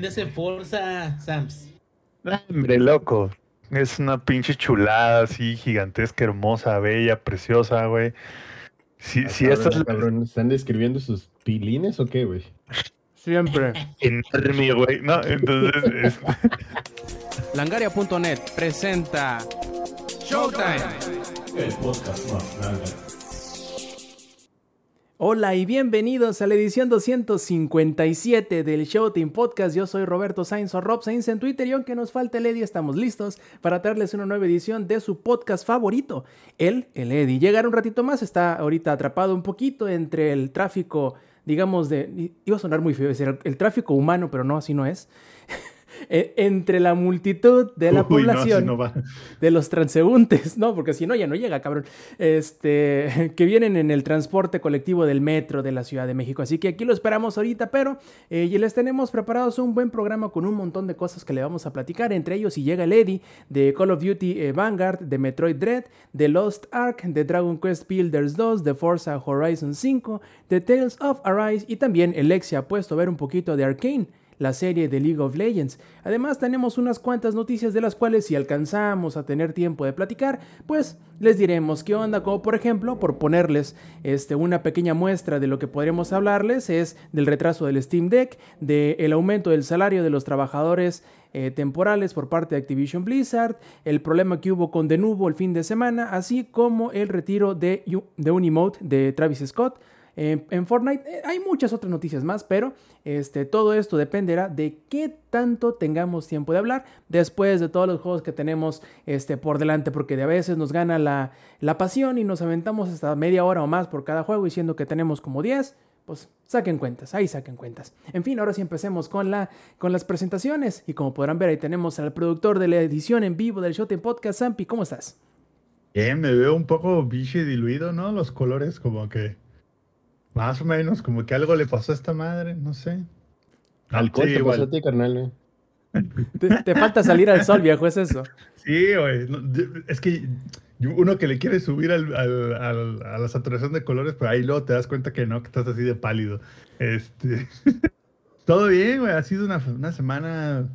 de ese Forza, Sams? Hombre, loco. Es una pinche chulada así, gigantesca, hermosa, bella, preciosa, güey. Si, Ah, si cabrón, esta es la cabrón, ¿Están describiendo sus pilines o qué, güey? Siempre. enorme, güey. No, entonces, es- Langaria.net presenta Showtime. El podcast más grande. Hola y bienvenidos a la edición 257 del Showtime Podcast. Yo soy Roberto Sainz o Rob Sainz en Twitter y aunque nos falte el Eddie, estamos listos para traerles una nueva edición de su podcast favorito, el, el Eddie. Llegar un ratito más, está ahorita atrapado un poquito entre el tráfico, digamos, de... Iba a sonar muy feo, decir, el tráfico humano, pero no, así no es. E- entre la multitud de la Uy, población no de los transeúntes, no, porque si no ya no llega, cabrón. Este, que vienen en el transporte colectivo del metro de la Ciudad de México. Así que aquí lo esperamos ahorita, pero eh, y les tenemos preparados un buen programa con un montón de cosas que le vamos a platicar. Entre ellos, si llega el Eddie de Call of Duty eh, Vanguard, de Metroid Dread, de Lost Ark, de Dragon Quest Builders 2, de Forza Horizon 5, de Tales of Arise y también el ex se ha puesto a ver un poquito de Arkane la serie de League of Legends. Además tenemos unas cuantas noticias de las cuales si alcanzamos a tener tiempo de platicar, pues les diremos qué onda, como por ejemplo, por ponerles este, una pequeña muestra de lo que podremos hablarles, es del retraso del Steam Deck, del aumento del salario de los trabajadores eh, temporales por parte de Activision Blizzard, el problema que hubo con Denuvo el fin de semana, así como el retiro de, de un emote de Travis Scott. En, Fortnite eh, hay muchas otras noticias más, pero este, todo esto dependerá de qué tanto tengamos tiempo de hablar después de todos los juegos que tenemos este, por delante, porque de a veces nos gana la, la pasión y nos aventamos hasta media hora o más por cada juego, diciendo que tenemos como 10. Pues saquen cuentas, ahí saquen cuentas. En fin, ahora sí empecemos con, la, con las presentaciones. Y como podrán ver, ahí tenemos al productor de la edición en vivo del Showtime Podcast, Zampi. ¿Cómo estás? Bien, me veo un poco biche diluido, ¿no? Los colores como que... Más o menos, como que algo le pasó a esta madre, no sé. Alcohol Sí, te igual. pasó a ti, carnal, güey. Te, te falta salir al sol, viejo, es eso. Sí, güey. no, es que yo- uno que le quiere subir al, al- al- a la saturación de colores, pero ahí luego te das cuenta que no, que estás así de pálido. Este. Todo bien, güey. Ha sido una, una semana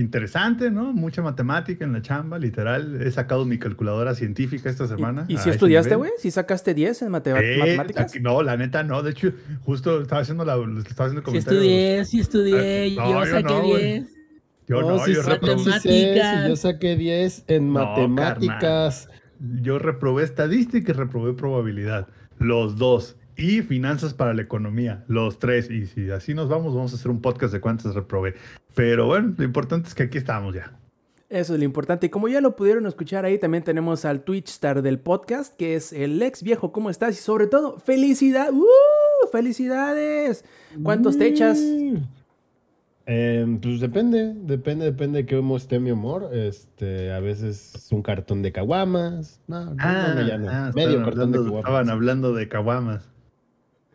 interesante, ¿no? Mucha matemática en la chamba, literal. He sacado mi calculadora científica esta semana. ¿Y, si estudiaste, güey? ¿Si sacaste 10 en Eh, matemáticas? no, la neta no. De hecho, justo estaba haciendo la, estaba haciendo Sí comentarios. estudié, sí estudié, Ah, no, yo yo saqué no, güey. 10. Yo no, sí yo reprobé. yo saqué 10 en No, matemáticas. Yo reprobé estadística y reprobé probabilidad. Los dos. Y finanzas para la economía. Los tres. Y si así nos vamos, vamos a hacer un podcast de cuántas reprobé. Pero bueno, lo importante es que aquí estamos ya. Eso es lo importante. Y como ya lo pudieron escuchar ahí, también tenemos al Twitch star del podcast, que es el ex viejo. ¿Cómo estás? Y sobre todo, felicidad. ¡Uh! ¡Felicidades! ¿Cuántos te echas? Mm. Eh, pues depende, depende, depende de cómo esté mi humor. Este, a veces es un cartón de caguamas. No, no, no, ya no. ah, Medio cartón de hablando, estaban caguamas. hablando de caguamas.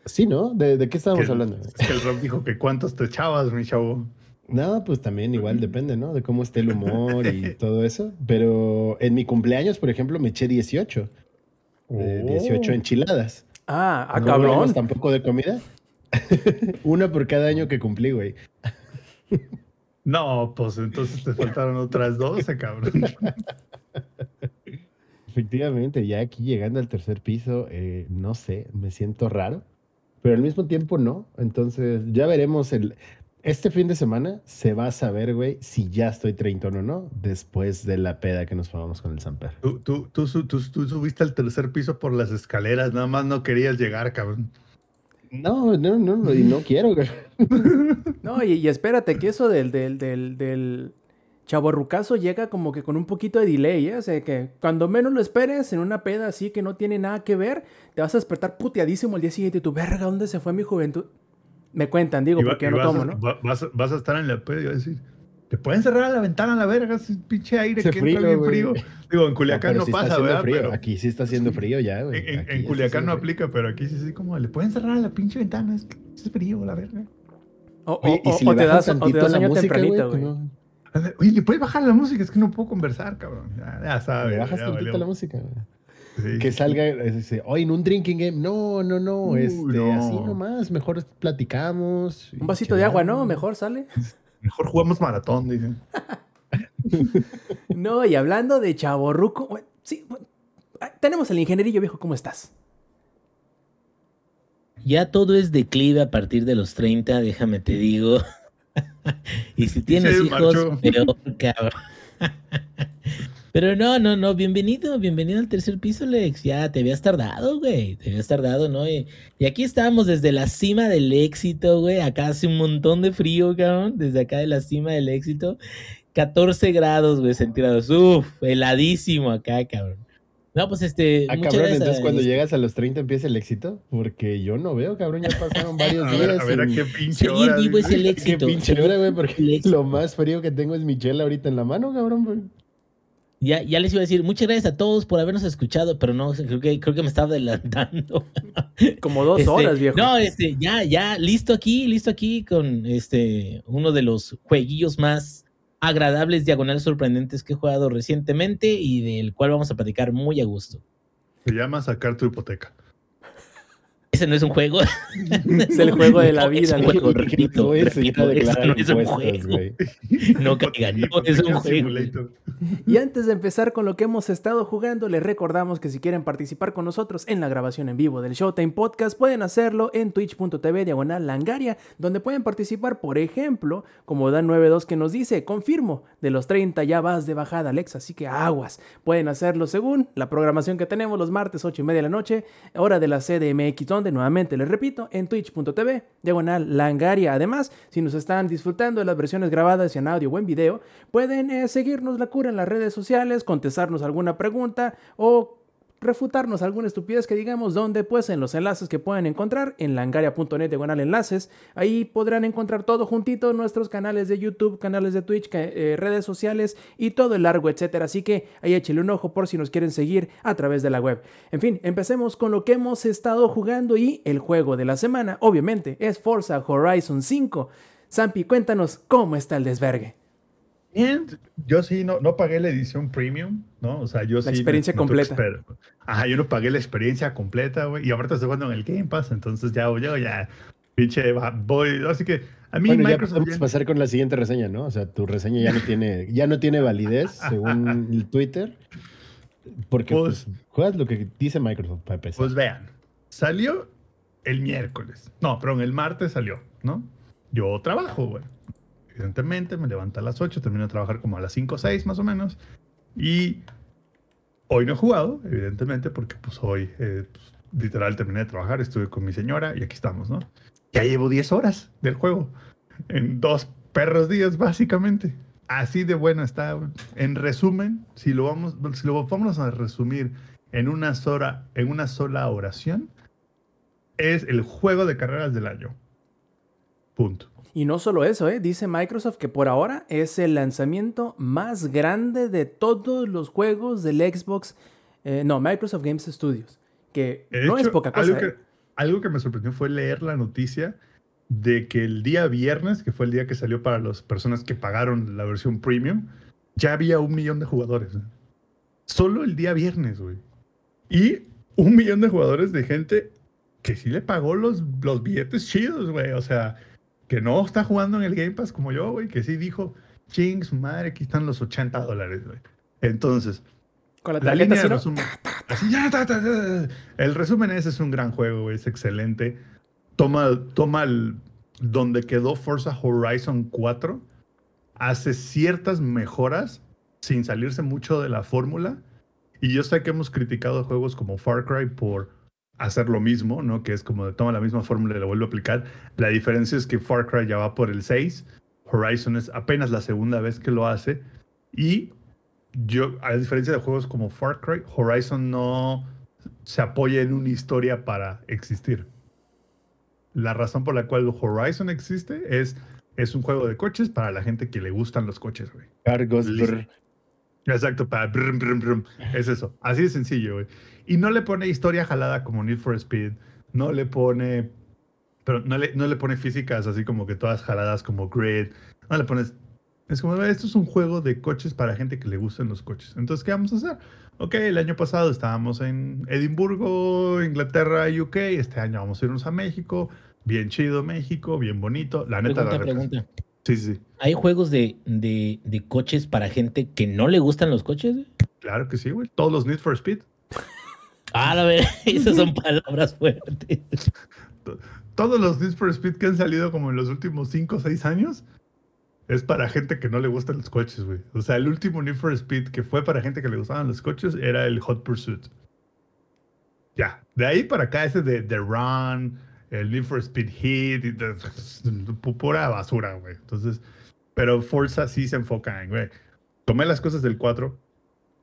Sí, ¿no? ¿De, de qué estábamos Que- hablando? Es que el Rob dijo que cuántos te echabas, mi chavo. No, pues también igual depende, ¿no? De cómo esté el humor y todo eso. Pero en mi cumpleaños, por ejemplo, me eché 18. eh, 18 Oh. enchiladas. Ah, ah, no hablamos cabrón. tampoco de comida. Una por cada año que cumplí, güey. No, pues entonces te faltaron otras 12, cabrón. Efectivamente, ya aquí llegando al tercer piso, eh, no sé, me siento raro, pero al mismo tiempo no. Entonces, ya veremos el... Este fin de semana se va a saber, güey, si ya estoy treintón o no, después de la peda que nos tomamos con el Samper. Tú, tú, tú, tú- tú subiste al tercer piso por las escaleras, nada más no querías llegar, cabrón. No, no, no, no, y no quiero, güey. No, y, y espérate, que eso del, del, del, del chavorrucazo llega como que con un poquito de delay, ¿eh? O sea, que cuando menos lo esperes, en una peda así que no tiene nada que ver, te vas a despertar puteadísimo el día siguiente y tu verga, ¿dónde se fue mi juventud? Me cuentan, digo, va- porque y yo no vas, tomo, a, ¿no? va- vas, a- vas a estar en la peda y vas a decir, ¿te pueden cerrar la ventana a la verga? Ese pinche aire Hace que frío, entra bien güey. frío. Digo, en Culiacán pero no, sí pasa, ¿verdad? frío. Pero Aquí sí está haciendo frío ya, güey. en, en- Culiacán no frío. aplica, pero aquí sí es así como, ¿le pueden cerrar la pinche ventana? Es que es frío, la verga. O, o- Oye, y si o le te das, o te das la sueño música, güey, tempranito, güey. no. Oye, ¿le puedes bajar la música? Es que no puedo conversar, cabrón. Ya, ya sabes. Le bajas ya tantito valió. la música, güey. Sí, Que salga, eh, hoy en un drinking game. No, no, no, Uy, este, no. así nomás, mejor platicamos. Un vasito de agua, ¿no? Mejor sale. Mejor jugamos maratón, dicen. No, y hablando de chaborruco, bueno, sí, bueno, ah, tenemos el ingenierillo viejo, ¿cómo estás? Ya todo es declive a partir de los 30, déjame te digo. y si tienes hijos, marchó. peor, cabrón. Pero no, no, no, bienvenido, bienvenido al tercer piso, Lex. Ya te habías tardado, güey. Te habías tardado, ¿no? Y, y aquí estábamos desde la cima del éxito, güey. Acá hace un montón de frío, cabrón. Desde acá de la cima del éxito. 14 grados, güey, centígrados. Uf, heladísimo acá, cabrón. No, pues este. Ah, muchas cabrón, gracias entonces a- cuando llegas a los 30 empieza el éxito, porque yo no veo, cabrón, ya pasaron varios A días. ver, a ver a qué pinche Seguir hora. vivo es el Qué éxito. pinche hora, güey, porque lo más frío que tengo es mi chela ahorita en la mano, cabrón. güey. Ya, ya les iba a decir, muchas gracias a todos por habernos escuchado, pero no, creo que, creo que me estaba adelantando. Como dos Este, horas, viejo. No, este, ya, ya, listo aquí, listo aquí con este, uno de los jueguillos más agradables, diagonales sorprendentes que he jugado recientemente y del cual vamos a platicar muy a gusto. Se llama sacar tu hipoteca. Ese no es un juego. Es el juego de la No, es vida, un ¿no? juego, repito, eso no es un juego. güey. No caigan, no, es un juego. Y antes de empezar con lo que hemos estado jugando, les recordamos que si quieren participar con nosotros en la grabación en vivo del Showtime Podcast, pueden hacerlo en twitch.tv diagonal langaria, donde pueden participar, por ejemplo, como Dan92 que nos dice, confirmo, de los 30 ya vas de bajada, Alex, así que aguas. Pueden hacerlo según la programación que tenemos los martes 8 y media de la noche, hora de la CDMX, donde nuevamente les repito, en twitch.tv diagonal langaria. Además, si nos están disfrutando de las versiones grabadas en audio o en video, pueden eh, seguirnos la cura en las redes sociales, contestarnos alguna pregunta o refutarnos alguna estupidez que digamos, donde pues en los enlaces que pueden encontrar en langaria.net diagonal enlaces, ahí podrán encontrar todo juntito, nuestros canales de YouTube, canales de Twitch, eh, redes sociales y todo el largo, etcétera. Así que ahí échale un ojo por si nos quieren seguir a través de la web. En fin, empecemos con lo que hemos estado jugando y el juego de la semana, obviamente, es Forza Horizon 5. Zampi, cuéntanos cómo está el desvergue. Bien, yo sí no, no pagué la edición premium, ¿no? O sea, yo sí. me- experiencia tuve que completa. Ajá, yo no pagué la experiencia completa, güey. Y ahorita estoy jugando en el Game Pass, entonces ya, yo ya, pinche, voy. Así que a mí Bueno, ya Microsoft. podemos ya- pasar con la siguiente reseña, ¿no? O sea, tu reseña ya no tiene, ya no tiene validez según el Twitter. Porque Pues- pues, juegas lo que dice Microsoft para empezar. Pues vean, salió el miércoles. No, perdón, el martes salió, ¿no? Yo trabajo, güey. Evidentemente, me levanto a las 8, termino de trabajar como a las 5 o 6 más o menos. Y hoy no he jugado, evidentemente, porque pues hoy, eh, pues, literal, terminé de trabajar, estuve con mi señora y aquí estamos, ¿no? Ya llevo 10 horas del juego. En dos perros días, básicamente. Así de bueno está. En resumen, si lo vamos, si lo vamos a resumir en una sola, en una sola oración, es el juego de carreras del año. Punto. Y no solo eso, ¿eh? dice Microsoft que por ahora es el lanzamiento más grande de todos los juegos del Xbox, eh, no, Microsoft Games Studios, que no es poca cosa. Algo ¿eh? que, algo que me sorprendió fue leer la noticia de que el día viernes, que fue el día que salió para las personas que pagaron la versión premium, ya había un millón de jugadores. ¿eh? Solo el día viernes, güey. Y un millón de jugadores de gente que sí le pagó los, los billetes chidos, güey. O sea, que no está jugando en el Game Pass como yo, güey. Que sí dijo, ching, su madre, aquí están los 80 dólares, güey. Entonces, Con la la línea de resumen. Así, ya, ta, ta, ta. El resumen es, es un gran juego, güey, es excelente. Toma, toma el, donde quedó Forza Horizon 4, hace ciertas mejoras sin salirse mucho de la fórmula. Y yo sé que hemos criticado juegos como Far Cry por hacer lo mismo, ¿no? Que es como de toma la misma fórmula y la vuelve a aplicar. La diferencia es que Far Cry ya va por el 6, Horizon es apenas la segunda vez que lo hace. Y yo, a diferencia de juegos como Far Cry, Horizon no se apoya en una historia para existir. La razón por la cual Horizon existe es, es un juego de coches para la gente que le gustan los coches, güey. Cargos, brr. Exacto, para brum, brum, brum. Es eso. Así de sencillo, güey. Y no le pone historia jalada como Need for Speed. No le pone. Pero no le, no le pone físicas así como que todas jaladas como Grid. No le pones. Es como, esto es un juego de coches para gente que le gustan los coches. Entonces, ¿qué vamos a hacer? Ok, el año pasado estábamos en Edimburgo, Inglaterra, UK. Este año vamos a irnos a México. Bien chido México, bien bonito. La neta, Pregunta, la pregunta. Sí, sí. ¿Hay juegos de, de, de coches para gente que no le gustan los coches? Claro que sí, güey. Todos los Need for Speed. Ah, a ver, esas son palabras fuertes. Todos los Need for Speed que han salido como en los últimos 5 o 6 años es para gente que no le gustan los coches, güey. O sea, el último Need for Speed que fue para gente que le gustaban los coches era el Hot Pursuit. Ya. De ahí para acá, ese de The Run, el Need for Speed Hit, y pura basura, güey. Entonces, pero Forza sí se enfoca en, güey. Tomé las cosas del 4,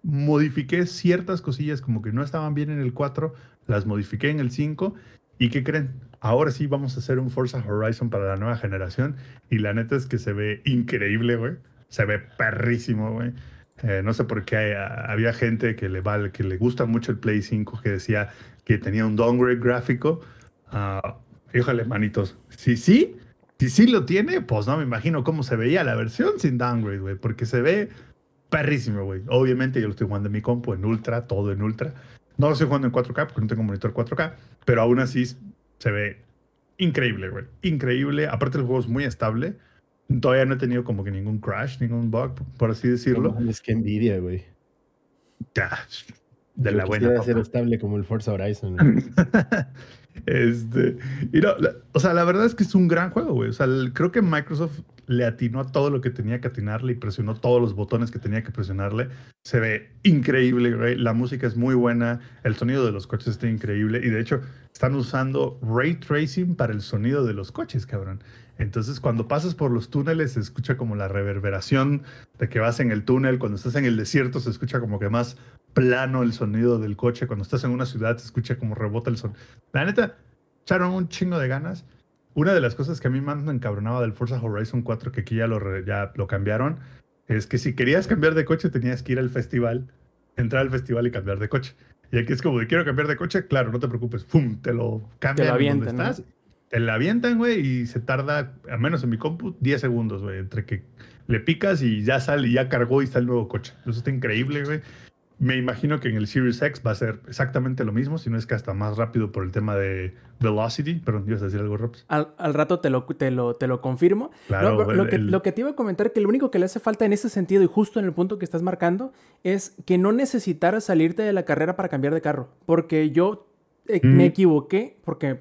modifiqué ciertas cosillas como que no estaban bien en el 4, las modifiqué en el 5. ¿Y qué creen? Ahora sí vamos a hacer un Forza Horizon para la nueva generación. Y la neta es que se ve increíble, güey. Se ve perrísimo, güey. Eh, no sé por qué hay- había gente que le, vale, que le gusta mucho el Play 5 que decía que tenía un downgrade gráfico. Ah, híjole, manitos. Si sí, si sí lo tiene, pues no me imagino cómo se veía la versión sin downgrade, güey. Porque se ve perrísimo, güey. Obviamente yo lo estoy jugando en mi compu, en ultra, todo en ultra. No lo estoy jugando en 4K porque no tengo monitor 4K, pero aún así se ve increíble, güey. Increíble. Aparte el juego es muy estable. Todavía no he tenido como que ningún crash, ningún bug, por así decirlo. Es que envidia, güey. Ya, de Yo la buena. ser estable como el Forza Horizon. este, y no, o sea, la verdad es que es un gran juego, güey. O sea, creo que Microsoft le atinó a todo lo que tenía que atinarle y presionó todos los botones que tenía que presionarle. Se ve increíble, güey. La música es muy buena, el sonido de los coches está increíble y de hecho están usando ray tracing para el sonido de los coches, cabrón. Entonces, cuando pasas por los túneles, se escucha como la reverberación de que vas en el túnel. Cuando estás en el desierto, se escucha como que más plano el sonido del coche. Cuando estás en una ciudad, se escucha como rebota el sonido. La neta, echaron un chingo de ganas. Una de las cosas que a mí más me encabronaba del Forza Horizon 4, que aquí ya lo, re- ya lo cambiaron, es que si querías cambiar de coche, tenías que ir al festival, entrar al festival y cambiar de coche. Y aquí es como de quiero cambiar de coche, claro, no te preocupes, ¡pum! Te lo cambian en avientan, donde ¿no? Te la avientan, güey, y se tarda, al menos en mi compu, 10 segundos, güey, entre que le picas y ya sale, ya cargó y está el nuevo coche. Eso está increíble, güey. Me imagino que en el Series X va a ser exactamente lo mismo, si no es que hasta más rápido por el tema de velocity. Perdón, ¿ibas a decir algo, Robs? Al, al rato te lo, te lo, te lo confirmo. Claro, No, lo, que, el- lo que te iba a comentar, que lo único que le hace falta en ese sentido y justo en el punto que estás marcando, es que no necesitaras salirte de la carrera para cambiar de carro. Porque yo eh, Mm. me equivoqué, porque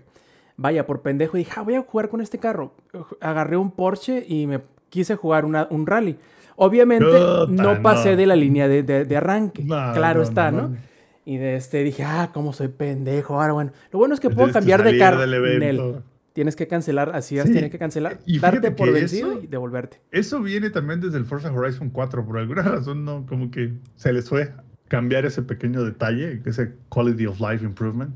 vaya, por pendejo dije, ah, voy a jugar con este carro. Agarré un Porsche y me quise jugar una- un rally. Obviamente no pasé no. de la línea de, de- de arranque. No, claro no, está, no. Y de este dije, ah, cómo soy pendejo. Ahora bueno, lo bueno es que puedo que cambiar de carro. Nel. Tienes que cancelar, así es, Sí. tienes que cancelar, Y darte por vencido eso- y devolverte. Eso viene también desde el Forza Horizon 4. Por alguna razón, no, como que se les fue cambiar ese pequeño detalle, ese quality of life improvement.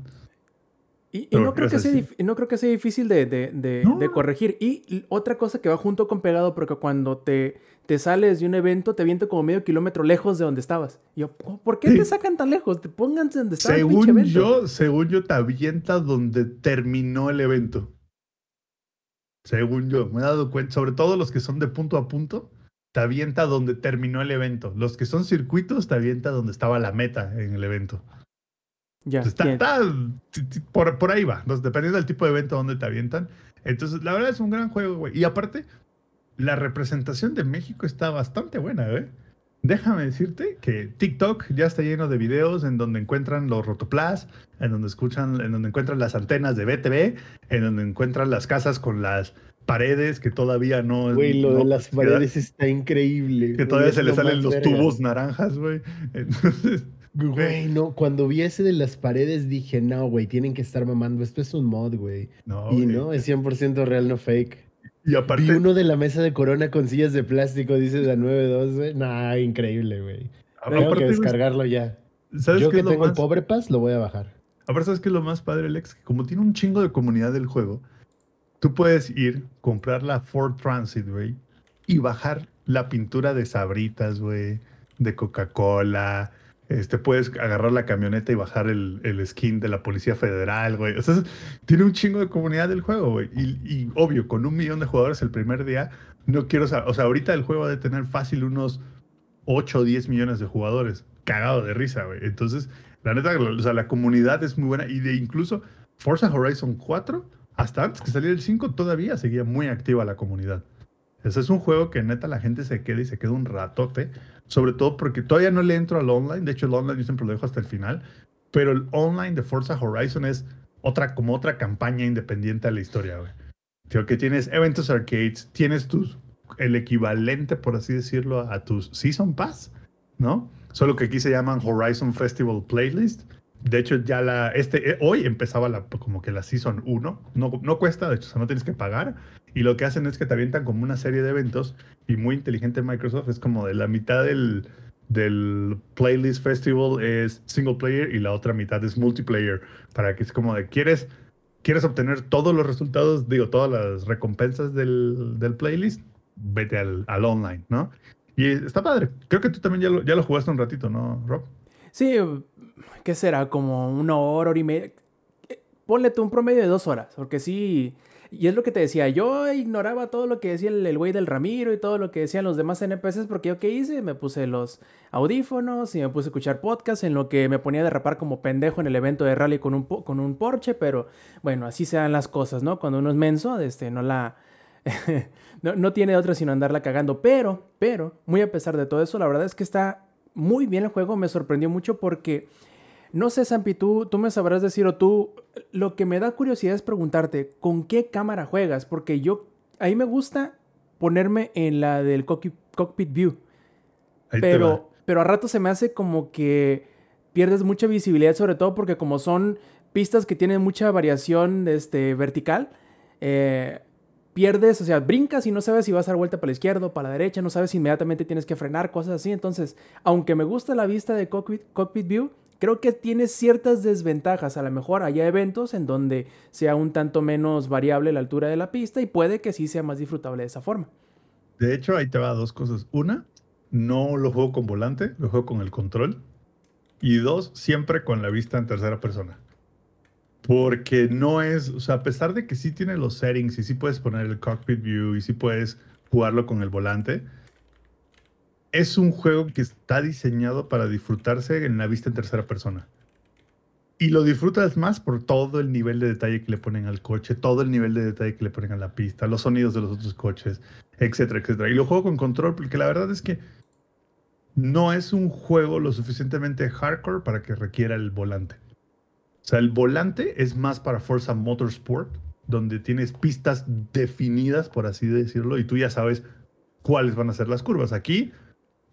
Y, no, creo que sea no creo que sea difícil de, de- de- No. de corregir. Y otra cosa que va junto con pegado, porque cuando te, te sales de un evento, te aviento como medio kilómetro lejos de donde estabas. Y yo, "¿Por- ¿por qué Sí. te sacan tan lejos? Te pónganse donde estaba el pinche Según evento. yo, según yo, te avienta donde terminó el evento. Según yo, me he dado cuenta, sobre todo los que son de punto a punto, te avienta donde terminó el evento. Los que son circuitos, te avienta donde estaba la meta en el evento. Ya, Está, está- por, por ahí va, Entonces, dependiendo del tipo de evento donde te avientan. Entonces, la verdad es un gran juego, güey. Y aparte, la representación de México está bastante buena, güey. Déjame decirte que TikTok ya está lleno de videos en donde encuentran los rotoplas, en donde escuchan, en donde encuentran las antenas de BTV, en donde encuentran las casas con las paredes que todavía no. Güey, lo no- de las que- paredes está increíble. Que todavía se le lo salen los verga. tubos naranjas, güey. Entonces, Güey, no, cuando vi ese de las paredes dije, no, güey, tienen que estar mamando. Esto es un mod, güey. no, y güey. no, es 100% real, no fake. Y Vi aparte, uno de la mesa de corona con sillas de plástico, dice la 9.2, güey. Nah, increíble, güey. Tengo que descargarlo ya. ¿sabes Yo que tengo el más? pobre pass, lo voy a bajar. Aparte, ¿sabes qué es lo más padre, Lex? Que como tiene un chingo de comunidad del juego, tú puedes ir, comprar la Ford Transit, güey, y bajar la pintura de Sabritas, güey, de Coca-Cola. Este, puedes agarrar la camioneta y bajar el, el skin de la Policía Federal, güey. O sea, tiene un chingo de comunidad del juego, güey. Y, y obvio, con un millón de jugadores el primer día, no quiero saber. O sea, ahorita el juego ha de tener fácil unos 8 o 10 millones de jugadores. Cagado de risa, güey. Entonces, la neta, o sea, la comunidad es muy buena. Y de incluso Forza Horizon 4, hasta antes que saliera el 5, todavía seguía muy activa la comunidad. Ese es un juego que neta la gente se queda y se queda un ratote. Sobre todo porque todavía no le entro al online. De hecho, el online yo siempre lo dejo hasta el final. Pero el online de Forza Horizon es otra, como otra campaña independiente a la historia, güey. Creo que tienes eventos arcades, tienes tus, el equivalente, por así decirlo, a tus Season Pass, ¿no? Solo que aquí se llaman Horizon Festival Playlist. De hecho, ya la, este, eh, hoy empezaba la, como que la Season 1. No, no cuesta, de hecho, no tienes que pagar. Y lo que hacen es que te avientan como una serie de eventos. Y muy inteligente Microsoft es como de la mitad del, del Playlist Festival es single player y la otra mitad es multiplayer. Para que es como de, ¿quieres, quieres obtener todos los resultados, digo, todas las recompensas del, del playlist? Vete al, al online, ¿no? Y está padre. Creo que tú también ya lo, ya lo jugaste un ratito, ¿no, Rob? Sí, ¿qué será? Como una hora, hora y media. Ponle tú un promedio de dos horas, porque sí. Y es lo que te decía, yo ignoraba todo lo que decía el güey del Ramiro y todo lo que decían los demás NPCs, porque yo qué hice, me puse los audífonos y me puse a escuchar podcast en lo que me ponía a derrapar como pendejo en el evento de rally con un, con un Porsche, pero bueno, así se dan las cosas, ¿no? Cuando uno es menso, este, no la... no, no tiene otra sino andarla cagando, pero, pero, muy a pesar de todo eso, la verdad es que está muy bien el juego, me sorprendió mucho porque... No sé, Sampi, tú, tú me sabrás decir o tú, lo que me da curiosidad es preguntarte, ¿con qué cámara juegas? Porque yo, ahí me gusta ponerme en la del cockpit, view. Ahí pero, pero a rato se me hace como que pierdes mucha visibilidad, sobre todo porque como son pistas que tienen mucha variación este, vertical, eh, pierdes, o sea, brincas y no sabes si vas a dar vuelta para la izquierda o para la derecha, no sabes si inmediatamente tienes que frenar, cosas así. Entonces, aunque me gusta la vista de cockpit, cockpit view, creo que tiene ciertas desventajas. A lo mejor haya eventos en donde sea un tanto menos variable la altura de la pista y puede que sí sea más disfrutable de esa forma. De hecho, ahí te va dos cosas. Una, no lo juego con volante, lo juego con el control. Y dos, siempre con la vista en tercera persona. Porque no es, o sea, a pesar de que sí tiene los settings y sí puedes poner el cockpit view y sí puedes jugarlo con el volante, es un juego que está diseñado para disfrutarse en la vista en tercera persona. Y lo disfrutas más por todo el nivel de detalle que le ponen al coche, todo el nivel de detalle que le ponen a la pista, los sonidos de los otros coches, etcétera, etcétera. Y lo juego con control porque la verdad es que no es un juego lo suficientemente hardcore para que requiera el volante. O sea, el volante es más para Forza Motorsport, donde tienes pistas definidas, por así decirlo, y tú ya sabes cuáles van a ser las curvas. Aquí,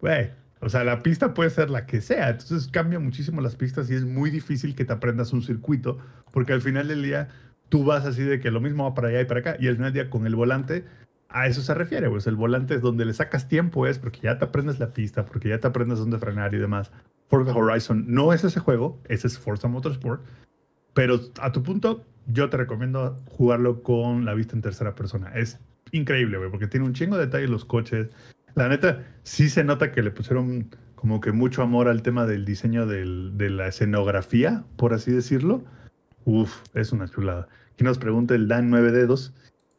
güey, o sea, la pista puede ser la que sea, entonces cambia muchísimo las pistas y es muy difícil que te aprendas un circuito, porque al final del día tú vas así de que lo mismo va para allá y para acá, y al final del día con el volante, a eso se refiere, pues el volante es donde le sacas tiempo, es porque ya te aprendes la pista, porque ya te aprendes dónde frenar y demás. Forza Horizon no es ese juego, ese es Forza Motorsport, pero a tu punto, yo te recomiendo jugarlo con la vista en tercera persona. Es increíble, güey, porque tiene un chingo de detalle los coches. La neta, sí se nota que le pusieron como que mucho amor al tema del diseño de la escenografía, por así decirlo. Uf, es una chulada. Aquí nos pregunta el Dan 9 dedos.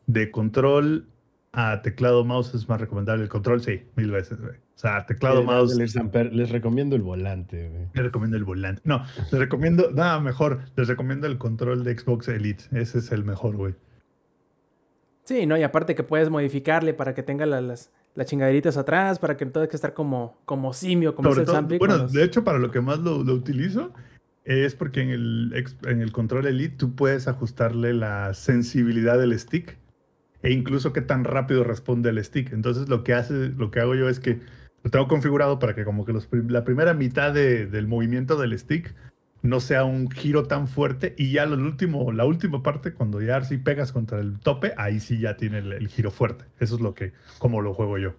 De control a teclado mouse es más recomendable el control, sí, mil veces, güey. O sea, teclado Eh, mouse. Les, recomiendo el volante, güey. Les recomiendo el volante. No, les recomiendo, nada mejor, les recomiendo el control de Xbox Elite. Ese es el mejor, güey. Sí, ¿no? Y aparte que puedes modificarle para que tenga la- las, las chingaderitas atrás, para que no tenga que estar como, como simio, como el todo, Zampi. con bueno, los- de hecho, para lo que más lo, lo utilizo es porque en el, en el control Elite tú puedes ajustarle la sensibilidad del stick e incluso qué tan rápido responde el stick. Entonces, lo que hace, lo que hago yo es que lo tengo configurado para que como que los la primera mitad de- del movimiento del stick no sea un giro tan fuerte y ya lo último, la última parte, cuando ya sí pegas contra el tope, ahí sí ya tiene el, el giro fuerte. Eso es lo que, como lo juego yo.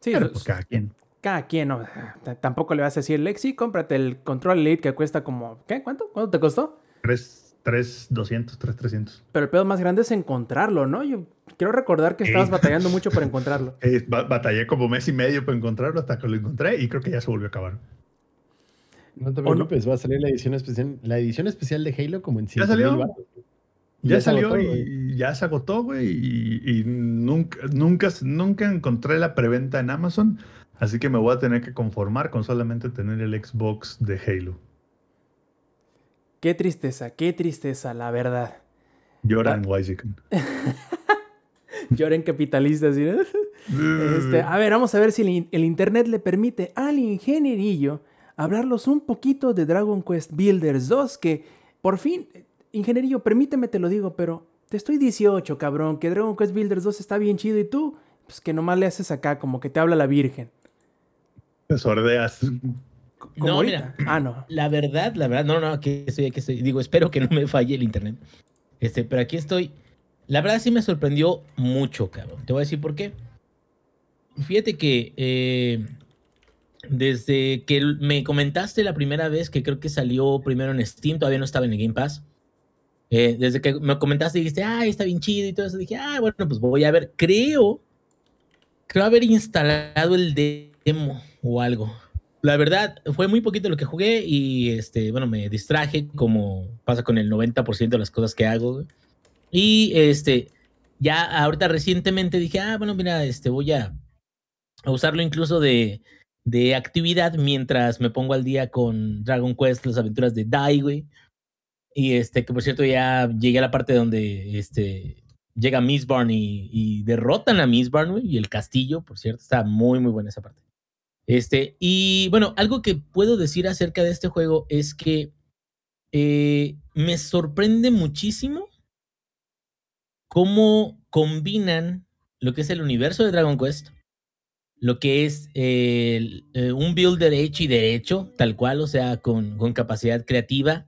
sí, Pero, pues, cada quien. cada quien, ¿no? Tampoco le vas a decir, Lexi, cómprate el Control Elite que cuesta como, ¿qué? ¿Cuánto? ¿Cuánto te costó? 3, 3, 200, 3, 300. Pero el pedo más grande es encontrarlo, ¿no? Yo quiero recordar que estabas batallando mucho para encontrarlo. Eh, ba- batallé como mes y medio para encontrarlo hasta que lo encontré y creo que ya se volvió a acabar. No te preocupes, va a salir la edición especial, la edición especial de Halo como en 5 salió? mil Ya, Ya se salió agotó, y ya se agotó, güey. Y, y nunca, nunca, nunca encontré la preventa en Amazon. Así que me voy a tener que conformar con solamente tener el Xbox de Halo. Qué tristeza, qué tristeza, la verdad. Llora Ah. Wysican. Lloren capitalistas. ¿sí? Este, a ver, vamos a ver si el, el internet le permite al ingenierillo hablarlos un poquito de Dragon Quest Builders 2, que por fin, ingenierillo, permíteme te lo digo, pero te estoy 18, cabrón, que Dragon Quest Builders 2 está bien chido y tú, pues que nomás le haces acá, como que te habla la Virgen. Te sordeas. Como No, ahorita. mira. Ah, no. La verdad, la verdad, no, no, aquí estoy, aquí estoy. Digo, espero que no me falle el internet. Este, pero aquí estoy. La verdad sí me sorprendió mucho, cabrón. Te voy a decir por qué. Fíjate que eh, desde que me comentaste la primera vez, que creo que salió primero en Steam, todavía no estaba en el Game Pass. eh, desde que me comentaste dijiste, ay, está bien chido y todo eso, dije, ah, bueno, pues voy a ver. Creo, creo haber instalado el demo o algo. La verdad, fue muy poquito lo que jugué y, este, bueno, me distraje como pasa con el 90% de las cosas que hago. Y, este, ya ahorita recientemente dije, ah, bueno, mira, este, voy a, usarlo incluso de, de actividad mientras me pongo al día con Dragon Quest, las aventuras de Dai, güey. Y, este, que por cierto ya llegué a la parte donde, este, llega Mistborn y, y derrotan a Mistborn, güey, y el castillo, por cierto, está muy, muy buena esa parte. Este, y bueno, algo que puedo decir acerca de este juego es que eh, me sorprende muchísimo cómo combinan lo que es el universo de Dragon Quest, lo que es el, eh, un builder hecho y derecho, tal cual, o sea, con, con capacidad creativa.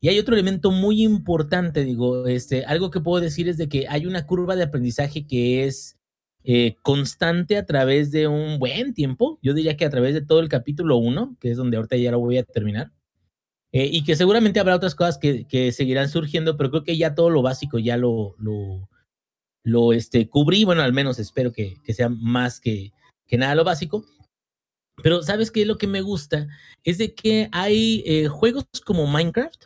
Y hay otro elemento muy importante, digo, este, algo que puedo decir es de que hay una curva de aprendizaje que es eh, constante a través de un buen tiempo. Yo diría que a través de todo el capítulo 1, que es donde ahorita ya lo voy a terminar. Eh, y que seguramente habrá otras cosas que, que, seguirán surgiendo, pero creo que ya todo lo básico ya lo, lo, lo este, cubrí. Bueno, al menos espero que, que sea más que, que, nada lo básico. Pero ¿sabes qué? Lo que me gusta es de que hay eh, juegos como Minecraft.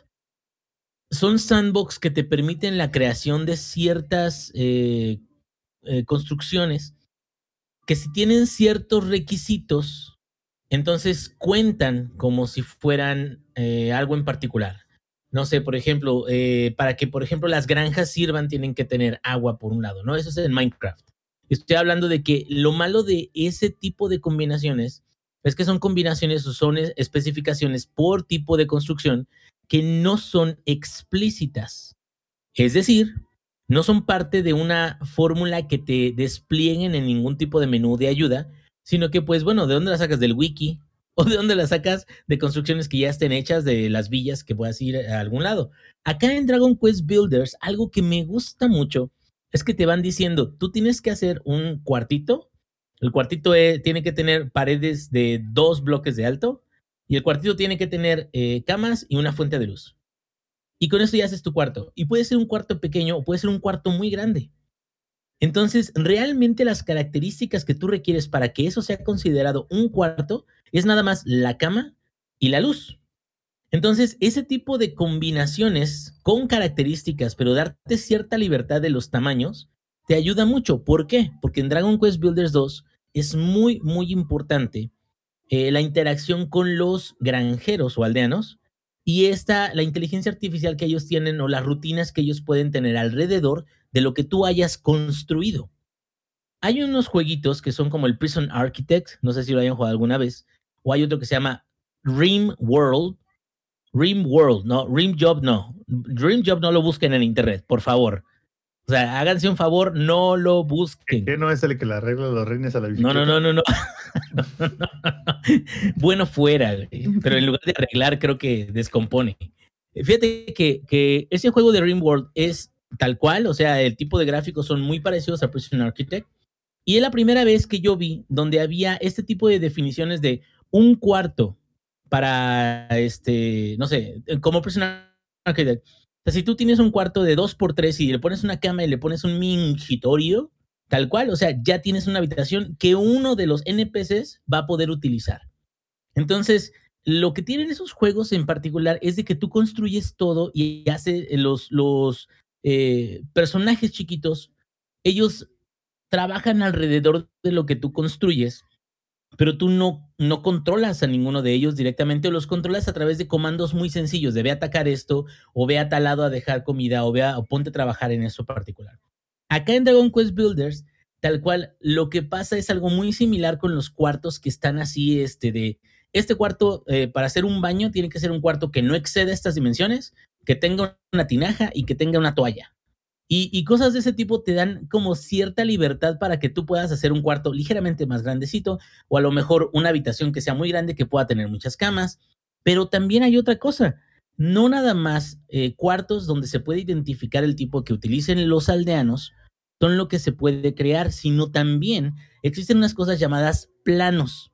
Son sandbox que te permiten la creación de ciertas eh, construcciones que si tienen ciertos requisitos, entonces cuentan como si fueran eh, algo en particular. No sé, por ejemplo, eh, para que, por ejemplo, las granjas sirvan, tienen que tener agua por un lado, ¿no? Eso es en Minecraft. Estoy hablando de que lo malo de ese tipo de combinaciones es que son combinaciones o son especificaciones por tipo de construcción que no son explícitas. Es decir, no son parte de una fórmula que te desplieguen en ningún tipo de menú de ayuda, sino que pues bueno, ¿de dónde la sacas? Del wiki o de dónde la sacas de construcciones que ya estén hechas de las villas que puedas ir a algún lado. Acá en Dragon Quest Builders, algo que me gusta mucho es que te van diciendo, tú tienes que hacer un cuartito, el cuartito es, tiene que tener paredes de dos bloques de alto y el cuartito tiene que tener eh, camas y una fuente de luz. Y con eso ya haces tu cuarto. Y puede ser un cuarto pequeño o puede ser un cuarto muy grande. Entonces, realmente las características que tú requieres para que eso sea considerado un cuarto es nada más la cama y la luz. Entonces, ese tipo de combinaciones con características, pero darte cierta libertad de los tamaños, te ayuda mucho. ¿Por qué? Porque en Dragon Quest Builders 2 es muy, muy importante eh, la interacción con los granjeros o aldeanos y esta, la inteligencia artificial que ellos tienen o las rutinas que ellos pueden tener alrededor de lo que tú hayas construido. Hay unos jueguitos que son como el Prison Architect, no sé si lo hayan jugado alguna vez, o hay otro que se llama Rim World. Rim World, no, Rim Job no. Dream Job no lo busquen en internet, por favor. O sea, háganse un favor, no lo busquen. ¿Qué no es el que le arregla los rines a la bicicleta? No, no, no, no, no. bueno, fuera, pero en lugar de arreglar, creo que descompone. Fíjate que, que ese juego de Rim World es tal cual, o sea, el tipo de gráficos son muy parecidos a Prison Architect. Y es la primera vez que yo vi donde había este tipo de definiciones de un cuarto para, este, no sé, como Prison Architect. Sea, si tú tienes un cuarto de 2x3 y le pones una cama y le pones un mingitorio, tal cual, o sea, ya tienes una habitación que uno de los NPCs va a poder utilizar. Entonces, lo que tienen esos juegos en particular es de que tú construyes todo y hace los, los eh, personajes chiquitos, ellos trabajan alrededor de lo que tú construyes, pero tú no, no controlas a ninguno de ellos directamente, o los controlas a través de comandos muy sencillos, de ve atacar esto, o ve a a dejar comida, o ve a, o ponte a trabajar en eso particular. Acá en Dragon Quest Builders, tal cual, lo que pasa es algo muy similar con los cuartos que están así, este, de, este cuarto, eh, para hacer un baño, tiene que ser un cuarto que no exceda estas dimensiones, que tenga una tinaja y que tenga una toalla. Y, cosas de ese tipo te dan como cierta libertad para que tú puedas hacer un cuarto ligeramente más grandecito o a lo mejor una habitación que sea muy grande que pueda tener muchas camas. Pero también hay otra cosa, no nada más eh, cuartos donde se puede identificar el tipo que utilicen los aldeanos son lo que se puede crear, sino también existen unas cosas llamadas planos.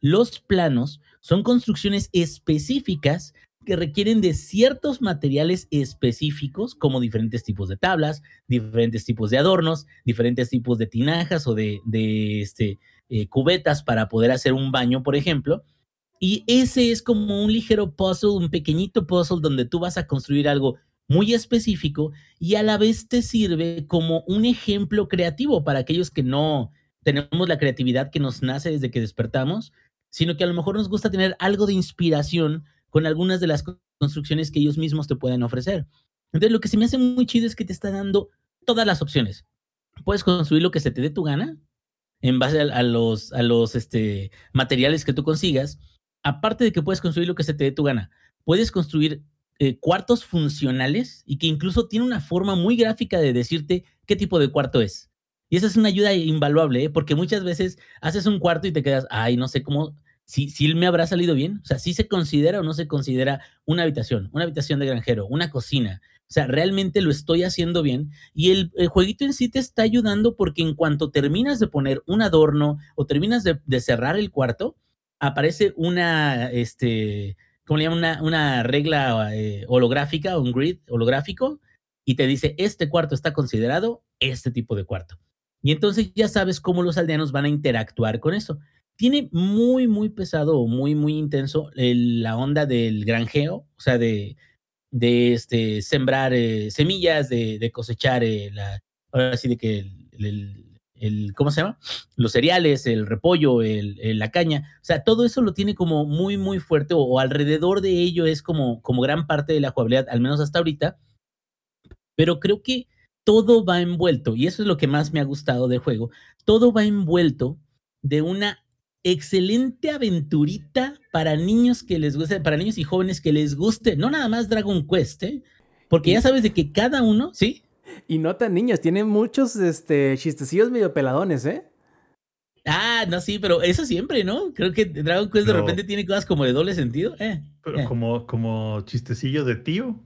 Los planos son construcciones específicas que requieren de ciertos materiales específicos, como diferentes tipos de tablas, diferentes tipos de adornos, diferentes tipos de tinajas o de, de este, eh, cubetas para poder hacer un baño, por ejemplo. Y ese es como un ligero puzzle, un pequeñito puzzle donde tú vas a construir algo muy específico y a la vez te sirve como un ejemplo creativo para aquellos que no tenemos la creatividad que nos nace desde que despertamos, sino que a lo mejor nos gusta tener algo de inspiración con algunas de las construcciones que ellos mismos te pueden ofrecer. Entonces, lo que se me hace muy chido es que te está dando todas las opciones. Puedes construir lo que se te dé tu gana en base a, los este, materiales que tú consigas. Aparte de que puedes construir lo que se te dé tu gana, puedes construir eh, cuartos funcionales y que incluso tiene una forma muy gráfica de decirte qué tipo de cuarto es. Y esa es una ayuda invaluable, ¿eh? porque muchas veces haces un cuarto y te quedas, ay, no sé cómo, si, si me habrá salido bien. O sea, si se considera o no se considera una habitación, una habitación de granjero, una cocina. O sea, realmente lo estoy haciendo bien. Y el, jueguito en sí te está ayudando porque en cuanto terminas de poner un adorno o terminas de, cerrar el cuarto, aparece una, este, ¿cómo le? Una, una regla eh, holográfica, un grid holográfico, y te dice, este cuarto está considerado este tipo de cuarto. Y entonces ya sabes cómo los aldeanos van a interactuar con eso. Tiene muy, muy pesado muy, muy intenso la onda del granjeo, o sea, de, de este, sembrar eh, semillas, de, de cosechar, eh, la, ahora sí, de que el, el, ¿cómo se llama? Los cereales, el repollo, el, la caña. O sea, todo eso lo tiene como muy, muy fuerte o, o, alrededor de ello es como, como gran parte de la jugabilidad, al menos hasta ahorita. Pero creo que todo va envuelto, y eso es lo que más me ha gustado del juego, todo va envuelto de una excelente aventurita para niños que les guste, para niños y jóvenes que les guste, no nada más Dragon Quest, ¿eh? porque ya sabes de que cada uno, ¿sí? Y no tan niños, tienen muchos este, chistecillos medio peladones, ¿eh? Ah, no, sí, pero eso siempre, ¿no? Creo que Dragon Quest de repente tiene cosas como de doble sentido. Eh, pero eh. como, como chistecillo de tío.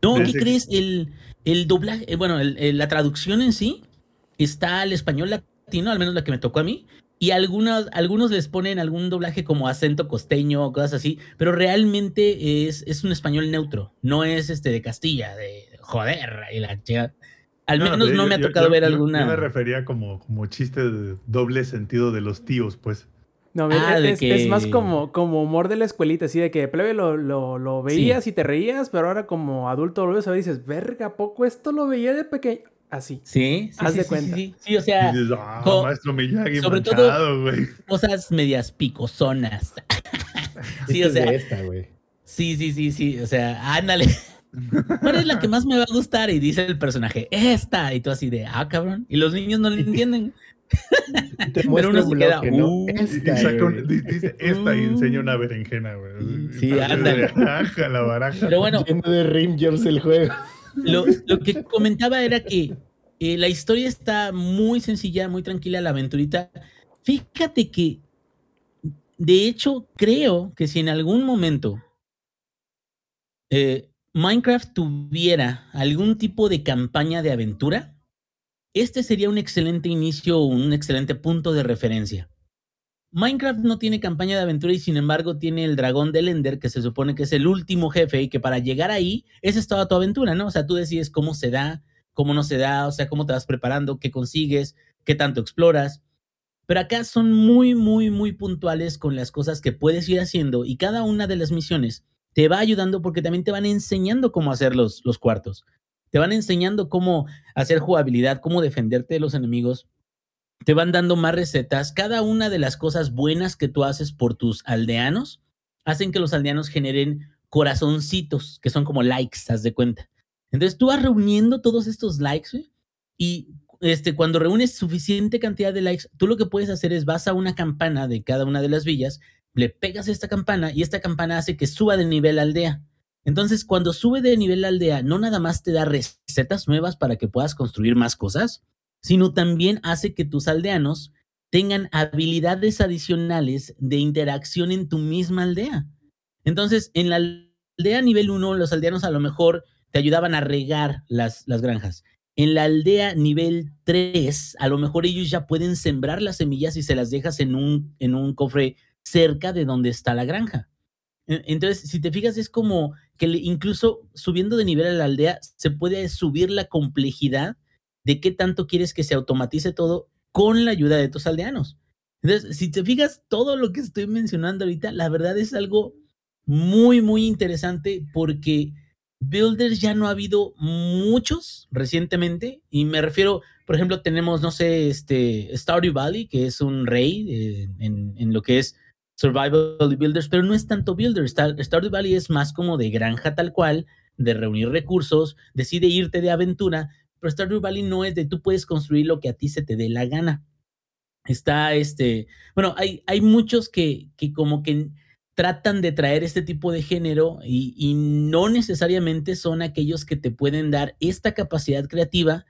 No, ¿qué crees? El, el doblaje, eh, bueno, el, el, la traducción en sí está al español latino, al menos la que me tocó a mí, y algunos, algunos les ponen algún doblaje como acento costeño, cosas así, pero realmente es, es un español neutro, no es este de Castilla, de joder, y la chica. Al no, menos no me ha tocado yo, ver yo, alguna. Yo me refería como, como chiste de doble sentido de los tíos, pues. No, ah, es, que... es, más como, como humor de la escuelita, así de que plebe lo, lo, lo veías sí. y te reías, pero ahora como adulto lo ves a ver y dices, verga, poco esto lo veía de pequeño. Así. Sí, sí. Haz sí, de cuenta. Sí, sí, o sea. Dices, ah, maestro Miyagi sobre manchado, todo güey. cosas medias picosonas. sí, o sea. Esta, sí, sí, sí, sí. O sea, ándale. ¿Cuál es la que más me va a gustar? Y dice el personaje, esta. Y tú así de, ah, cabrón. Y los niños no lo entienden. Pero uno se queda, uh, esta, y saca un, dice esta y enseña una berenjena, güey. Sí, ándale. Baraja, la baraja. Pero bueno. Lleno de rimjobs el juego. Lo, que comentaba era que eh, la historia está muy sencilla, muy tranquila, la aventurita. Fíjate que, de hecho, creo que si en algún momento eh, Minecraft tuviera algún tipo de campaña de aventura, este sería un excelente inicio un excelente punto de referencia. Minecraft no tiene campaña de aventura y sin embargo tiene el dragón del Ender, que se supone que es el último jefe y que para llegar ahí, es toda tu aventura, ¿no? O sea, tú decides cómo se da, cómo no se da, o sea, cómo te vas preparando, qué consigues, qué tanto exploras. Pero acá son muy, muy, muy puntuales con las cosas que puedes ir haciendo y cada una de las misiones te va ayudando porque también te van enseñando cómo hacer los, los cuartos. Te van enseñando cómo hacer jugabilidad, cómo defenderte de los enemigos. Te van dando más recetas. Cada una de las cosas buenas que tú haces por tus aldeanos hacen que los aldeanos generen corazoncitos, que son como likes, haz de cuenta. Entonces tú vas reuniendo todos estos likes, y este, cuando reúnes suficiente cantidad de likes, tú lo que puedes hacer es vas a una campana de cada una de las villas, le pegas esta campana y esta campana hace que suba de nivel la aldea. Entonces, cuando sube de nivel la aldea, no nada más te da recetas nuevas para que puedas construir más cosas, sino también hace que tus aldeanos tengan habilidades adicionales de interacción en tu misma aldea. Entonces, en la aldea nivel 1, los aldeanos a lo mejor te ayudaban a regar las, las granjas. En la aldea nivel 3, a lo mejor ellos ya pueden sembrar las semillas y se las dejas en un, en un cofre cerca de donde está la granja. E, entonces, si te fijas, es como que incluso subiendo de nivel a la aldea, se puede subir la complejidad de qué tanto quieres que se automatice todo con la ayuda de tus aldeanos. Entonces, si te fijas, todo lo que estoy mencionando ahorita, la verdad es algo muy, muy interesante porque builders ya no ha habido muchos recientemente y me refiero, por ejemplo, tenemos, no sé, este Stardew Valley, que es un rey eh, en, en, lo que es survival builders, pero no es tanto builders. Stardew Valley es más como de granja tal cual, de reunir recursos, decide irte de aventura, pero Stardew Valley no es de tú puedes construir lo que a ti se te dé la gana. Está este, bueno, hay, hay muchos que, que como que tratan de traer este tipo de género y, no necesariamente son aquellos que te pueden dar esta capacidad creativa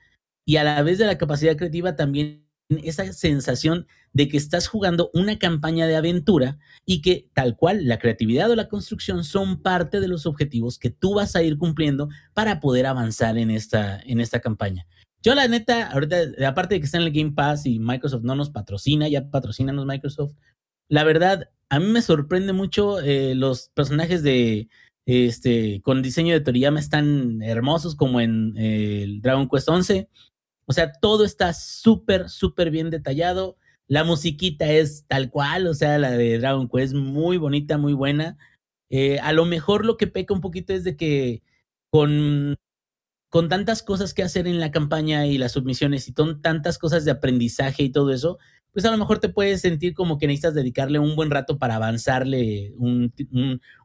y a la vez de la capacidad creativa también esa sensación de que estás jugando una campaña de aventura y que tal cual la creatividad o la construcción son parte de los objetivos que tú vas a ir cumpliendo para poder avanzar en esta, en esta campaña. Yo la neta, ahorita, aparte de que está en el Game Pass y Microsoft no nos patrocina, ya patrocínanos Microsoft, la verdad, a mí me sorprende mucho eh, los personajes de este con diseño de Toriyama están hermosos como en eh, Dragon Quest 11. O sea, todo está súper, súper bien detallado. La musiquita es tal cual, o sea, la de Dragon Quest muy bonita, muy buena. Eh, a lo mejor lo que peca un poquito es de que con, con tantas cosas que hacer en la campaña y las submisiones y tantas cosas de aprendizaje y todo eso, pues a lo mejor te puedes sentir como que necesitas dedicarle un buen rato para avanzarle un,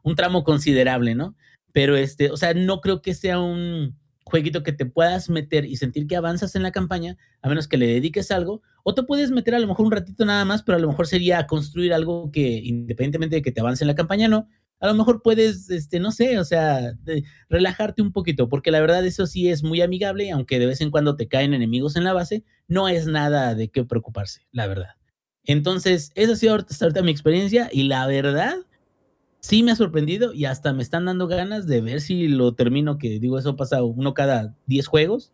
un, tramo considerable, ¿no? Pero este, o sea, no creo que sea un jueguito que te puedas meter y sentir que avanzas en la campaña, a menos que le dediques algo, o te puedes meter a lo mejor un ratito nada más, pero a lo mejor sería construir algo que independientemente de que te avance en la campaña, no, a lo mejor puedes, este, no sé, o sea, relajarte un poquito, porque la verdad eso sí es muy amigable, aunque de vez en cuando te caen enemigos en la base, no es nada de qué preocuparse, la verdad. Entonces, esa ha sido hasta ahorita mi experiencia y la verdad sí me ha sorprendido y hasta me están dando ganas de ver si lo termino, que digo, eso pasa uno cada 10 juegos,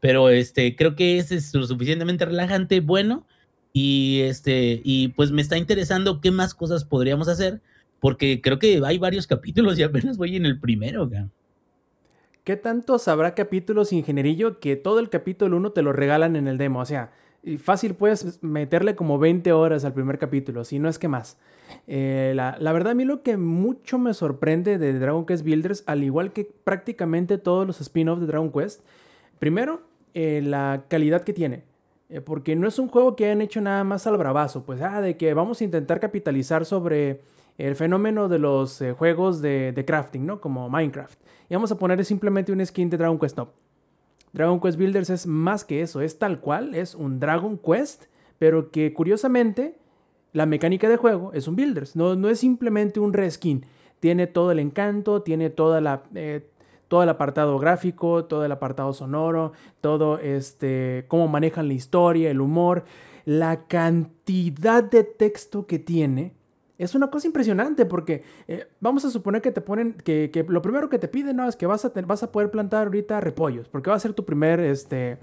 pero este, creo que ese es lo suficientemente relajante, bueno, y este, y pues me está interesando qué más cosas podríamos hacer porque creo que hay varios capítulos y apenas voy en el primero. ¿Qué tantos habrá capítulos ingenierillo que todo el capítulo 1 te lo regalan en el demo? O sea, fácil puedes meterle como 20 horas al primer capítulo, si no es que más. Eh, la, verdad, a mí lo que mucho me sorprende de Dragon Quest Builders, al igual que prácticamente todos los spin-offs de Dragon Quest, primero, eh, la calidad que tiene. Eh, porque no es un juego que hayan hecho nada más al bravazo, pues, ah, de que vamos a intentar capitalizar sobre el fenómeno de los juegos de, crafting, ¿no? Como Minecraft. Y vamos a poner simplemente un skin de Dragon Quest. No. Dragon Quest Builders es más que eso, es tal cual, es un Dragon Quest, pero que curiosamente la mecánica de juego es un Builders, no, no es simplemente un reskin. Tiene todo el encanto, tiene toda la, eh, todo el apartado gráfico, todo el apartado sonoro, todo este, cómo manejan la historia, el humor, la cantidad de texto que tiene es una cosa impresionante porque eh, vamos a suponer que te ponen, que, lo primero que te piden ¿no? es que vas a, vas a poder plantar ahorita repollos, porque va a ser tu primer, este,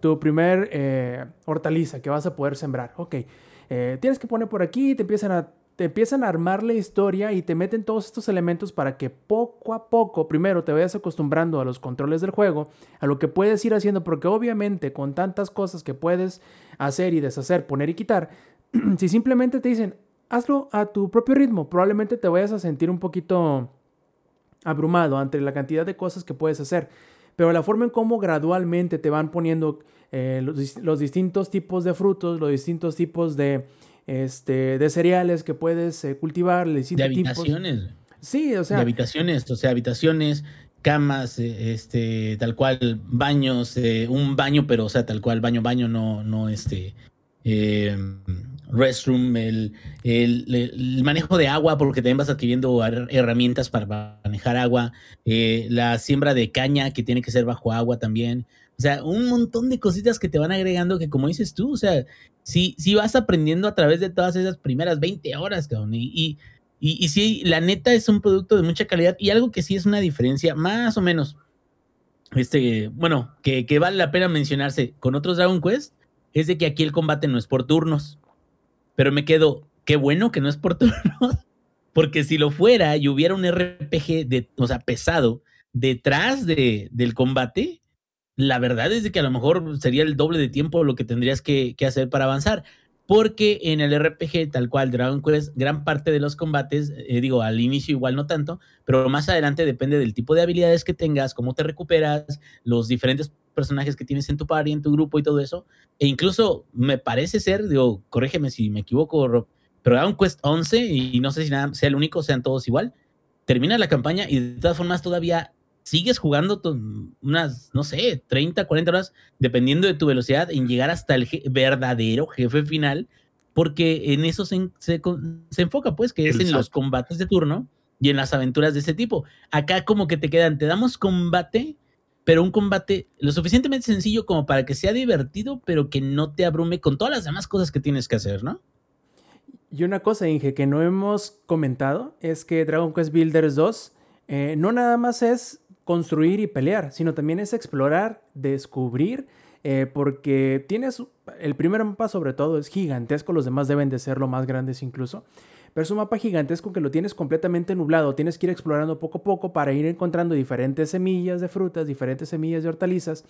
tu primer eh, hortaliza que vas a poder sembrar. Ok, eh, tienes que poner por aquí, te empiezan a te empiezan a armar la historia y te meten todos estos elementos para que poco a poco, primero te vayas acostumbrando a los controles del juego, a lo que puedes ir haciendo, porque obviamente con tantas cosas que puedes hacer y deshacer, poner y quitar, si simplemente te dicen, hazlo a tu propio ritmo. Probablemente te vayas a sentir un poquito abrumado ante la cantidad de cosas que puedes hacer. Pero la forma en cómo gradualmente te van poniendo eh, los, distintos tipos de frutos, los distintos tipos de, este, de cereales que puedes eh, cultivar, de habitaciones. Sí, o sea. De habitaciones, o sea, habitaciones camas, eh, este, tal cual, baños, eh, un baño, pero, o sea, tal cual, baño, baño, no, no, este, eh, restroom, el, el, el, manejo de agua, porque también vas adquiriendo herramientas para manejar agua, eh, la siembra de caña, que tiene que ser bajo agua también. O sea, un montón de cositas que te van agregando que, como dices tú, o sea, si, si vas aprendiendo a través de todas esas primeras 20 horas, cabrón, y, y y, y sí, la neta es un producto de mucha calidad y algo que sí es una diferencia, más o menos, este, bueno, que, que vale la pena mencionarse con otros Dragon Quest, es de que aquí el combate no es por turnos. Pero me quedo, qué bueno que no es por turnos, porque si lo fuera y hubiera un RPG o sea, pesado detrás de, del combate, la verdad es que a lo mejor sería el doble de tiempo lo que tendrías que, que hacer para avanzar porque en el RPG, tal cual Dragon Quest, gran parte de los combates, eh, digo, al inicio igual no tanto, pero más adelante depende del tipo de habilidades que tengas, cómo te recuperas, los diferentes personajes que tienes en tu party, en tu grupo y todo eso. E incluso me parece ser, digo, corrígeme si me equivoco, Rob, pero Dragon Quest 11, y no sé si nada, sea el único, sean todos igual, termina la campaña y de todas formas todavía sigues jugando unas, no sé, 30, 40 horas, dependiendo de tu velocidad, en llegar hasta el je verdadero jefe final, porque en eso se, se, se enfoca, pues, que es en los combates de turno y en las aventuras de ese tipo. Acá como que te quedan, te damos combate, pero un combate lo suficientemente sencillo como para que sea divertido, pero que no te abrume con todas las demás cosas que tienes que hacer, ¿no? Y una cosa, Inge, que no hemos comentado es que Dragon Quest Builders 2 eh, no nada más es construir y pelear, sino también es explorar, descubrir, eh, porque tienes el primer mapa sobre todo es gigantesco, los demás deben de ser lo más grandes incluso, pero es un mapa gigantesco que lo tienes completamente nublado, tienes que ir explorando poco a poco para ir encontrando diferentes semillas de frutas, diferentes semillas de hortalizas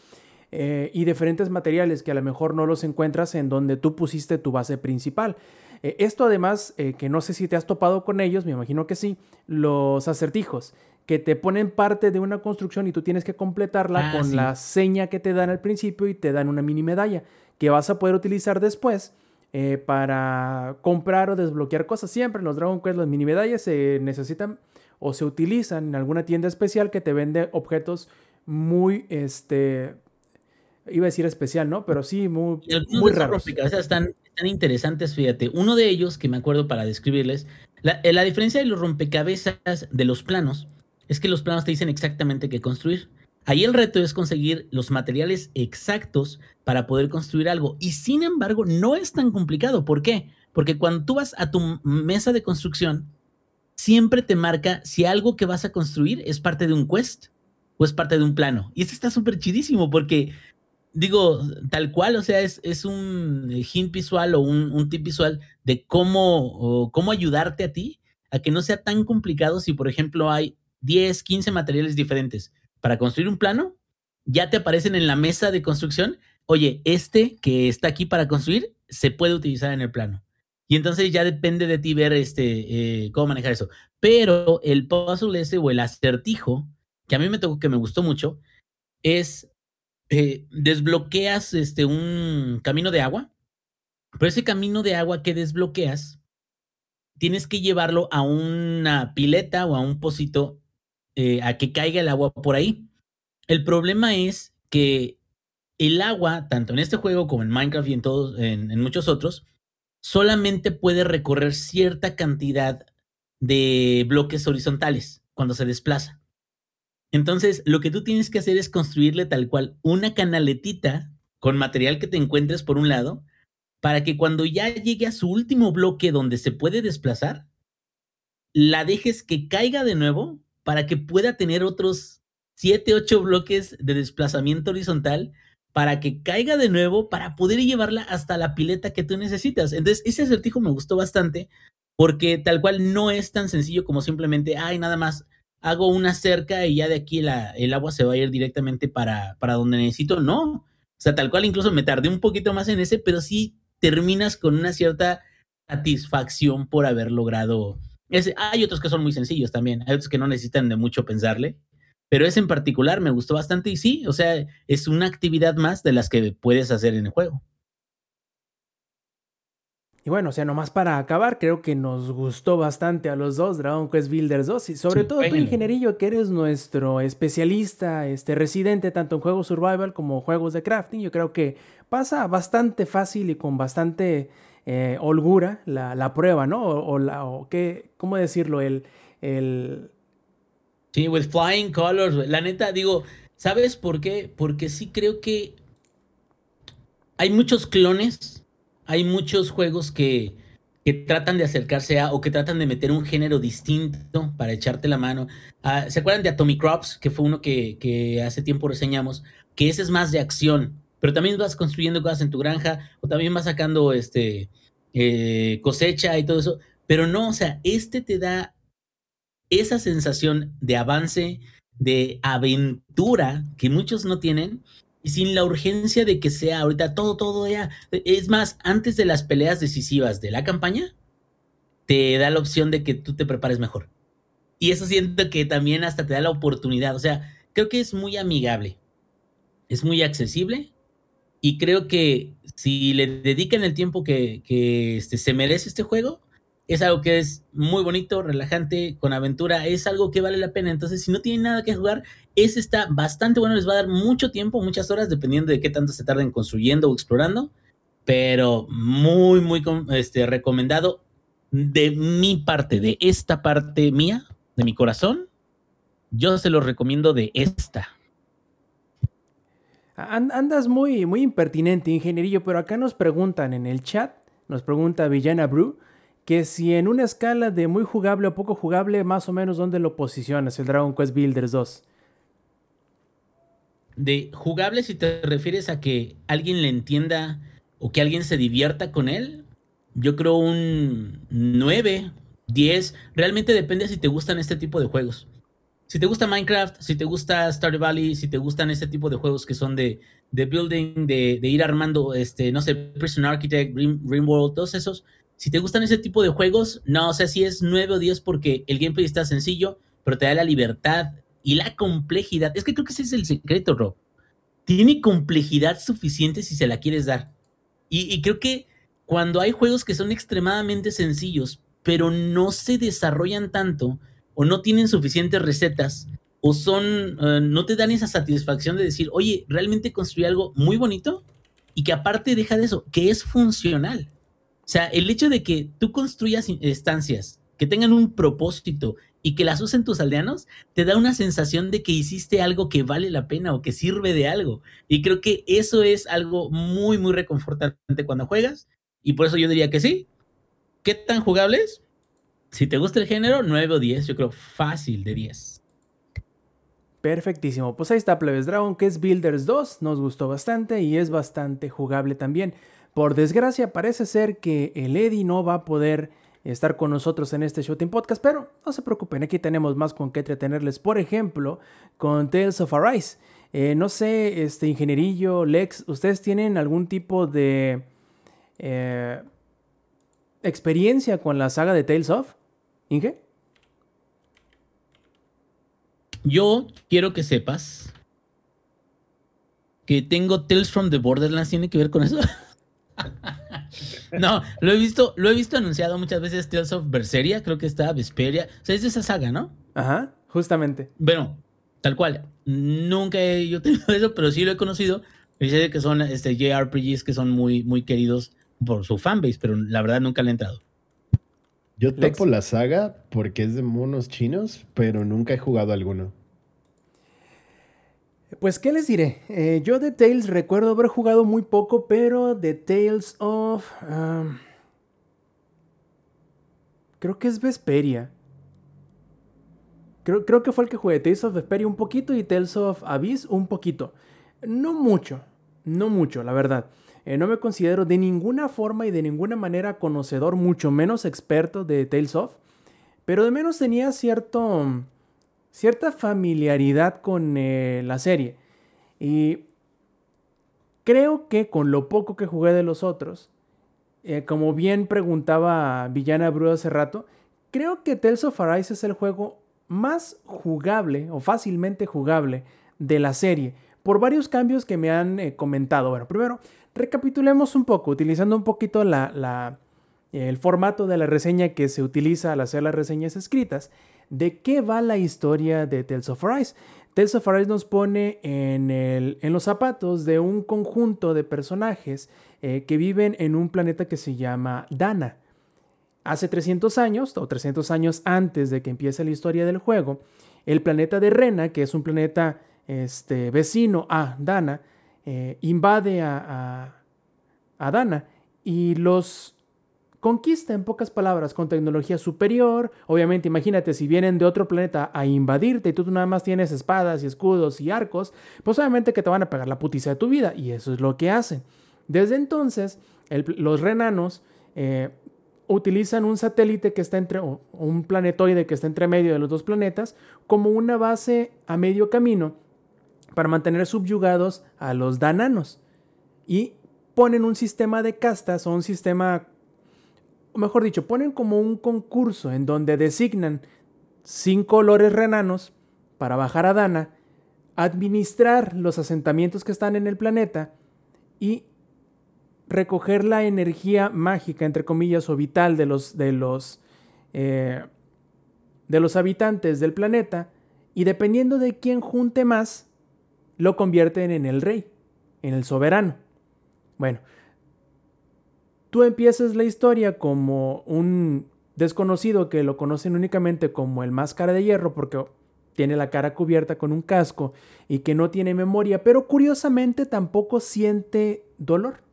eh, y diferentes materiales que a lo mejor no los encuentras en donde tú pusiste tu base principal. Eh, esto además, que no sé si te has topado con ellos, me imagino que sí, los acertijos que te ponen parte de una construcción y tú tienes que completarla ah, con sí. la seña que te dan al principio y te dan una mini medalla que vas a poder utilizar después eh, para comprar o desbloquear cosas. Siempre en los Dragon Quest las mini medallas se necesitan o se utilizan en alguna tienda especial que te vende objetos muy, este, iba a decir especial, ¿no? Pero sí, muy, muy raros. Están, están interesantes, fíjate. Uno de ellos, que me acuerdo para describirles, la, la diferencia de los rompecabezas de los planos es que los planos te dicen exactamente qué construir. Ahí el reto es conseguir los materiales exactos para poder construir algo. Y sin embargo, no es tan complicado. ¿Por qué? Porque cuando tú vas a tu mesa de construcción, siempre te marca si algo que vas a construir es parte de un quest o es parte de un plano. Y esto está súper chidísimo porque, digo, tal cual, o sea, es, es un hint visual o un, tip visual de cómo, cómo ayudarte a ti a que no sea tan complicado si, por ejemplo, hay 10, 15 materiales diferentes para construir un plano, ya te aparecen en la mesa de construcción, oye, este que está aquí para construir se puede utilizar en el plano. Y entonces ya depende de ti ver este, eh, cómo manejar eso. Pero el puzzle ese o el acertijo, que a mí me tocó que me gustó mucho, es eh, desbloqueas este, un camino de agua, pero ese camino de agua que desbloqueas, tienes que llevarlo a una pileta o a un pocito eh, a que caiga el agua por ahí. El problema es que el agua, tanto en este juego como en Minecraft y en, todos, en, en muchos otros, solamente puede recorrer cierta cantidad de bloques horizontales cuando se desplaza. Entonces, lo que tú tienes que hacer es construirle tal cual una canaletita con material que te encuentres por un lado, para que cuando ya llegue a su último bloque donde se puede desplazar, la dejes que caiga de nuevo para que pueda tener otros 7, 8 bloques de desplazamiento horizontal para que caiga de nuevo, para poder llevarla hasta la pileta que tú necesitas. Entonces, ese acertijo me gustó bastante porque tal cual no es tan sencillo como simplemente, ay, nada más hago una cerca y ya de aquí la, el agua se va a ir directamente para, para donde necesito. No, o sea, tal cual incluso me tardé un poquito más en ese, pero sí terminas con una cierta satisfacción por haber logrado es, hay otros que son muy sencillos también, hay otros que no necesitan de mucho pensarle, pero ese en particular me gustó bastante y sí, o sea, es una actividad más de las que puedes hacer en el juego. Y bueno, o sea, nomás para acabar, creo que nos gustó bastante a los dos Dragon Quest Builders 2 y sobre todo tú, ingenierillo, que eres nuestro especialista, este residente tanto en juegos survival como juegos de crafting, yo creo que pasa bastante fácil y con bastante eh, holgura la, prueba, ¿no? O, la, o qué, ¿cómo decirlo? El, el... Sí, with flying colors, la neta, digo, ¿sabes por qué? Porque sí creo que hay muchos clones hay muchos juegos que, tratan de acercarse a o que tratan de meter un género distinto para echarte la mano. Ah, ¿Se acuerdan de Atomic Crops? Que fue uno que, hace tiempo reseñamos, que ese es más de acción, pero también vas construyendo cosas en tu granja o también vas sacando este, eh, cosecha y todo eso. Pero no, o sea, este te da esa sensación de avance, de aventura que muchos no tienen y sin la urgencia de que sea ahorita todo, todo ya. Es más, antes de las peleas decisivas de la campaña, te da la opción de que tú te prepares mejor. Y eso siento que también hasta te da la oportunidad. O sea, creo que es muy amigable. Es muy accesible. Y creo que si le dedican el tiempo que, este, se merece este juego, es algo que es muy bonito, relajante, con aventura, es algo que vale la pena. Entonces, si no tienen nada que jugar, ese está bastante bueno, les va a dar mucho tiempo, muchas horas, dependiendo de qué tanto se tarden construyendo o explorando, pero muy, muy este, recomendado de mi parte, de esta parte mía, de mi corazón. Yo se los recomiendo de esta. Andas muy, muy impertinente, ingenierillo, pero acá nos preguntan en el chat, nos pregunta Villana Brew, que si en una escala de muy jugable o poco jugable, más o menos dónde lo posicionas el Dragon Quest Builders 2. De jugable si te refieres a que alguien le entienda o que alguien se divierta con él, yo creo un 9, 10, realmente depende si te gustan este tipo de juegos. Si te gusta Minecraft, si te gusta Stardew Valley, si te gustan este tipo de juegos que son de, de building, de, ir armando, este, no sé, Prison Architect, Dream, World, todos esos, si te gustan ese tipo de juegos, no, o sea, si es 9 o 10 porque el gameplay está sencillo, pero te da la libertad y la complejidad. Es que creo que ese es el secreto, Rob. Tiene complejidad suficiente si se la quieres dar. Y creo que cuando hay juegos que son extremadamente sencillos, pero no se desarrollan tanto, o no tienen suficientes recetas, o son, eh, no te dan esa satisfacción de decir, oye, realmente construí algo muy bonito y que aparte deja de eso, que es funcional. O sea, el hecho de que tú construyas estancias que tengan un propósito y que las usen tus aldeanos, te da una sensación de que hiciste algo que vale la pena o que sirve de algo. Y creo que eso es algo muy, muy reconfortante cuando juegas. Y por eso yo diría que sí. ¿Qué tan jugables? Si te gusta el género, 9 o 10, yo creo fácil de 10. Perfectísimo. Pues ahí está Plebes Dragon, que es Builders 2. Nos gustó bastante y es bastante jugable también. Por desgracia, parece ser que el Eddie no va a poder estar con nosotros en este Shooting Podcast, pero no se preocupen, aquí tenemos más con qué entretenerles. Por ejemplo, con Tales of Arise. Eh, no sé, este ingenierillo, Lex, ¿ustedes tienen algún tipo de eh, experiencia con la saga de Tales of? ¿Inge? Yo quiero que sepas que tengo Tales from the Borderlands, ¿tiene que ver con eso? no, lo he visto, lo he visto anunciado muchas veces Tales of Berseria, creo que está Vesperia. O sea, es de esa saga, ¿no? Ajá, justamente. Bueno, tal cual. Nunca he yo tenido eso, pero sí lo he conocido. Me dice que son este, JRPGs que son muy, muy queridos por su fanbase, pero la verdad nunca le he entrado. Yo topo la saga porque es de monos chinos, pero nunca he jugado alguno. Pues, ¿qué les diré? Eh, yo de Tales recuerdo haber jugado muy poco, pero de Tales of... creo que es Vesperia. Creo, creo, que fue el que jugué Tales of Vesperia un poquito y Tales of Abyss un poquito. No mucho, no mucho, la verdad. Eh, no me considero de ninguna forma y de ninguna manera conocedor, mucho menos experto de Tales of. Pero de menos tenía cierto cierta familiaridad con eh, la serie. Y creo que con lo poco que jugué de los otros, eh, como bien preguntaba Villana Bru hace rato, creo que Tales of Arise es el juego más jugable o fácilmente jugable de la serie, por varios cambios que me han comentado. Bueno, primero, recapitulemos un poco, utilizando un poquito la, el formato de la reseña que se utiliza al hacer las reseñas escritas, de qué va la historia de Tales of Arise. Tales of Arise nos pone en, el, en los zapatos de un conjunto de personajes eh, que viven en un planeta que se llama Dana. Hace 300 años, o 300 años antes de que empiece la historia del juego, el planeta de Rena, que es un planeta este, vecino a Dana, eh, invade a, Dana y los conquista en pocas palabras con tecnología superior. Obviamente, imagínate si vienen de otro planeta a invadirte y tú nada más tienes espadas y escudos y arcos, pues obviamente que te van a pegar la putiza de tu vida y eso es lo que hacen. Desde entonces, los renanos eh, utilizan un satélite que está entre, o un planetoide que está entre medio de los dos planetas, como una base a medio camino para mantener subyugados a los dananos. Y ponen un sistema de castas o un sistema mejor dicho, ponen como un concurso en donde designan cinco olores renanos para bajar a Dana, administrar los asentamientos que están en el planeta y recoger la energía mágica, entre comillas, o vital de los, de los, eh, de los habitantes del planeta y dependiendo de quién junte más, lo convierten en el rey, en el soberano. Bueno, tú empiezas la historia como un desconocido que lo conocen únicamente como el máscara de hierro porque tiene la cara cubierta con un casco y que no tiene memoria, pero curiosamente tampoco siente dolor.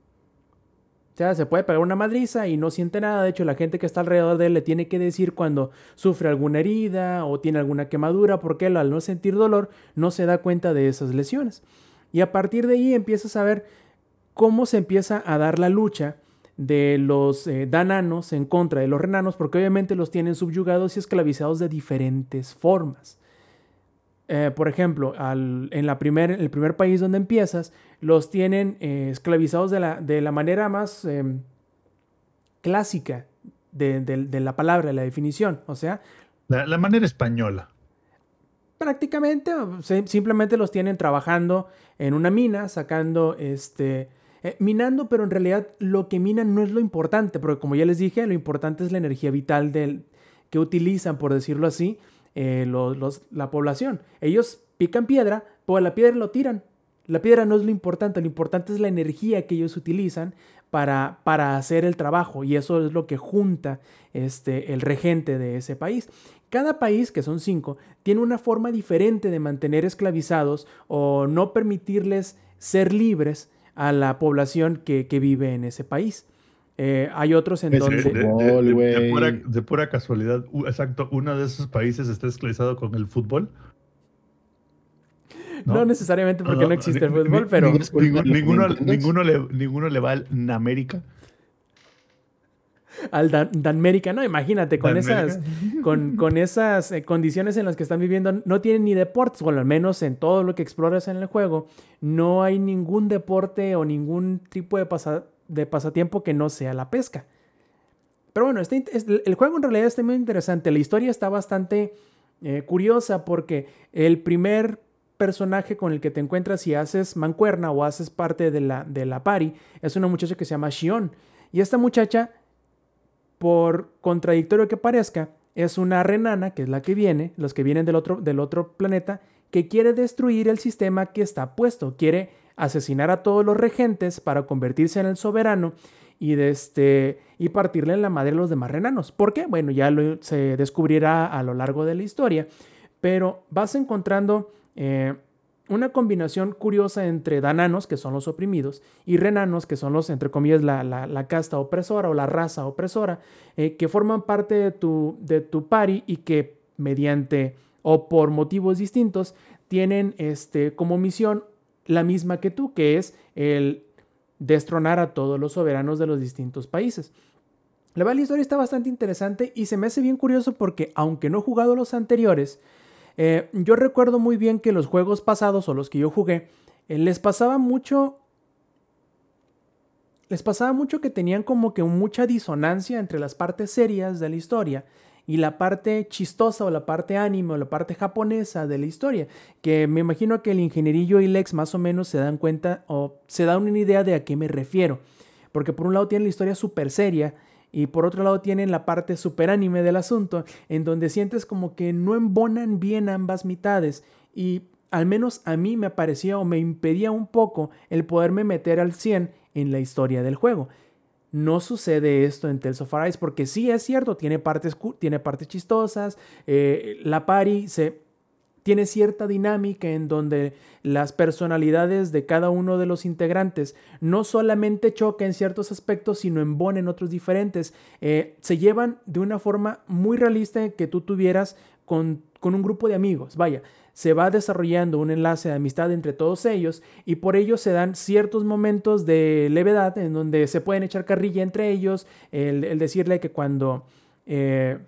O sea, se puede pegar una madriza y no siente nada. De hecho, la gente que está alrededor de él le tiene que decir cuando sufre alguna herida o tiene alguna quemadura, porque él al no sentir dolor no se da cuenta de esas lesiones. Y a partir de ahí empiezas a ver cómo se empieza a dar la lucha de los eh, dananos en contra de los renanos, porque obviamente los tienen subyugados y esclavizados de diferentes formas. Eh, por ejemplo, en la primer, el primer país donde empiezas, los tienen eh, esclavizados de la, de la, manera más em, clásica de, la palabra, de la definición. O sea, la, la manera española. Prácticamente, simplemente los tienen trabajando en una mina, sacando este, eh, minando, pero en realidad lo que minan no es lo importante, porque como ya les dije, lo importante es la energía vital del, que utilizan, por decirlo así, eh, la población. Ellos pican piedra, pues la piedra lo tiran. La piedra no es lo importante, lo importante es la energía que ellos utilizan para, para hacer el trabajo y eso es lo que junta este, el regente de ese país. Cada país, que son cinco, tiene una forma diferente de mantener esclavizados o no permitirles ser libres a la población que, vive en ese país. Eh, hay otros en donde... De, pura, casualidad, exacto, uno de esos países está esclavizado con el fútbol. No, necesariamente porque no, existe el fútbol, pero... Ninguno, ninguno, le, ninguno le va a América al Dan Danmérica, ¿no? Imagínate, con esas, con, con, esas eh, condiciones en las que están viviendo, no tienen ni deportes, bueno, al menos en todo lo que exploras en el juego, no hay ningún deporte o ningún tipo de, de pasatiempo que no sea la pesca. Pero bueno, este, el juego en realidad está muy interesante, la historia está bastante eh, curiosa porque el primer personaje con el que te encuentras si haces mancuerna o haces parte de la, de la pari es una muchacha que se llama Shion. Y esta muchacha por contradictorio que parezca, es una renana, que es la que viene, los que vienen del otro, del otro planeta, que quiere destruir el sistema que está puesto, quiere asesinar a todos los regentes para convertirse en el soberano y, este, y partirle en la madre a los demás renanos. ¿Por qué? Bueno, ya se descubrirá a lo largo de la historia, pero vas encontrando eh, una combinación curiosa entre dananos, que son los oprimidos, y renanos, que son los, entre comillas, la, casta opresora o la raza opresora, eh, que forman parte de tu, de tu pari y que mediante o por motivos distintos tienen este, como misión la misma que tú, que es el destronar a todos los soberanos de los distintos países. La verdad, la historia está bastante interesante y se me hace bien curioso porque, aunque no he jugado los anteriores, eh, yo recuerdo muy bien que los juegos pasados o los que yo jugué, eh, les pasaba mucho... Les pasaba mucho que tenían como que mucha disonancia entre las partes serias de la historia y la parte chistosa o la parte anime o la parte japonesa de la historia, que me imagino que el ingenierillo y Lex más o menos se dan cuenta o se dan una idea de a qué me refiero, porque por un lado tiene la historia súper seria Y por otro lado tienen la parte super anime del asunto, en donde sientes como que no embonan bien ambas mitades. Y al menos a mí me parecía o me impedía un poco el poderme meter al 100 en la historia del juego. No sucede esto en Tales of Arise porque sí es cierto, tiene partes, tiene partes chistosas, eh, la pari se, tiene cierta dinámica en donde las personalidades de cada uno de los integrantes no solamente chocan en ciertos aspectos, sino embonen otros diferentes. Eh, se llevan de una forma muy realista que tú tuvieras con, con un grupo de amigos. Vaya, se va desarrollando un enlace de amistad entre todos ellos y por ello se dan ciertos momentos de levedad en donde se pueden echar carrilla entre ellos, el, decirle que cuando, eh,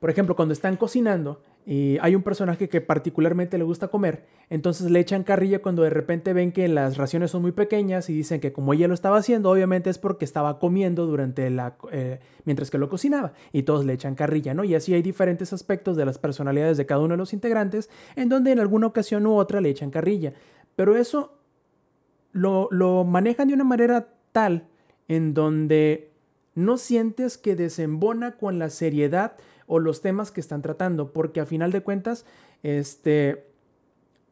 por ejemplo, cuando están cocinando, y hay un personaje que particularmente le gusta comer, entonces le echan carrilla cuando de repente ven que las raciones son muy pequeñas y dicen que como ella lo estaba haciendo, obviamente es porque estaba comiendo durante la eh, mientras que lo cocinaba y todos le echan carrilla, ¿no? Y así hay diferentes aspectos de las personalidades de cada uno de los integrantes en donde en alguna ocasión u otra le echan carrilla, pero eso lo, lo manejan de una manera tal en donde no sientes que desembona con la seriedad o los temas que están tratando, porque a final de cuentas, este,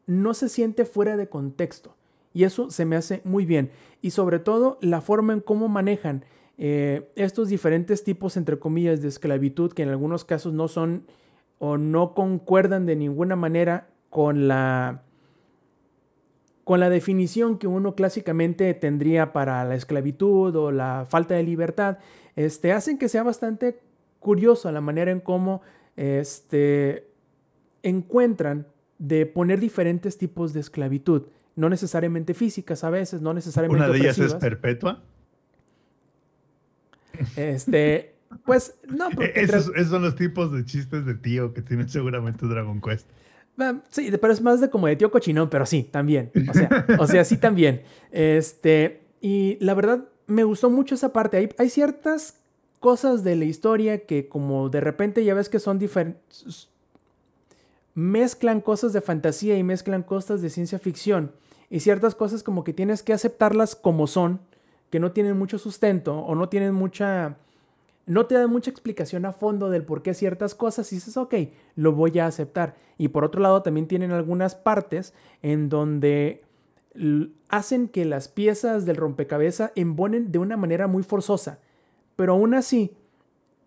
no se siente fuera de contexto. Y eso se me hace muy bien. Y sobre todo la forma en cómo manejan eh, estos diferentes tipos, entre comillas, de esclavitud, que en algunos casos no son o no concuerdan de ninguna manera con la, con la definición que uno clásicamente tendría para la esclavitud o la falta de libertad, este, hacen que sea bastante curioso la manera en cómo este, encuentran de poner diferentes tipos de esclavitud, no necesariamente físicas a veces, no necesariamente ¿Una de ellas es perpetua? Este, pues no. E-, esos, son los tipos de chistes de tío que tiene seguramente Dragon Quest. Sí, pero es más de como de tío cochinón, pero sí, también. O sea, o sea, sí también. Este, y la verdad, me gustó mucho esa parte. Hay, hay ciertas cosas de la historia que como de repente ya ves que son diferentes, mezclan cosas de fantasía y mezclan cosas de ciencia ficción y ciertas cosas como que tienes que aceptarlas como son, que no tienen mucho sustento o no tienen mucha, no te dan mucha explicación a fondo del por qué ciertas cosas y dices, ok, lo voy a aceptar. Y por otro lado también tienen algunas partes en donde hacen que las piezas del rompecabezas embonen de una manera muy forzosa pero aún así,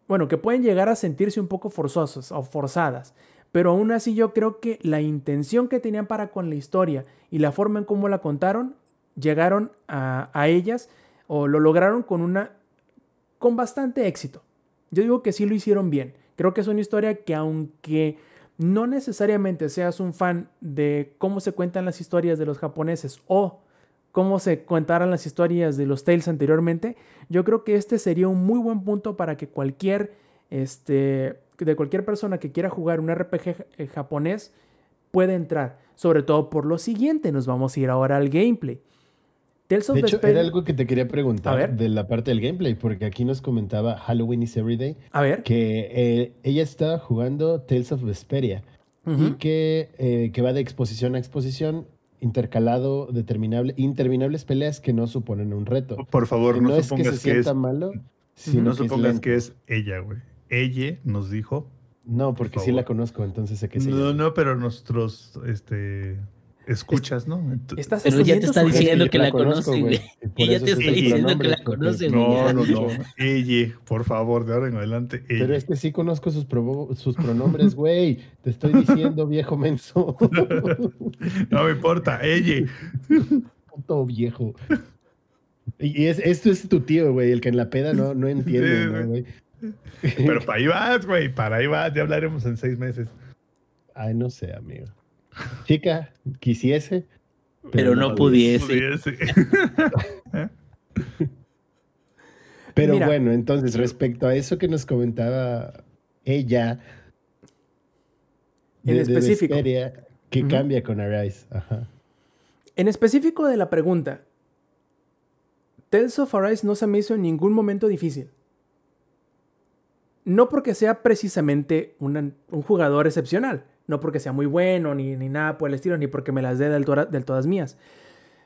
bueno, que pueden llegar a sentirse un poco forzosos o forzadas, pero aún así yo creo que la intención que tenían para con la historia y la forma en cómo la contaron, llegaron a, a ellas o lo lograron con una con bastante éxito. Yo digo que sí lo hicieron bien. Creo que es una historia que aunque no necesariamente seas un fan de cómo se cuentan las historias de los japoneses o cómo se contaran las historias de los Tales anteriormente, yo creo que este sería un muy buen punto para que cualquier, este, de cualquier persona que quiera jugar un RPG eh, japonés pueda entrar. Sobre todo por lo siguiente, nos vamos a ir ahora al gameplay. Tales of de hecho, era algo que te quería preguntar de la parte del gameplay, porque aquí nos comentaba Halloween is Everyday a ver. que eh, ella estaba jugando Tales of Vesperia y que, eh, que va de exposición a exposición intercalado determinable, interminables peleas que no suponen un reto. Por favor, no, supongas que, es malo. no supongas que es ella, güey. Ella nos dijo. No, porque sí la conozco, entonces sé que sí. No, no, pero nuestros este, escuchas, ¿no? Estás pero ella te está diciendo que la, conoce, güey. Ella te está diciendo que la conoce, güey. No, no, no. Ella, por favor, de ahora en adelante. Pero es que sí conozco sus, sus pronombres, güey. Te estoy diciendo, viejo menso. no me importa, ella. Puto viejo. Y es, esto es tu tío, güey, el que en la peda no, no entiende, güey. Pero para ahí vas, güey, para ahí vas, ya hablaremos en seis meses. Ay, no sé, amigo chica quisiese, pero, no, pudiese. pero bueno, entonces respecto a eso que nos comentaba ella, en específico, que cambia con Arise. En específico de la pregunta, Tales of Arise no se me hizo en ningún momento difícil. No porque sea precisamente un jugador excepcional, no porque sea muy bueno, ni, ni nada por el estilo, ni porque me las dé del, del todas mías.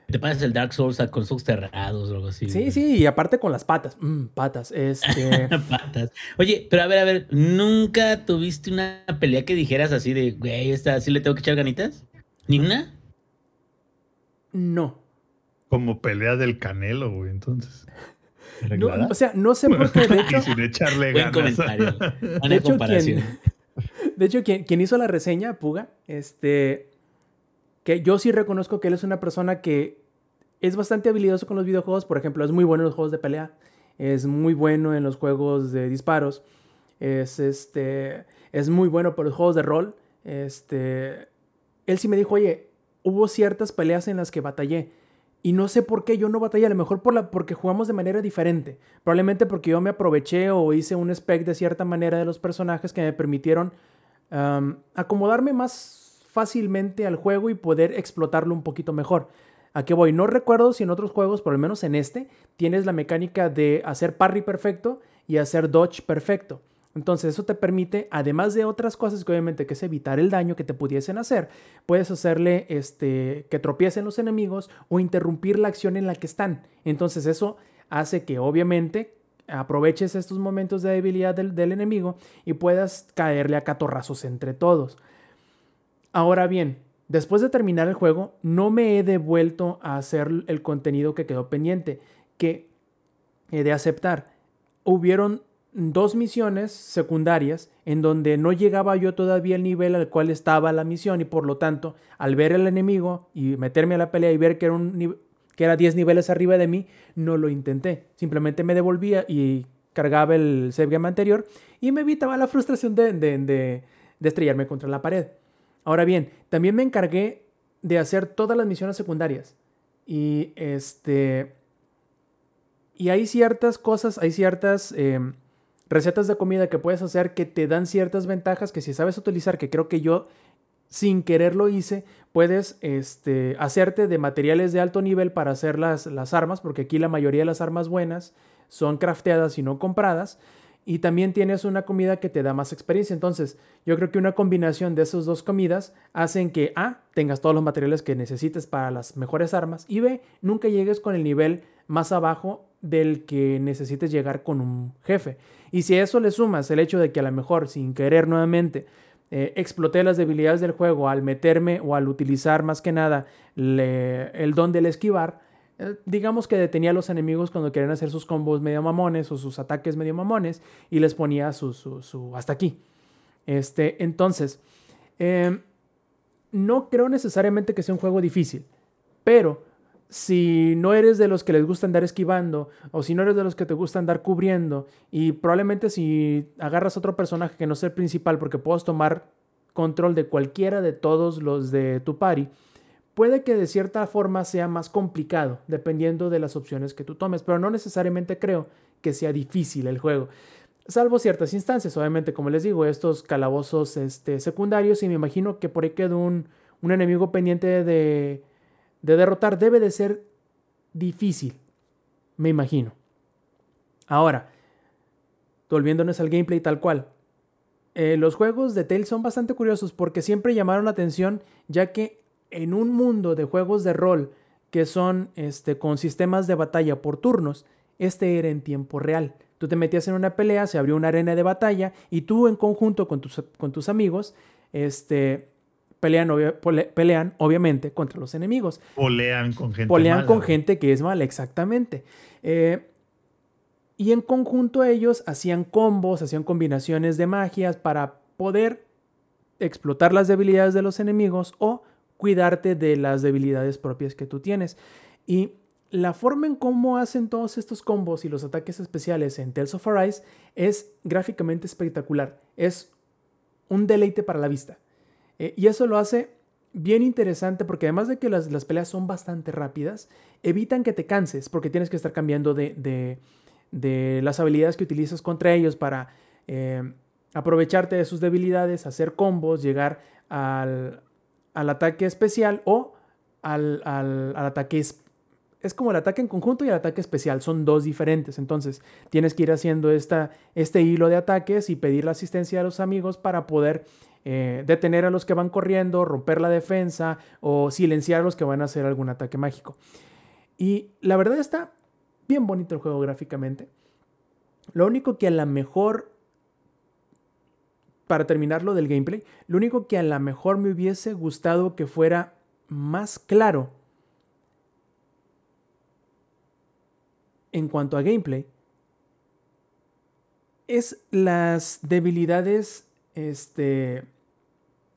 te pasas el Dark Souls con sus cerrados o algo así. Sí, sí, y aparte con las patas. Mm, patas, este. patas. Oye, pero a ver, a ver, ¿nunca tuviste una pelea que dijeras así de, güey, esta sí le tengo que echar ganitas? ¿Ni una? No. Como pelea del canelo, güey, entonces. No, o sea, no sé por qué, de hecho. sin echarle Buen ganas. comentario. de hecho, comparación. quien, de hecho quien, hizo la reseña, Puga, este, que yo sí reconozco que él es una persona que es bastante habilidoso con los videojuegos. Por ejemplo, es muy bueno en los juegos de pelea, es muy bueno en los juegos de disparos, es, este, es muy bueno por los juegos de rol. Este, él sí me dijo, oye, hubo ciertas peleas en las que batallé. Y no sé por qué yo no batallé, a lo mejor por la, porque jugamos de manera diferente. Probablemente porque yo me aproveché o hice un spec de cierta manera de los personajes que me permitieron acomodarme más fácilmente al juego y poder explotarlo un poquito mejor. ¿A qué voy? No recuerdo si en otros juegos, por lo menos en este, tienes la mecánica de hacer parry perfecto y hacer dodge perfecto. Entonces eso te permite, además de otras cosas que obviamente que es evitar el daño que te pudiesen hacer, puedes hacerle este, que tropiecen los enemigos o interrumpir la acción en la que están. Entonces eso hace que obviamente aproveches estos momentos de debilidad del, del enemigo y puedas caerle a catorrazos entre todos. Ahora bien, después de terminar el juego, no me he devuelto a hacer el contenido que quedó pendiente, que he de aceptar. Hubieron dos misiones secundarias en donde no llegaba yo todavía al nivel al cual estaba la misión y por lo tanto al ver al enemigo y meterme a la pelea y ver que era, un, que era 10 niveles arriba de mí, no lo intenté. Simplemente me devolvía y cargaba el save anterior y me evitaba la frustración de, de, de, de estrellarme contra la pared. Ahora bien, también me encargué de hacer todas las misiones secundarias y este... Y hay ciertas cosas, hay ciertas... Eh, recetas de comida que puedes hacer que te dan ciertas ventajas que si sabes utilizar, que creo que yo sin querer lo hice, puedes este, hacerte de materiales de alto nivel para hacer las, las armas, porque aquí la mayoría de las armas buenas son crafteadas y no compradas. Y también tienes una comida que te da más experiencia. Entonces, yo creo que una combinación de esas dos comidas hacen que A, tengas todos los materiales que necesites para las mejores armas y B, nunca llegues con el nivel más abajo del que necesites llegar con un jefe. Y si a eso le sumas el hecho de que a lo mejor sin querer nuevamente eh, exploté las debilidades del juego al meterme o al utilizar más que nada el don del esquivar, eh, digamos que detenía a los enemigos cuando querían hacer sus combos medio mamones o sus ataques medio mamones y les ponía su, su, hasta aquí. Este, entonces, eh, no creo necesariamente que sea un juego difícil, pero si no eres de los que les gusta andar esquivando o si no eres de los que te gusta andar cubriendo y probablemente si agarras otro personaje que no sea el principal porque puedes tomar control de cualquiera de todos los de tu party, puede que de cierta forma sea más complicado dependiendo de las opciones que tú tomes, pero no necesariamente creo que sea difícil el juego. Salvo ciertas instancias, obviamente, como les digo, estos calabozos este, secundarios y me imagino que por ahí quedó un, un enemigo pendiente de, de derrotar debe de ser difícil, me imagino. Ahora, volviéndonos al gameplay tal cual. Eh, los juegos de Tales son bastante curiosos porque siempre llamaron la atención ya que en un mundo de juegos de rol que son este, con sistemas de batalla por turnos, este era en tiempo real. Tú te metías en una pelea, se abrió una arena de batalla y tú en conjunto con tus, con tus amigos este, pelean, obvia, pelean, obviamente contra los enemigos. Polean con gente Polean mala, con gente que es mala, exactamente. Eh, y en conjunto ellos hacían combos, hacían combinaciones de magias para poder explotar las debilidades de los enemigos o cuidarte de las debilidades propias que tú tienes. Y la forma en cómo hacen todos estos combos y los ataques especiales en Tales of Arise es gráficamente espectacular. Es un deleite para la vista. Eh, y eso lo hace bien interesante porque además de que las, las, peleas son bastante rápidas, evitan que te canses porque tienes que estar cambiando de, de, de las habilidades que utilizas contra ellos para eh, aprovecharte de sus debilidades, hacer combos, llegar al, al ataque especial o al, al, al ataque es como el ataque en conjunto y el ataque especial, son dos diferentes. Entonces, tienes que ir haciendo esta, este hilo de ataques y pedir la asistencia a los amigos para poder eh, detener a los que van corriendo, romper la defensa o silenciar a los que van a hacer algún ataque mágico. Y la verdad está bien bonito el juego gráficamente. Lo único que a lo mejor, para terminar lo del gameplay, lo único que a lo mejor me hubiese gustado que fuera más claro en cuanto a gameplay es las debilidades, este,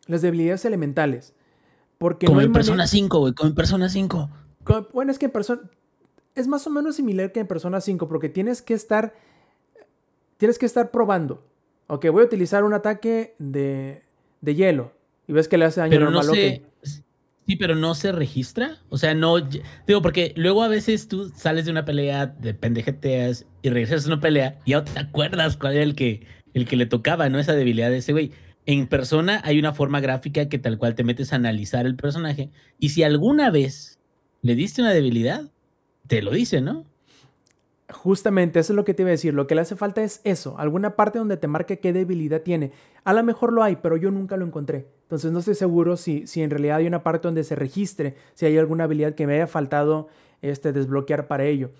las debilidades elementales. Porque como no en Persona manera- 5, güey, como en Persona 5. Co- Bueno, es que en Persona. Es más o menos similar que en Persona 5, porque tienes que estar. Tienes que estar probando. Ok, voy a utilizar un ataque de, de hielo. Y ves que le hace daño Pero no normal. ok. se. Sí, pero no se registra. O sea, no. Digo, porque luego a veces tú sales de una pelea, de pendejeteas y regresas a una pelea y ya te acuerdas cuál era el que, el que le tocaba, ¿no? Esa debilidad de ese güey. En persona hay una forma gráfica que tal cual te metes a analizar el personaje. Y si alguna vez le diste una debilidad, te lo dice, ¿no? Justamente, eso es lo que te iba a decir. Lo que le hace falta es eso, alguna parte donde te marque qué debilidad tiene. A lo mejor lo hay, pero yo nunca lo encontré. Entonces no estoy seguro si, si en realidad hay una parte donde se registre, si hay alguna habilidad que me haya faltado este, desbloquear para ello.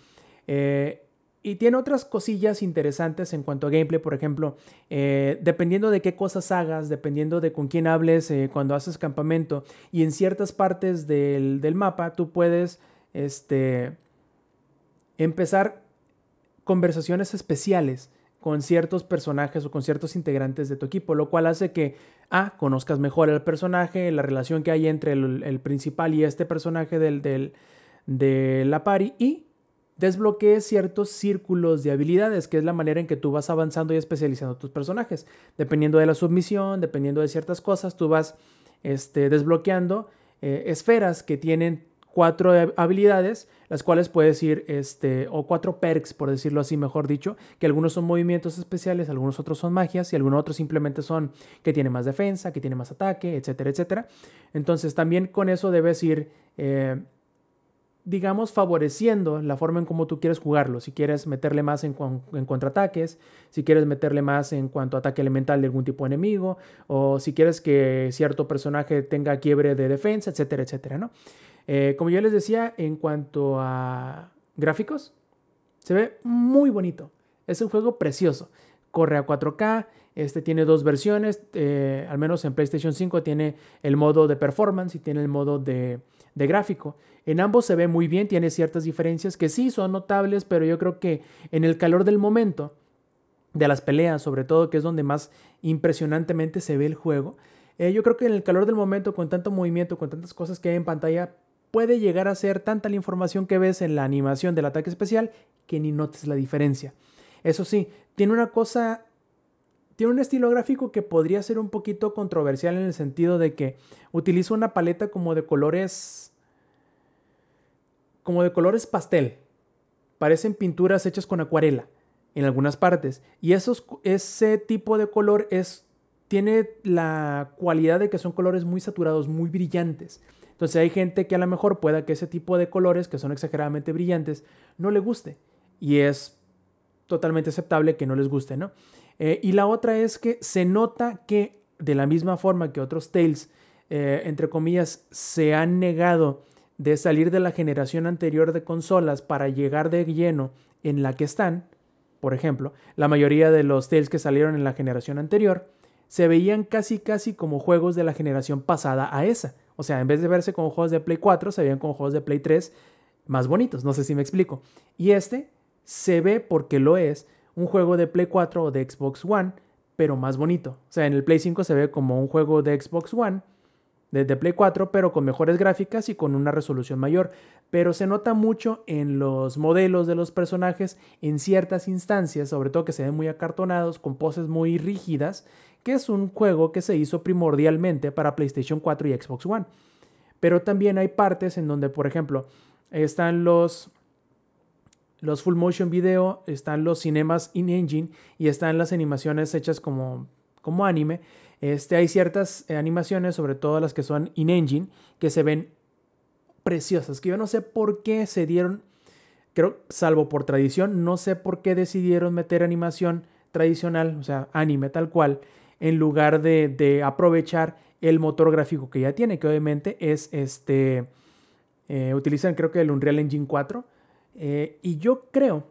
Eh, y tiene otras cosillas interesantes en cuanto a gameplay, por ejemplo, eh, dependiendo de qué cosas hagas, dependiendo de con quién hables eh, cuando haces campamento y en ciertas partes del, del mapa tú puedes este, empezar conversaciones especiales con ciertos personajes o con ciertos integrantes de tu equipo, lo cual hace que, ah, conozcas mejor al personaje, la relación que hay entre el, principal y este personaje del, del, de la party y desbloquees ciertos círculos de habilidades, que es la manera en que tú vas avanzando y especializando tus personajes. Dependiendo de la submisión, dependiendo de ciertas cosas, tú vas este, desbloqueando eh, esferas que tienen cuatro habilidades, las cuales puedes ir, este, o cuatro perks, por decirlo así, mejor dicho, que algunos son movimientos especiales, algunos otros son magias y algunos otros simplemente son que tiene más defensa, que tiene más ataque, etcétera, etcétera. Entonces también con eso debes ir, eh, digamos, favoreciendo la forma en cómo tú quieres jugarlo. Si quieres meterle más en, en contraataques, si quieres meterle más en cuanto a ataque elemental de algún tipo de enemigo, o si quieres que cierto personaje tenga quiebre de defensa, etcétera, etcétera, ¿no? Eh, como yo les decía, en cuanto a gráficos, se ve muy bonito. Es un juego precioso. Corre a 4K. Este tiene dos versiones. eh, al menos en PlayStation 5 tiene el modo de performance y tiene el modo de, de gráfico. En ambos se ve muy bien. Tiene ciertas diferencias que sí son notables, pero yo creo que en el calor del momento, de las peleas, sobre todo, que es donde más impresionantemente se ve el juego. eh, yo creo que en el calor del momento, con tanto movimiento, con tantas cosas que hay en pantalla, puede llegar a ser tanta la información que ves en la animación del ataque especial que ni notes la diferencia. Eso sí, tiene una cosa, tiene un estilo gráfico que podría ser un poquito controversial en el sentido de que utiliza una paleta como de colores, como de colores pastel. Parecen pinturas hechas con acuarela en algunas partes. Y esos, ese tipo de color es, tiene la cualidad de que son colores muy saturados, muy brillantes. Entonces hay gente que a lo mejor pueda que ese tipo de colores, que son exageradamente brillantes, no le guste. Y es totalmente aceptable que no les guste, ¿no? Eh, y la otra es que se nota que de la misma forma que otros Tales, eh, entre comillas, se han negado de salir de la generación anterior de consolas para llegar de lleno en la que están, por ejemplo, la mayoría de los Tales que salieron en la generación anterior se veían casi casi como juegos de la generación pasada a esa. O sea, en vez de verse como juegos de Play 4, se veían como juegos de Play 3 más bonitos, no sé si me explico. Y este se ve porque lo es un juego de Play 4 o de Xbox One, pero más bonito. O sea, en el Play 5 se ve como un juego de Xbox One, de, de Play 4, pero con mejores gráficas y con una resolución mayor. Pero se nota mucho en los modelos de los personajes en ciertas instancias, sobre todo que se ven muy acartonados, con poses muy rígidas, que es un juego que se hizo primordialmente para PlayStation 4 y Xbox One. Pero también hay partes en donde, por ejemplo, están los, los full motion video, están los cinemas in-engine y están las animaciones hechas como, como anime. Este, hay ciertas eh, animaciones, sobre todo las que son in-engine, que se ven preciosas, que yo no sé por qué se dieron, creo, salvo por tradición, no sé por qué decidieron meter animación tradicional, o sea, anime tal cual, en lugar de, aprovechar el motor gráfico que ya tiene, que obviamente es este, eh, utilizan creo que el Unreal Engine 4, eh, y yo creo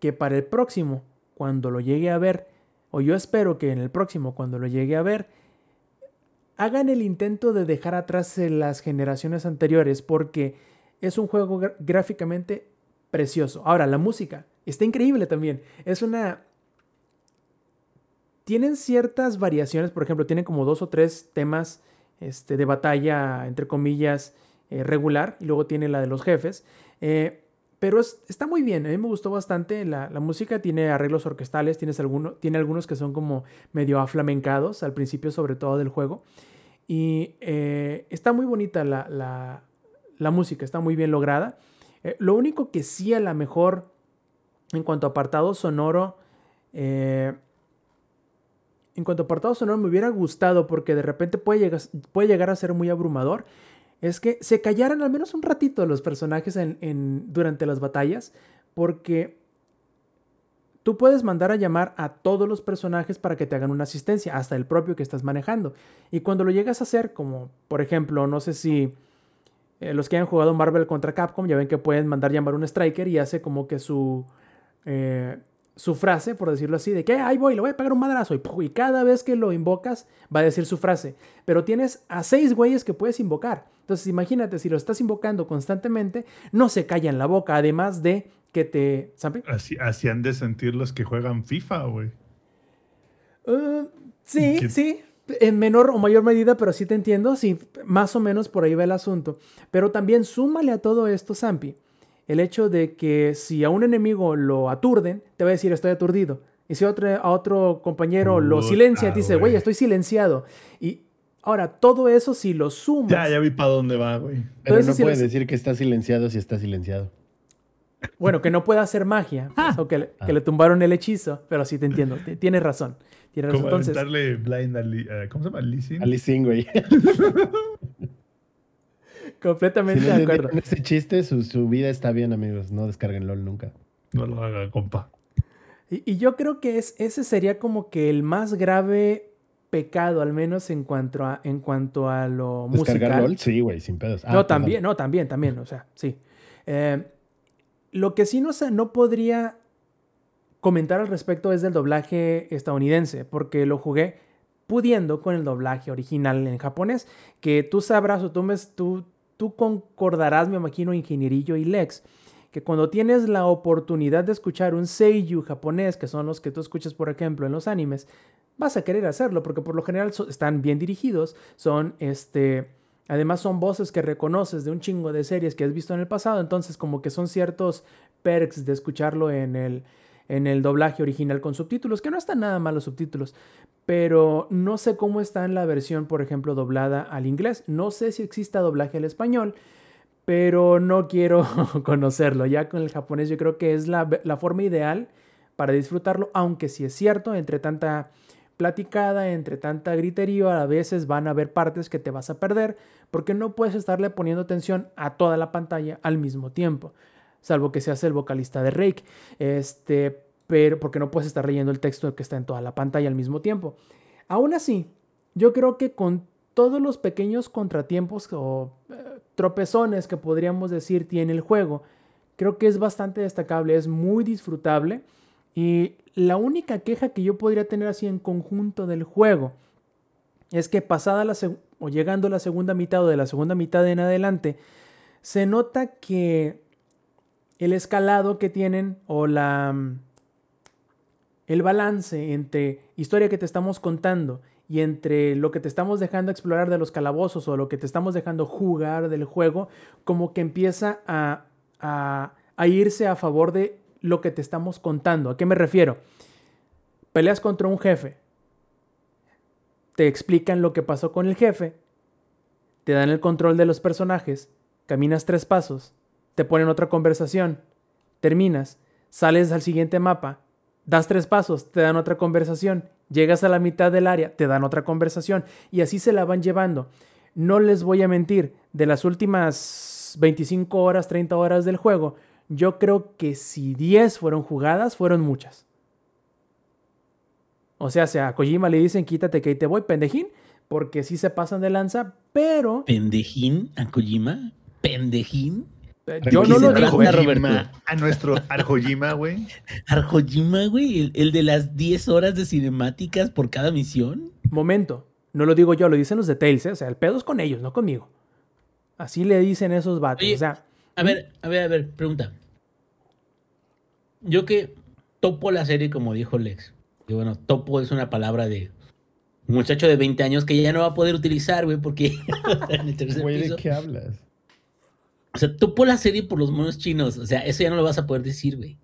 que para el próximo, cuando lo llegue a ver, o yo espero que en el próximo, cuando lo llegue a ver, hagan el intento de dejar atrás las generaciones anteriores, porque es un juego gráficamente precioso. Ahora, la música está increíble también. Es una... Tienen ciertas variaciones, por ejemplo, tienen como dos o tres temas este, de batalla, entre comillas, eh, regular, y luego tiene la de los jefes. Eh, pero está muy bien, a mí me gustó bastante. La, música tiene arreglos orquestales, tienes alguno, tiene algunos que son como medio aflamencados, al principio sobre todo del juego. Y eh, está muy bonita la, música, está muy bien lograda. Eh, lo único que sí a lo mejor en cuanto a apartado sonoro, eh, en cuanto a apartado sonoro me hubiera gustado porque de repente puede llegar, puede llegar a ser muy abrumador es que se callaran al menos un ratito los personajes en, durante las batallas, porque tú puedes mandar a llamar a todos los personajes para que te hagan una asistencia, hasta el propio que estás manejando. Y cuando lo llegas a hacer, como por ejemplo, no sé si eh, los que hayan jugado Marvel contra Capcom, ya ven que pueden mandar llamar un striker y hace como que su... Eh, su frase, por decirlo así, de que ahí voy, le voy a pegar un madrazo. Y, cada vez que lo invocas, va a decir su frase. Pero tienes a seis güeyes que puedes invocar. Entonces, imagínate, si lo estás invocando constantemente, no se calla en la boca, además de que te. Así, así han de sentir los que juegan FIFA, güey. Uh, sí, sí. En menor o mayor medida, pero sí te entiendo. Sí, más o menos por ahí va el asunto. Pero también súmale a todo esto, Zampi el hecho de que si a un enemigo lo aturden, te va a decir estoy aturdido. Y si a otro, a otro compañero lo silencia, te dice, güey, estoy silenciado. Y ahora, todo eso si lo sumas... Ya, ya vi para dónde va, güey. Pero no puede decir que está silenciado si está silenciado. Bueno, que no pueda hacer magia. Ah. o que le, que le, tumbaron el hechizo. Pero sí te entiendo. Tienes razón. Tienes razón. Entonces, blind a, ¿Cómo se llama? A Lee güey. Completamente de acuerdo. ese chiste, su, vida está bien, amigos. No descarguen LOL nunca. No lo haga, compa. Y, yo creo que es, ese sería como que el más grave pecado, al menos en cuanto a, en cuanto a lo ¿Descargar LOL? Sí, güey, sin pedos. Ah, no, también, no, también, también, o sea, sí. Eh, lo que sí no, no podría comentar al respecto es del doblaje estadounidense, porque lo jugué pudiendo con el doblaje original en japonés, que tú sabrás o tú, me, tú, tú concordarás, me imagino, ingenierillo y Lex, que cuando tienes la oportunidad de escuchar un seiyuu japonés, que son los que tú escuchas, por ejemplo, en los animes, vas a querer hacerlo, porque por lo general están bien dirigidos, son este... Además son voces que reconoces de un chingo de series que has visto en el pasado, entonces como que son ciertos perks de escucharlo en el, en el doblaje original con subtítulos, que no están nada mal los subtítulos, pero no sé cómo está en la versión, por ejemplo, doblada al inglés. No sé si exista doblaje al español, pero no quiero conocerlo. Ya con el japonés yo creo que es la, forma ideal para disfrutarlo, aunque si es cierto, entre tanta platicada, entre tanta gritería, a veces van a haber partes que te vas a perder porque no puedes estarle poniendo atención a toda la pantalla al mismo tiempo, salvo que seas el vocalista de Rake. Este, pero porque no puedes estar leyendo el texto que está en toda la pantalla al mismo tiempo. Aún así, yo creo que con todos los pequeños contratiempos o eh, tropezones que podríamos decir tiene el juego, creo que es bastante destacable, es muy disfrutable y la única queja que yo podría tener así en conjunto del juego es que pasada la o llegando a la segunda mitad o de la segunda mitad en adelante, se nota que el escalado que tienen o la el balance entre historia que te estamos contando y entre lo que te estamos dejando explorar de los calabozos o lo que te estamos dejando jugar del juego, como que empieza a, a, irse a favor de lo que te estamos contando. ¿A qué me refiero? Peleas contra un jefe, te explican lo que pasó con el jefe, te dan el control de los personajes, caminas tres pasos, te ponen otra conversación, terminas, sales al siguiente mapa, Das tres pasos, te dan otra conversación. Llegas a la mitad del área, te dan otra conversación. Y así se la van llevando. No les voy a mentir, de las últimas las 25 horas, 30 horas del juego, yo creo que si 10 fueron jugadas, fueron muchas. O sea, si a Kojima le dicen quítate que ahí te voy, pendejín, porque sí se pasan de lanza, pero ¿Pendejín a Kojima? ¿Pendejín? Eh, yo no lo digo. A nuestro Arjojima, güey. ¿Arjojima, güey? ¿El, el de las 10 horas de cinemáticas por cada misión? Momento, no lo digo yo, lo dicen los de Tales, ¿eh? o sea, el pedo es con ellos, no conmigo. Así le dicen esos vatos, Oye, o sea, A ver, a ver, a ver, pregunta. Yo que topo la serie como dijo Lex. Que bueno, topo es una palabra de un muchacho de 20 años que ya no va a poder utilizar, güey, porque Güey, ¿de qué hablas? O sea, topo la serie por los monos chinos. O sea, eso ya no lo vas a poder decir, güey.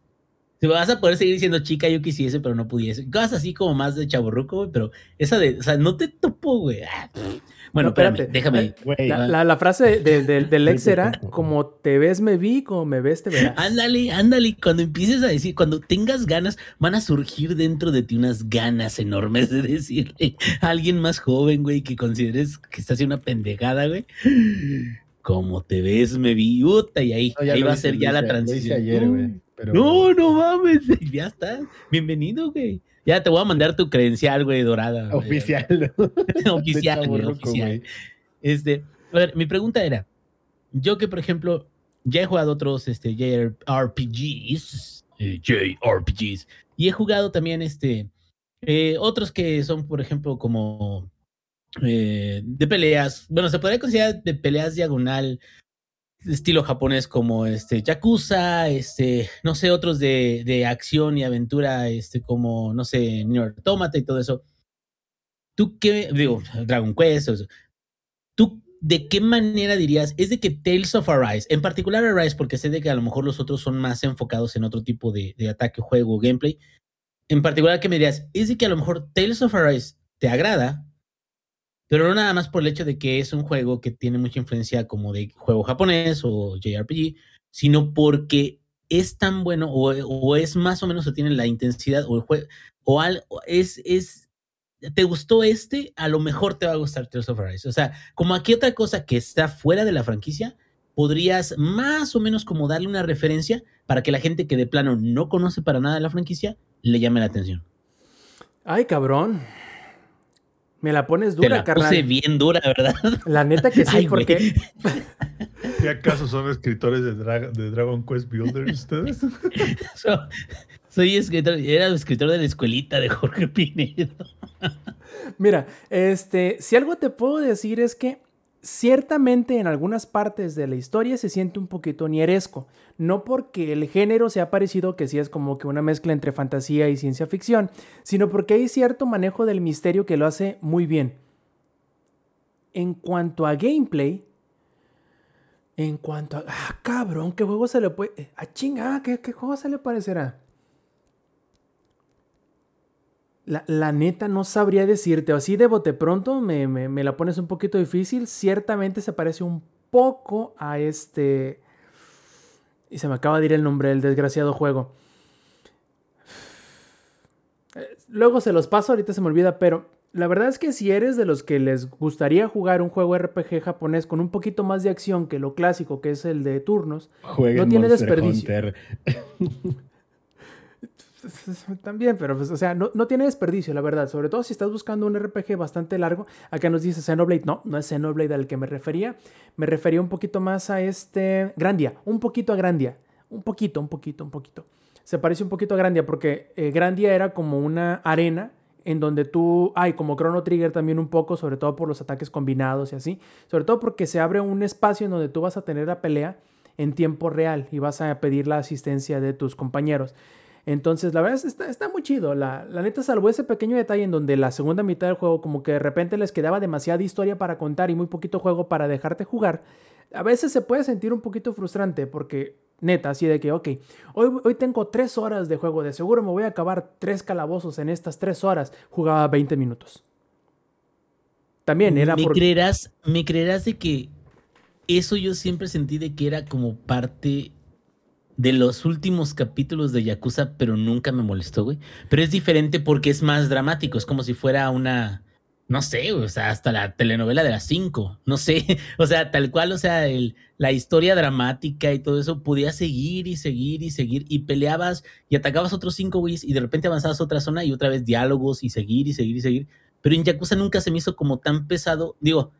Te vas a poder seguir diciendo chica, yo quisiese, pero no pudiese. Cosas así como más de chaborruco, güey, pero esa de, o sea, no te topo, güey. Ah. Bueno, No, espérate. espérame, déjame. La, la- la frase de- de- del ex era, como te ves me vi, como me ves te verás. Ándale, ándale. Cuando empieces a decir, cuando tengas ganas, van a surgir dentro de ti unas ganas enormes de decirle a alguien más joven, güey, que consideres que está haciendo una pendejada, güey. Como te ves, me vi, puta, y ahí, No, ahí va a ser ya la transición. ayer, güey. pero- No, no mames, ya está. Bienvenido, güey. Ya te voy a mandar tu credencial, güey, dorada. Oficial. oficial, güey, oficial. Este, a ver, mi pregunta era, yo que por ejemplo ya he jugado otros este, JRPGs, eh, JRPGs, y he jugado también este, eh, otros que son, por ejemplo, como eh, de peleas, bueno, se podría considerar de peleas diagonal, estilo japonés como este Yakuza, este, no sé, otros de, de acción y aventura, este, como, no sé, Nier Automata y todo eso. ¿Tú qué, digo, Dragon Quest, eso, ¿Tú de qué manera dirías? Es de que Tales of Arise, en particular Arise, porque sé de que a lo mejor los otros son más enfocados en otro tipo de, de ataque, juego gameplay. En particular, ¿qué me dirías? Es de que a lo mejor Tales of Arise te agrada, pero no nada más por el hecho de que es un juego que tiene mucha influencia como de juego japonés o JRPG, sino porque es tan bueno o, es más o menos o tiene la intensidad o el juego o es, es te gustó este, a lo mejor te va a gustar Tales of Arise. O sea, como aquí otra cosa que está fuera de la franquicia, podrías más o menos como darle una referencia para que la gente que de plano no conoce para nada la franquicia le llame la atención. Ay, cabrón. Me la pones Te dura, la carnal. puse bien dura, ¿verdad? La neta que sí, Ay, porque ¿Qué acaso son escritores de, Dra- de Dragon Quest Builders ustedes? So- soy escritor, era escritor de la escuelita de Jorge Pinedo. Mira, este, si algo te puedo decir es que ciertamente en algunas partes de la historia se siente un poquito nieresco. No porque el género sea parecido, que sí es como que una mezcla entre fantasía y ciencia ficción, sino porque hay cierto manejo del misterio que lo hace muy bien. En cuanto a gameplay, en cuanto a... Ah, cabrón, ¿qué juego se le puede... Ah, chinga, ¿qué, qué juego se le parecerá? La, la neta no sabría decirte, así de bote pronto me, me- me la pones un poquito difícil. Ciertamente se parece un poco a este... Y se me acaba de ir el nombre del desgraciado juego. Eh, Luego se los paso, ahorita se me olvida, pero la verdad es que si eres de los que les gustaría jugar un juego RPG japonés con un poquito más de acción que lo clásico que es el de turnos, Jueguen No tiene Monster desperdicio. También, pero pues, o sea, no, no tiene desperdicio, la verdad. Sobre todo si estás buscando un RPG bastante largo. Acá nos dice Xenoblade. No, no es Xenoblade al que me refería. Me refería un poquito más a este. Grandia. Un poquito a Grandia. Un poquito, un poquito, un poquito. Se parece un poquito a Grandia porque eh, Grandia era como una arena en donde tú. Ay, como Chrono Trigger también un poco, sobre todo por los ataques combinados y así. Sobre todo porque se abre un espacio en donde tú vas a tener la pelea en tiempo real y vas a pedir la asistencia de tus compañeros. Entonces, la verdad es, está, está muy chido. La, la neta, salvo ese pequeño detalle en donde la segunda mitad del juego, como que de repente les quedaba demasiada historia para contar y muy poquito juego para dejarte jugar, a veces se puede sentir un poquito frustrante porque, neta, así de que, ok, hoy, hoy tengo tres horas de juego, de seguro me voy a acabar tres calabozos en estas tres horas. Jugaba 20 minutos. También era ¿Me por. creerás, me creerás de que eso yo siempre sentí de que era como parte de los últimos capítulos de Yakuza, pero nunca me molestó, güey. Pero es diferente porque es más dramático, es como si fuera una no sé, o sea, hasta la telenovela de las 5, no sé, o sea, tal cual, o sea, el, la historia dramática y todo eso podía seguir y seguir y seguir y peleabas y atacabas otros cinco güeyes y de repente avanzabas a otra zona y otra vez diálogos y seguir y seguir y seguir, pero en Yakuza nunca se me hizo como tan pesado, digo,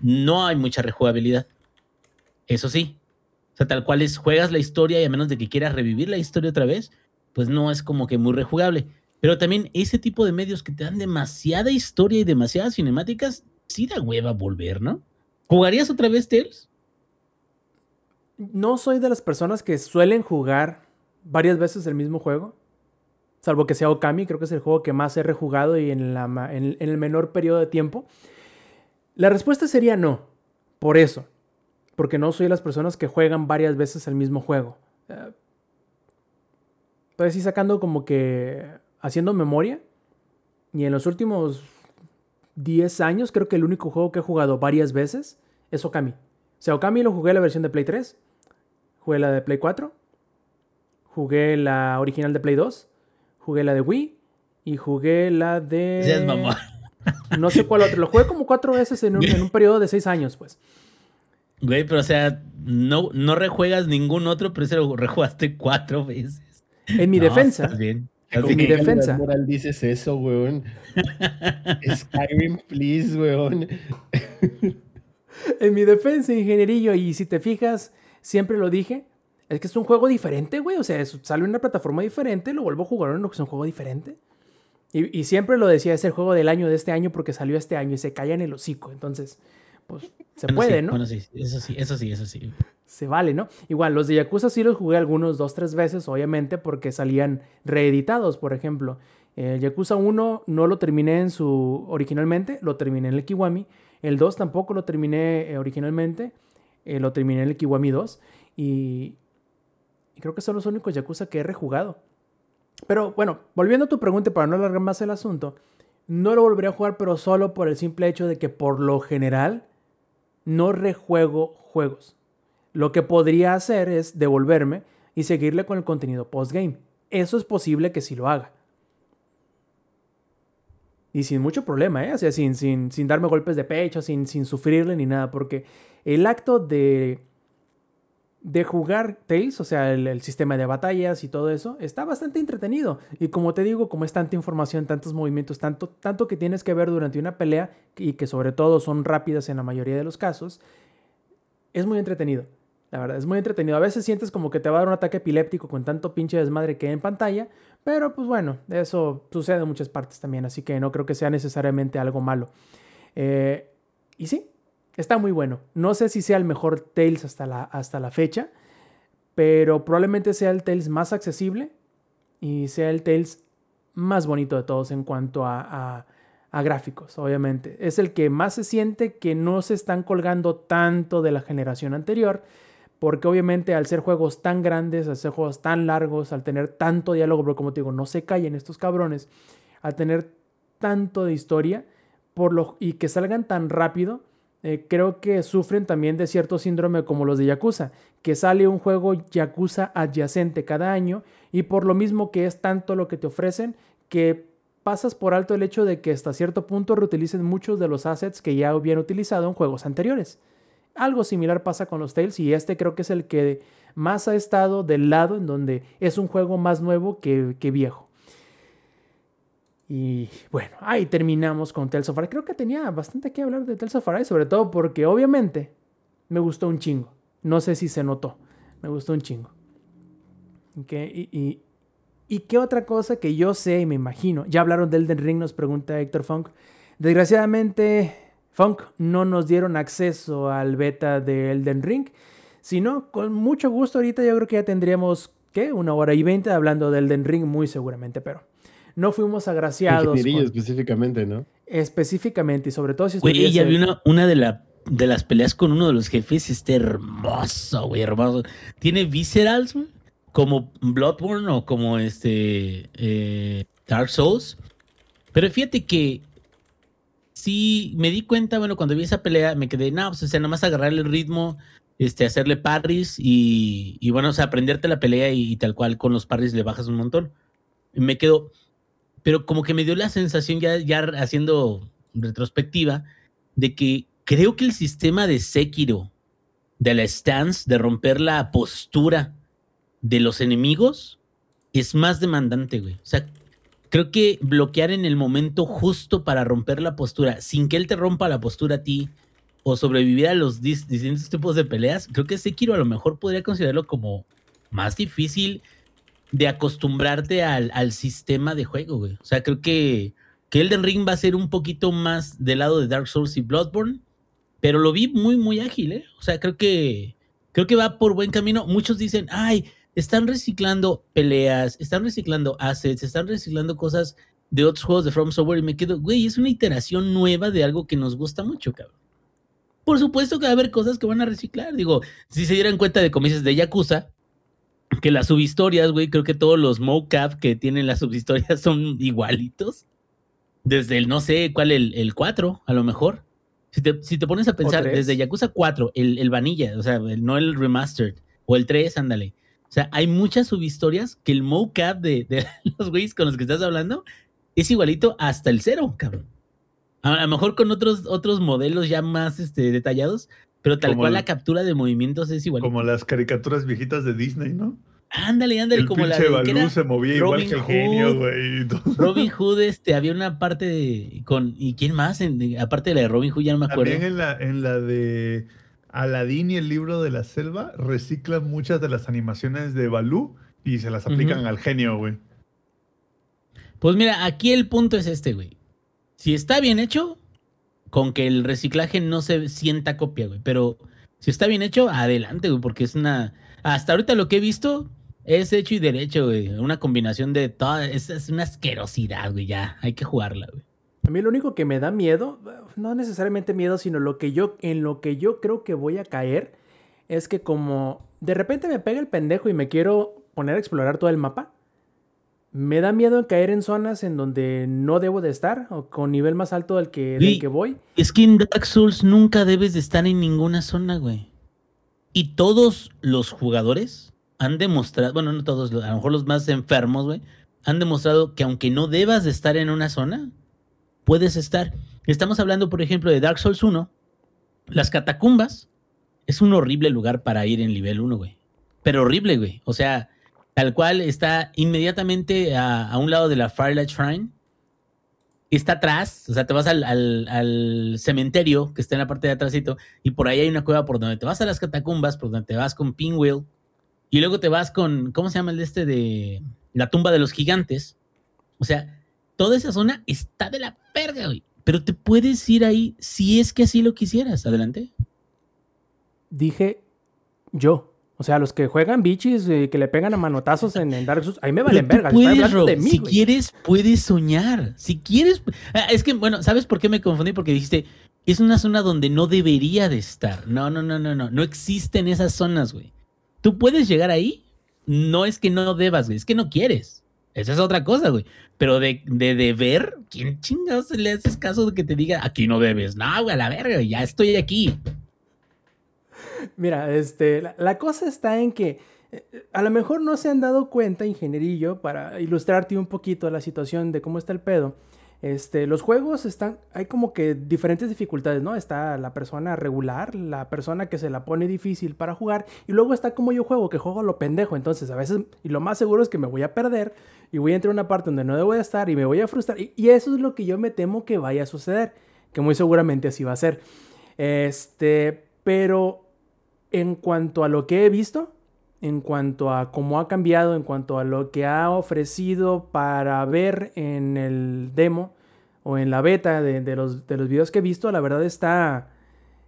no hay mucha rejugabilidad, eso sí, o sea, tal cual es, juegas la historia y a menos de que quieras revivir la historia otra vez, pues no es como que muy rejugable. Pero también ese tipo de medios que te dan demasiada historia y demasiadas cinemáticas, sí da hueva volver, ¿no? ¿Jugarías otra vez Tales? No soy de las personas que suelen jugar varias veces el mismo juego. Salvo que sea Okami, creo que es el juego que más he rejugado y en, en el menor periodo de tiempo. La respuesta sería no. Por eso. Porque no soy de las personas que juegan varias veces el mismo juego. Eh, pues sí, sacando como que haciendo memoria, y en los últimos 10 años creo que el único juego que he jugado varias veces es Okami. O sea, Okami lo jugué la versión de Play 3, jugué la de Play 4, jugué la original de Play 2, jugué la de Wii y jugué la de... No sé cuál otro. Lo jugué como cuatro veces en un, en un periodo de seis años, pues. Güey, pero o sea, no, no rejuegas ningún otro, pero ese lo rejugaste cuatro veces. En mi defensa, bien. En mi defensa. Moral dices eso, weón? Skyrim, please, weón. en mi defensa, ingenierillo, y si te fijas, siempre lo dije, es que es un juego diferente, güey. O sea, sale en una plataforma diferente, lo vuelvo a jugar en lo que es un juego diferente. Y, y, siempre lo decía, es el juego del año de este año porque salió este año y se calla en el hocico. Entonces, pues se puede, ¿no? Bueno, sí, eso sí, eso sí, eso sí se vale, ¿no? Igual, los de Yakuza sí los jugué algunos dos, tres veces, obviamente, porque salían reeditados, por ejemplo. El Yakuza 1 no lo terminé en su originalmente, lo terminé en el Kiwami. El 2 tampoco lo terminé eh, originalmente, eh, lo terminé en el Kiwami 2. Y, y, creo que son los únicos Yakuza que he rejugado. Pero bueno, volviendo a tu pregunta para no alargar más el asunto, no lo volveré a jugar, pero solo por el simple hecho de que por lo general no rejuego juegos. Lo que podría hacer es devolverme y seguirle con el contenido postgame. Eso es posible que sí lo haga. Y sin mucho problema, ¿eh? O sea, sin, sin, sin darme golpes de pecho, sin, sin sufrirle ni nada, porque el acto de, de jugar Tales, o sea, el, el, sistema de batallas y todo eso, está bastante entretenido. Y como te digo, como es tanta información, tantos movimientos, tanto, tanto que tienes que ver durante una pelea y que sobre todo son rápidas en la mayoría de los casos, es muy entretenido. La verdad, es muy entretenido. A veces sientes como que te va a dar un ataque epiléptico con tanto pinche desmadre que hay en pantalla, pero pues bueno, eso sucede en muchas partes también, así que no creo que sea necesariamente algo malo. Eh, y sí, está muy bueno. No sé si sea el mejor Tales hasta la, hasta la fecha, pero probablemente sea el Tales más accesible y sea el Tales más bonito de todos en cuanto a, a gráficos, obviamente. Es el que más se siente que no se están colgando tanto de la generación anterior porque obviamente al ser juegos tan grandes, al ser juegos tan largos, al tener tanto diálogo, pero como te digo, no se callen estos cabrones, al tener tanto de historia por lo, y que salgan tan rápido, eh, creo que sufren también de cierto síndrome como los de Yakuza, que sale un juego Yakuza adyacente cada año y por lo mismo que es tanto lo que te ofrecen, que pasas por alto el hecho de que hasta cierto punto reutilicen muchos de los assets que ya habían utilizado en juegos anteriores. Algo similar pasa con los Tales y este creo que es el que más ha estado del lado en donde es un juego más nuevo que, viejo. Y bueno, ahí terminamos con Tales of. Creo que tenía bastante que hablar de Tales of Arise, sobre todo porque obviamente me gustó un chingo. No sé si se notó, me gustó un chingo. Okay, y, y, qué otra cosa que yo sé y me imagino. Ya hablaron del Elden Ring, nos pregunta Héctor Funk. Desgraciadamente Funk no nos dieron acceso al beta de Elden Ring, sino con mucho gusto ahorita yo creo que ya tendríamos, ¿qué? Una hora y veinte hablando de Elden Ring muy seguramente, pero no fuimos agraciados. Con... específicamente, ¿no? Específicamente y sobre todo si Güey, ya vi una, una de, la, de las peleas con uno de los jefes, este hermoso, güey, hermoso. Tiene viscerals, como Bloodborne o como este eh, Dark Souls. Pero fíjate que sí me di cuenta, bueno, cuando vi esa pelea, me quedé, no, pues, o sea, nada más agarrarle el ritmo, este, hacerle parries y, y bueno, o sea, aprenderte la pelea y, tal cual con los parries le bajas un montón. Y me quedo, pero como que me dio la sensación ya, ya haciendo retrospectiva de que creo que el sistema de Sekiro, de la stance, de romper la postura de los enemigos, es más demandante, güey. O sea, creo que bloquear en el momento justo para romper la postura, sin que él te rompa la postura a ti, o sobrevivir a los dis- distintos tipos de peleas, creo que Sekiro a lo mejor podría considerarlo como más difícil de acostumbrarte al, al sistema de juego, güey. O sea, creo que, que Elden Ring va a ser un poquito más del lado de Dark Souls y Bloodborne, pero lo vi muy, muy ágil, ¿eh? O sea, creo que, creo que va por buen camino. Muchos dicen, ay, están reciclando peleas, están reciclando assets, están reciclando cosas de otros juegos de From Software y me quedo, güey, es una iteración nueva de algo que nos gusta mucho, cabrón. Por supuesto que va a haber cosas que van a reciclar. Digo, si se dieran cuenta de comienzos de Yakuza, que las subhistorias, güey, creo que todos los mocap que tienen las subhistorias son igualitos. Desde el, no sé, cuál, el, el 4, a lo mejor. Si te, si te pones a pensar, desde Yakuza 4, el, el vanilla, o sea, el- no el remastered, o el 3, ándale. O sea, hay muchas subhistorias que el mocap de, de los güeyes con los que estás hablando es igualito hasta el 0, cabrón. A, a lo mejor con otros, otros modelos ya más este, detallados, pero tal Como cual el- la captura de movimientos es igualito. Como las caricaturas viejitas de Disney, ¿no? Ándale, ándale, el como la de Balú era se movía igual que el genio, güey. Robin Hood, este, había una parte de, con, ¿y quién más? En- aparte de la de Robin Hood, ya no me acuerdo. También en la, en la de Aladín y el libro de la selva reciclan muchas de las animaciones de Balú y se las aplican al genio, güey. Pues mira, aquí el punto es este, güey. Si está bien hecho, con que el reciclaje no se sienta copia, güey. Pero si está bien hecho, adelante, güey, porque es una... Hasta ahorita lo que he visto es hecho y derecho, güey. Una combinación de todas... Es, es una asquerosidad, güey, ya. Hay que jugarla, güey. A mí lo único que me da miedo, no necesariamente miedo, sino lo que yo, en lo que yo creo que voy a caer, es que como de repente me pega el pendejo y me quiero poner a explorar todo el mapa, me da miedo en caer en zonas en donde no debo de estar o con nivel más alto del que, del que voy. Es que en Dark Souls nunca debes de estar en ninguna zona, güey. Y todos los jugadores han demostrado, bueno, no todos, a lo mejor los más enfermos, güey, han demostrado que aunque no debas de estar en una zona, puedes estar. Estamos hablando, por ejemplo, de Dark Souls 1. Las catacumbas es un horrible lugar para ir en nivel 1, güey. Pero horrible, güey. O sea, tal cual está inmediatamente a, un lado de la Firelight Shrine está atrás, o sea, te vas al cementerio que está en la parte de atrásito y por ahí hay una cueva por donde te vas a las catacumbas, por donde te vas con Pinwheel y luego te vas con, ¿cómo se llama el de este de la tumba de los gigantes? O sea, toda esa zona está de la verga, güey. Pero te puedes ir ahí si es que así lo quisieras. Adelante. Dije yo. O sea, los que juegan bichis y que le pegan a manotazos en, en Dark Souls, ahí me valen verga. Puedes, Rob, de mí, si quieres, puedes soñar. Si quieres. Ah, Es que, bueno, ¿sabes por qué me confundí? Porque dijiste, es una zona donde no debería de estar. No, no, no, no, no. No existen esas zonas, güey. Tú puedes llegar ahí. No es que no debas, güey. Es que no quieres. Esa es otra cosa, güey. Pero de, de deber, ¿quién chingados le haces caso de que te diga, aquí no debes? No, güey, a la verga, ya estoy aquí. Mira, este, la, la cosa está en que eh, a lo mejor no se han dado cuenta, ingenierillo, para ilustrarte un poquito la situación de cómo está el pedo. Este, los juegos están, hay como que diferentes dificultades, ¿no? Está la persona regular, la persona que se la pone difícil para jugar, y luego está como yo juego, que juego lo pendejo. Entonces, a veces, y lo más seguro es que me voy a perder, y voy a entrar a una parte donde no debo de estar, y me voy a frustrar. Y eso es lo que yo me temo que vaya a suceder, que muy seguramente así va a ser. Este, pero en cuanto a lo que he visto, en cuanto a cómo ha cambiado, en cuanto a lo que ha ofrecido para ver en el demo o en la beta de, de los, de los videos que he visto, la verdad está...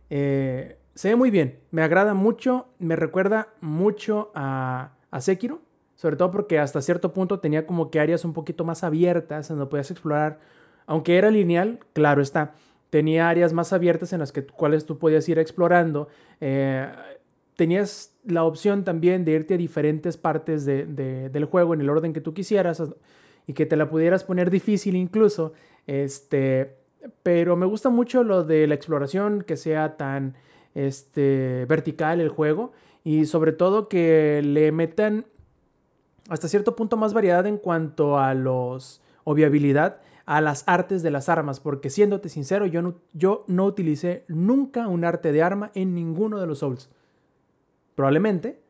eh, se ve muy bien, me agrada mucho, me recuerda mucho a, a Sekiro, sobre todo porque hasta cierto punto tenía como que áreas un poquito más abiertas en donde podías explorar, aunque era lineal, claro está, tenía áreas más abiertas en las que, cuales tú podías ir explorando. eh, tenías la opción también de irte a diferentes partes de- de- del juego en el orden que tú quisieras y que te la pudieras poner difícil incluso. Este, pero me gusta mucho lo de la exploración, que sea tan este, vertical el juego y sobre todo que le metan hasta cierto punto más variedad en cuanto a los o viabilidad a las artes de las armas, porque siéndote sincero, yo no, yo no utilicé nunca un arte de arma en ninguno de los Souls. Probablemente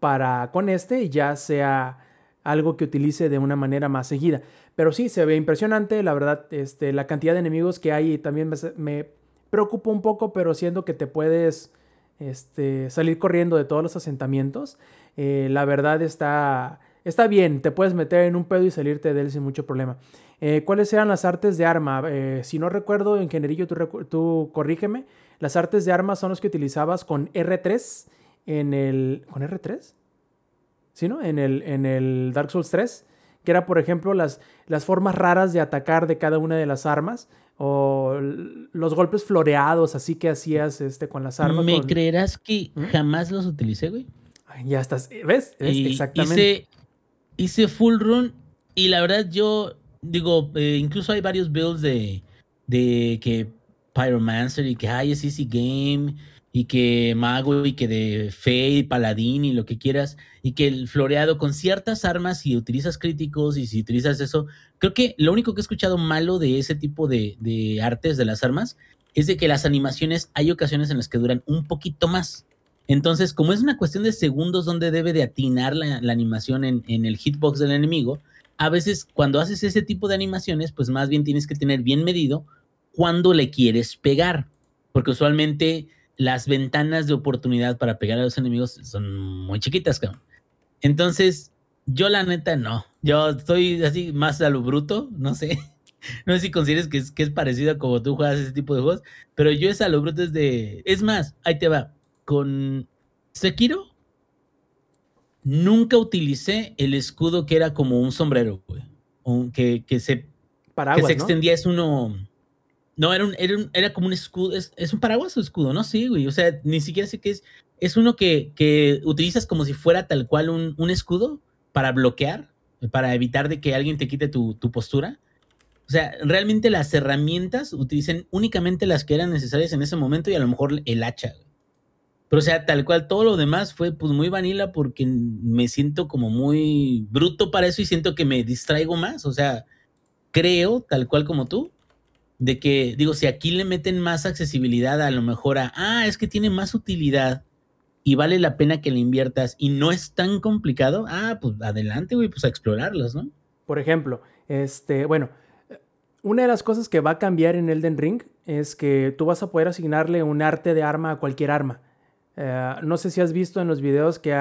para con este ya sea algo que utilice de una manera más seguida. Pero sí, se ve impresionante, la verdad, este, la cantidad de enemigos que hay también me, me preocupa un poco, pero siendo que te puedes este, salir corriendo de todos los asentamientos, eh, la verdad está, está bien, te puedes meter en un pedo y salirte de él sin mucho problema. Eh, ¿Cuáles eran las artes de arma? Eh, si no recuerdo, ingenierillo, tú, tú corrígeme. Las artes de arma son los que utilizabas con R3 en el... ¿Con R3? ¿Sí, no? En el, en el Dark Souls 3, que era, por ejemplo, las, las formas raras de atacar de cada una de las armas o los golpes floreados, así que hacías este, con las armas. ¿Me creerás que ¿Mm? jamás los utilicé, güey? ya estás, ¿ves? Exactamente. Hice, full run y la verdad yo digo, eh, incluso hay varios builds de, de que Pyromancer y que hay es Easy Game y que mago y que de fe y paladín y lo que quieras, y que el floreado con ciertas armas, si utilizas críticos y si utilizas eso, creo que lo único que he escuchado malo de ese tipo de, de artes de las armas es de que las animaciones hay ocasiones en las que duran un poquito más. Entonces, como es una cuestión de segundos donde debe de atinar la, la animación en, en el hitbox del enemigo, a veces cuando haces ese tipo de animaciones, pues más bien tienes que tener bien medido cuándo le quieres pegar, porque usualmente las ventanas de oportunidad para pegar a los enemigos son muy chiquitas, cabrón. Entonces, yo la neta no. Yo estoy así más a lo bruto, no sé. No sé si consideres que es, que es parecido a como tú juegas ese tipo de juegos, pero yo es a lo bruto es de... Es más, ahí te va. Con Sekiro, nunca utilicé el escudo que era como un sombrero, güey. que, que se, que se extendía, es uno no, era, un, era, era como un escudo. ¿Es, ¿Es, un paraguas o escudo? No, sí, güey. O sea, ni siquiera sé qué es. Es uno que, que utilizas como si fuera tal cual un, un, escudo para bloquear, para evitar de que alguien te quite tu, tu postura. O sea, realmente las herramientas utilicen únicamente las que eran necesarias en ese momento y a lo mejor el hacha. Pero o sea, tal cual todo lo demás fue pues muy vanilla porque me siento como muy bruto para eso y siento que me distraigo más. O sea, creo, tal cual como tú, de que, digo, si aquí le meten más accesibilidad a lo mejor a, ah, es que tiene más utilidad y vale la pena que le inviertas y no es tan complicado, ah, pues adelante, güey, pues a explorarlos, ¿no? Por ejemplo, este, bueno, una de las cosas que va a cambiar en Elden Ring es que tú vas a poder asignarle un arte de arma a cualquier arma. Eh, no sé si has visto en los videos que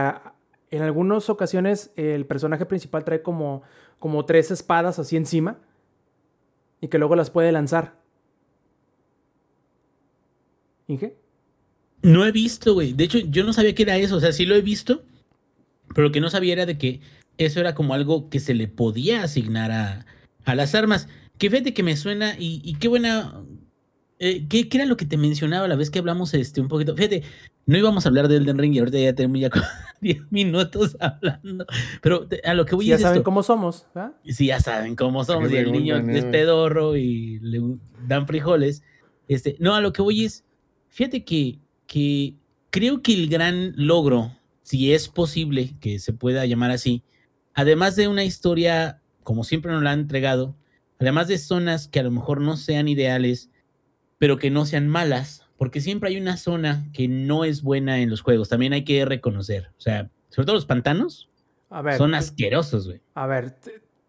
en algunas ocasiones el personaje principal trae como, como tres espadas así encima y que luego las puede lanzar. ¿Inge? No he visto, güey. De hecho, yo no sabía que era eso. O sea, sí lo he visto, pero lo que no sabía era de que eso era como algo que se le podía asignar a, a las armas. Que fíjate que me suena y, qué buena... Eh, ¿qué, ¿qué, era lo que te mencionaba la vez que hablamos este un poquito? Fíjate, no íbamos a hablar de Elden Ring y ahorita ya tenemos ya 10 minutos hablando. Pero a lo que voy si ya saben cómo somos. Sí, ya saben cómo somos. Y el niño es pedorro y le dan frijoles. Este, no, a lo que voy es, fíjate que, que creo que el gran logro, si es posible que se pueda llamar así, además de una historia como siempre nos la han entregado, además de zonas que a lo mejor no sean ideales, pero que no sean malas, porque siempre hay una zona que no es buena en los juegos, también hay que reconocer, o sea, sobre todo los pantanos, a ver, son asquerosos, güey. A ver,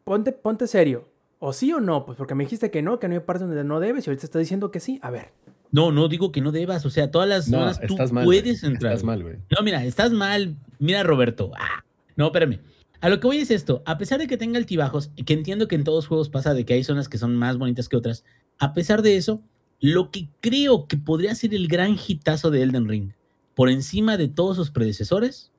ponte, ponte serio, o sí o no, pues porque me dijiste que no, que no hay partes donde no debes y ahorita estás diciendo que sí, a ver. No, no digo que no debas, o sea, todas las zonas tú puedes entrar. Estás mal, güey. No, mira, estás mal, mira Roberto, ah, no, espérame. A lo que voy es esto, a pesar de que tenga altibajos, que entiendo que en todos los juegos pasa de que hay zonas que son más bonitas que otras, a pesar de eso, lo que creo que podría ser el gran hitazo de Elden Ring, por encima de todos sus predecesores,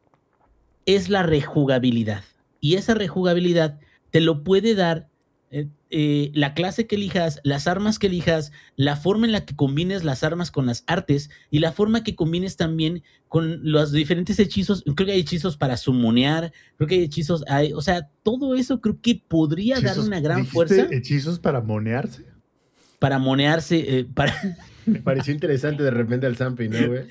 es la rejugabilidad. Y esa rejugabilidad te lo puede dar eh, eh, la clase que elijas, las armas que elijas, la forma en la que combines las armas con las artes y la forma que combines también con los diferentes hechizos. Creo que hay hechizos para sumonear, creo que hay hechizos, hay, o sea, todo eso creo que podría dar una gran fuerza. ¿Hechizos para monearse? Para monearse, eh, para... Me pareció interesante de repente al Zampi, ¿no, güey?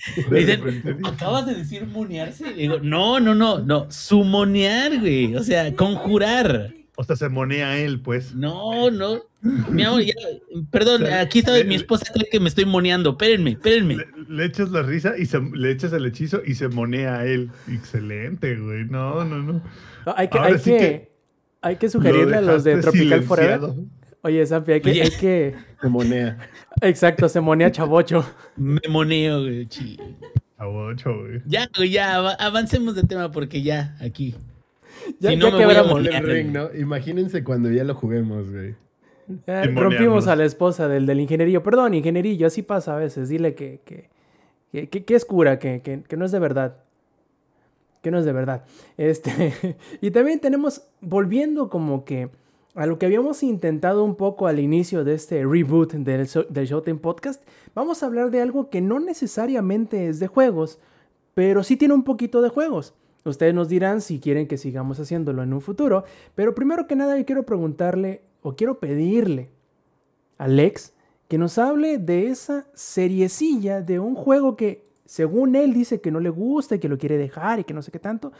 ¿acabas de decir monearse? Digo, no, no, no, no, sumonear, güey, o sea, conjurar. O sea, se monea él, pues. No, no. Mi amor, ya, perdón, O sea, aquí está mi esposa cree que me estoy moneando. Espérenme, espérenme. Le, le echas la risa y se, le echas el hechizo y se monea a él. Excelente, güey. No, no, no. No, hay que, hay sí que, que hay que Lo sugerirle a los de Tropical Forever. Oye, Zampi, hay que, Oye. hay que. Se monea. Exacto, se monea chavocho. Me moneo, güey. chi. A ocho, güey. Ya, güey, ya, ava- avancemos de tema porque ya, aquí. Ya, Si no, ya me voy a quebramos. monear. Elden Ring, ¿no? Imagínense cuando ya lo juguemos, güey. Ya rompimos a la esposa del, del ingenierillo. Perdón, ingenierillo, así pasa a veces. Dile que, que, que, que- que es cura, que, que, que no es de verdad. Que no es de verdad. Este, y también tenemos, volviendo como que a lo que habíamos intentado un poco al inicio de este reboot del, del Podcast, vamos a hablar de algo que no necesariamente es de juegos, pero sí tiene un poquito de juegos. Ustedes nos dirán si quieren que sigamos haciéndolo en un futuro, pero primero que nada yo quiero preguntarle o quiero pedirle a Lex que nos hable de esa seriecilla de un juego que según él dice que no le gusta y que lo quiere dejar y que no sé qué tanto.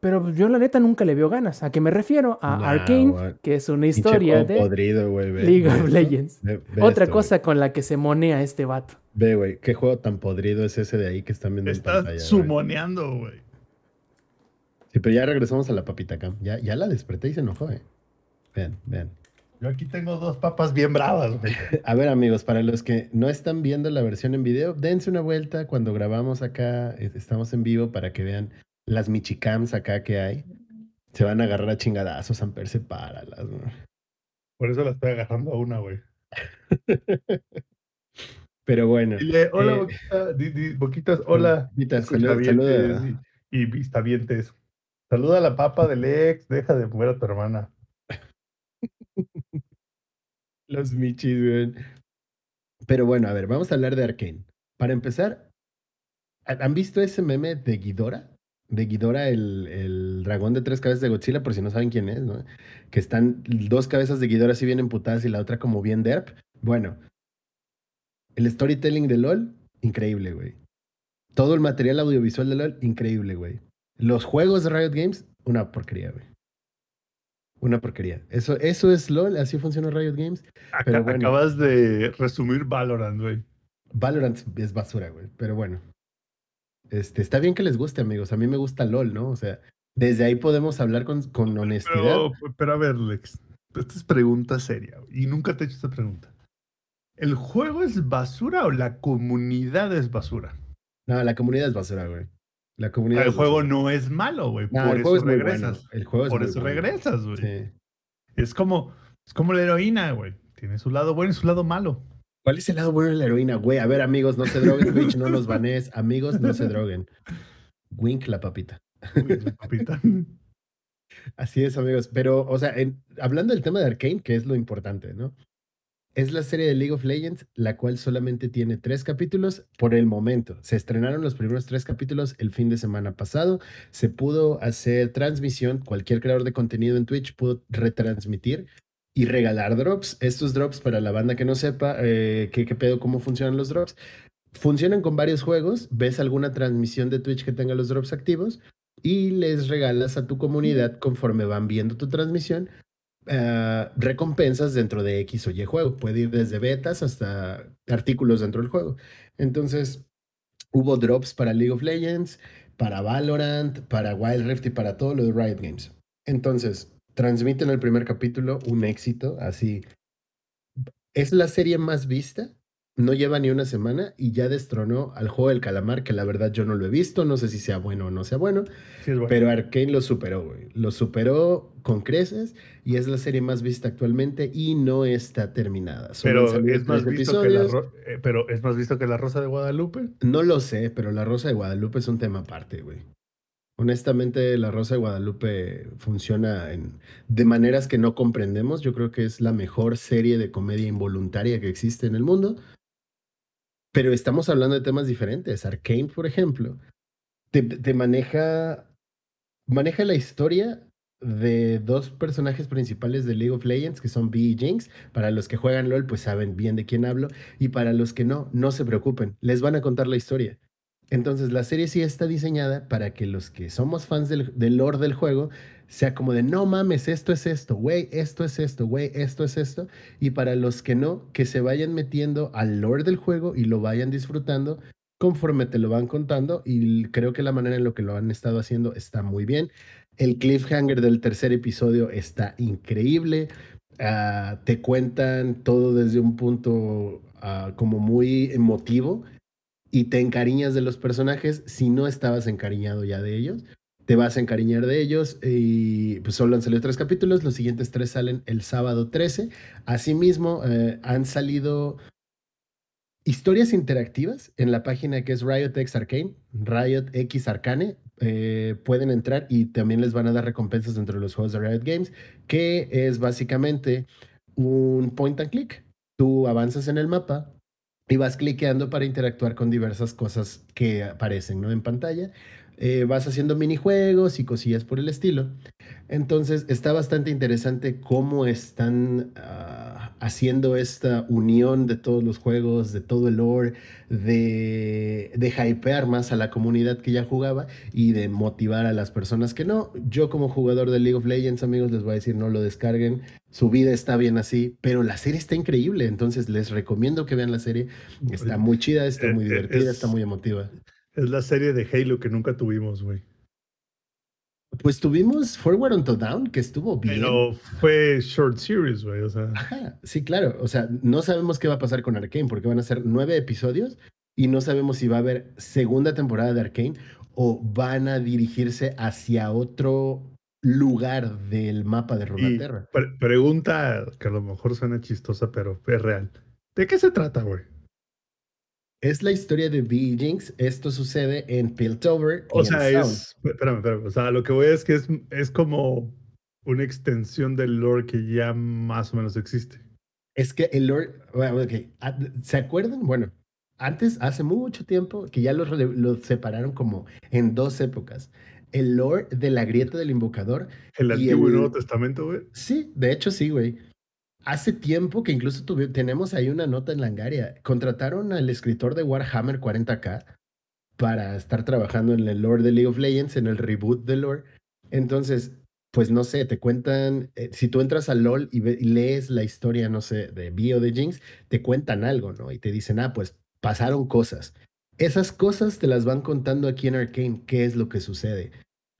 Pero yo la neta nunca le veo ganas. ¿A qué me refiero? A Nah, Arkane, que es una historia juego de podrido, güey. ve- League ve of esto, Legends. ve- ve Otra esto, cosa con la que se monea este vato. Ve, güey, qué juego tan podrido es ese de ahí que están viendo en Estás pantalla. sumoneando, güey. Sí, pero ya regresamos a la papita cam. Ya, ya la desperté y se enojó, eh. Vean, vean. Yo aquí tengo dos papas bien bravas, güey. A ver, amigos, para los que no están viendo la versión en video, dense una vuelta cuando grabamos acá, eh, estamos en vivo para que vean las michicams acá que hay. Se van a agarrar a chingadazos, Amper, sepáralas. güey. Por eso la estoy agarrando a una, güey. Pero bueno. Dile, hola, Eh, Boquita, di- di- Boquitas, hola. Saluda- saluda. Y, y vistavientes. Saluda a la papa del ex, deja de mover a tu hermana. Los michis, güey. Pero bueno, a ver, vamos a hablar de Arkane. Para empezar, ¿han visto ese meme de Ghidorah? De Ghidorah, el, el dragón de tres cabezas de Godzilla, por si no saben quién es, ¿no? Que están dos cabezas de Ghidorah así bien emputadas y la otra como bien derp. Bueno, el storytelling de LOL, increíble, güey. Todo el material audiovisual de LOL, increíble, güey. Los juegos de Riot Games, una porquería, güey. Una porquería. Eso, eso es LOL, así funciona Riot Games. Aca- Pero bueno. Acabas de resumir Valorant, güey. Valorant es basura, güey. Pero bueno. Este, está bien que les guste, amigos. A mí me gusta LOL, ¿no? O sea, desde ahí podemos hablar con, con honestidad. Pero, pero a ver, Lex, esta es pregunta seria y nunca te he hecho esta pregunta. ¿El juego es basura o la comunidad es basura? No, la comunidad es basura, güey. La comunidad El juego basura. no es malo, güey. No, por el juego eso es regresas. bueno. El juego es Por eso bueno. regresas, güey. Sí. Es como, es como la heroína, güey. Tiene su lado bueno y su lado malo. ¿Cuál es el lado bueno de la heroína, güey? A ver, amigos, no se droguen, Twitch, no nos banees. Amigos, no se droguen. Wink la papita. Uy, papita. Así es, amigos. Pero, o sea, en- hablando del tema de Arkane, que es lo importante, ¿no? Es la serie de League of Legends, la cual solamente tiene tres capítulos por el momento. Se estrenaron los primeros tres capítulos el fin de semana pasado. Se pudo hacer transmisión. Cualquier creador de contenido en Twitch pudo retransmitir y regalar drops. Estos drops, para la banda que no sepa eh, qué, qué pedo, cómo funcionan los drops, funcionan con varios juegos. Ves alguna transmisión de Twitch que tenga los drops activos y les regalas a tu comunidad conforme van viendo tu transmisión eh, recompensas dentro de X o Y juego. Puede ir desde betas hasta artículos dentro del juego. Entonces, hubo drops para League of Legends, para Valorant, para Wild Rift y para todo lo de Riot Games. Entonces, transmiten el primer capítulo, un éxito, así. Es la serie más vista no lleva ni una semana y ya destronó al juego del calamar, que la verdad yo no lo he visto, no sé si sea bueno o no sea bueno, Sí, es bueno. pero Arkane lo superó, güey. Lo superó con creces y es la serie más vista actualmente y no está terminada. Pero es más visto que la eh, pero es más visto que la Rosa de Guadalupe. No lo sé, pero La Rosa de Guadalupe es un tema aparte, güey. Honestamente, La Rosa de Guadalupe funciona en, de maneras que no comprendemos. Yo creo que es la mejor serie de comedia involuntaria que existe en el mundo. Pero estamos hablando de temas diferentes. Arkane, por ejemplo, te, te maneja, maneja la historia de dos personajes principales de League of Legends, que son Vi y Jinx. Para los que juegan LOL, pues saben bien de quién hablo. Y para los que no, no se preocupen, les van a contar la historia. Entonces la serie sí está diseñada para que los que somos fans del, del lore del juego sea como de, no mames, esto es esto, güey, esto es esto, güey, esto es esto. Y para los que no, que se vayan metiendo al lore del juego y lo vayan disfrutando conforme te lo van contando. Y creo que la manera en lo que lo han estado haciendo está muy bien. El cliffhanger del tercer episodio está increíble. Ah, te cuentan todo desde un punto ah, como muy emotivo y te encariñas de los personajes si no estabas encariñado ya de ellos. Te vas a encariñar de ellos y pues solo han salido tres capítulos, los siguientes tres salen el sábado 13. Asimismo, eh, han salido historias interactivas en la página que es Riot X Arcane, Riot X Arcane. Eh, pueden entrar y también les van a dar recompensas dentro de los juegos de Riot Games, que es básicamente un point and click. Tú avanzas en el mapa y vas cliqueando para interactuar con diversas cosas que aparecen ¿no? en pantalla. Eh, vas haciendo minijuegos y cosillas por el estilo. Entonces está bastante interesante cómo están ah, haciendo esta unión de todos los juegos, de todo el lore, de, de hypear más a la comunidad que ya jugaba y de motivar a las personas que no. Yo como jugador de League of Legends, amigos, les voy a decir no lo descarguen. Su vida está bien así, pero la serie está increíble. Entonces les recomiendo que vean la serie. Está muy chida, está muy Eh, eh, divertida, es- está muy emotiva. Es la serie de Halo que nunca tuvimos, güey. Pues tuvimos Forward Until Down, que estuvo bien. Pero fue short series, güey. O sea, Ajá, sí, claro. O sea, no sabemos qué va a pasar con Arkane, porque van a ser nueve episodios y no sabemos si va a haber segunda temporada de Arkane o van a dirigirse hacia otro lugar del mapa de pre- pregunta que a lo mejor suena chistosa, pero es real. ¿De qué se trata, güey? Es la historia de y Jinx. Esto sucede en Piltover. y O sea, es. Espérame, espérame. O sea, lo que voy es que es, es como una extensión del lore que ya más o menos existe. Es que el lore. bueno, ah, ¿Se acuerdan? Bueno, antes, hace mucho tiempo, que ya los, separaron como en dos épocas. El lore de la grieta del invocador El Y Antiguo y el- Nuevo Testamento, güey. Sí, de hecho sí, güey. Hace tiempo que incluso tuvi- tenemos ahí una nota en Langaria. Contrataron al escritor de Warhammer 40k para estar trabajando en el lore de League of Legends, en el reboot del lore. Entonces, pues no sé, te cuentan, eh, si tú entras a LOL y, lees la historia, no sé, de Bio de Jinx, te cuentan algo, ¿no? Y te dicen, ah, pues pasaron cosas. Esas cosas te las van contando aquí en Arcane, qué es lo que sucede.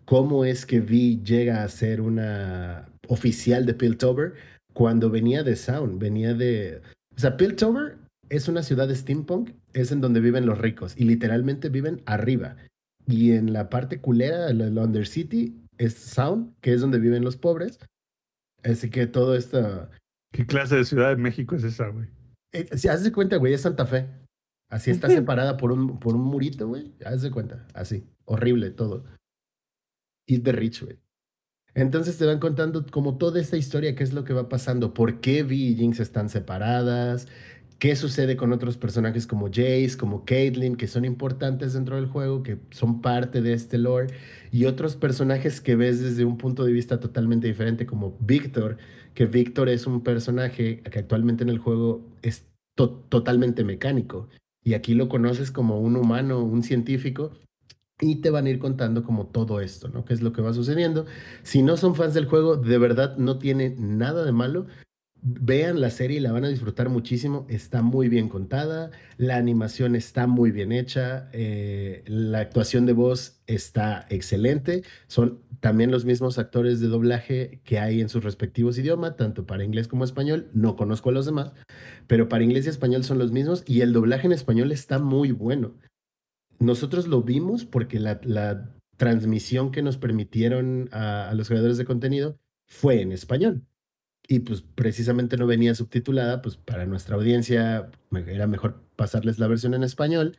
Cómo es que Vi llega a ser una oficial de Piltover cuando venía de Sound, venía de... O sea, Piltover es una ciudad de steampunk, es en donde viven los ricos y literalmente viven arriba. Y en la parte culera, la, Undercity, es Sound, que es donde viven los pobres. Así que todo esto... ¿Qué clase de Ciudad de México es esa, güey? Eh, si haz de cuenta, güey, es Santa Fe. Así está separada por un, por un murito, güey. Haz de cuenta, así. Horrible todo. Eat the rich, güey. Entonces te van contando como toda esta historia, qué es lo que va pasando, por qué Vi y Jinx están separadas, qué sucede con otros personajes como Jace, como Caitlyn, que son importantes dentro del juego, que son parte de este lore, y otros personajes que ves desde un punto de vista totalmente diferente, como Victor, que Victor es un personaje que actualmente en el juego es to- totalmente mecánico, y aquí lo conoces como un humano, un científico, y te van a ir contando como todo esto, ¿no? ¿Qué es lo que va sucediendo? Si no son fans del juego, de verdad no tiene nada de malo. Vean la serie y la van a disfrutar muchísimo. Está muy bien contada, la animación está muy bien hecha, eh, la actuación de voz está excelente. Son también los mismos actores de doblaje que hay en sus respectivos idiomas, tanto para inglés como español. No conozco a los demás, pero para inglés y español son los mismos y el doblaje en español está muy bueno. Nosotros lo vimos porque la, la transmisión que nos permitieron a, a los creadores de contenido fue en español. Y pues precisamente no venía subtitulada, pues para nuestra audiencia era mejor pasarles la versión en español.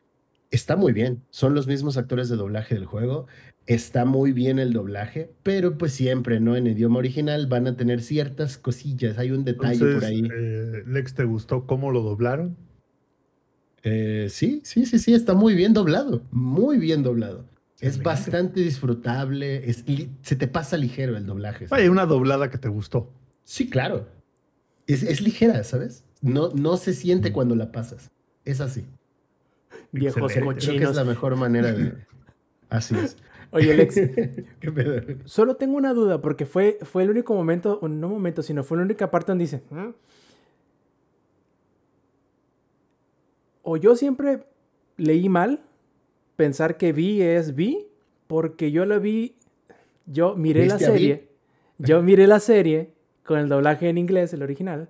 Está muy bien, son los mismos actores de doblaje del juego, está muy bien el doblaje, pero pues siempre, ¿no? En idioma original van a tener ciertas cosillas, hay un detalle Entonces, por ahí. eh, Lex, ¿te gustó cómo lo doblaron? Eh, sí, sí, sí, sí, está muy bien doblado, muy bien doblado. Es Excelente. bastante disfrutable, es se te pasa ligero el doblaje. Vaya, una doblada que te gustó. Sí, claro. Es, es ligera, ¿sabes? No, no se siente cuando la pasas. Es así. Viejos Excelente. Creo, creo que es cochinos. la mejor manera de... Así es. Oye, Alex, ¿Qué pedo? solo tengo una duda porque fue, fue el único momento, o no momento, sino fue la única parte donde dice, "¿Mm?". O yo siempre leí mal, pensar que vi es vi, porque yo la vi, yo miré la serie, yo miré la serie con el doblaje en inglés, el original,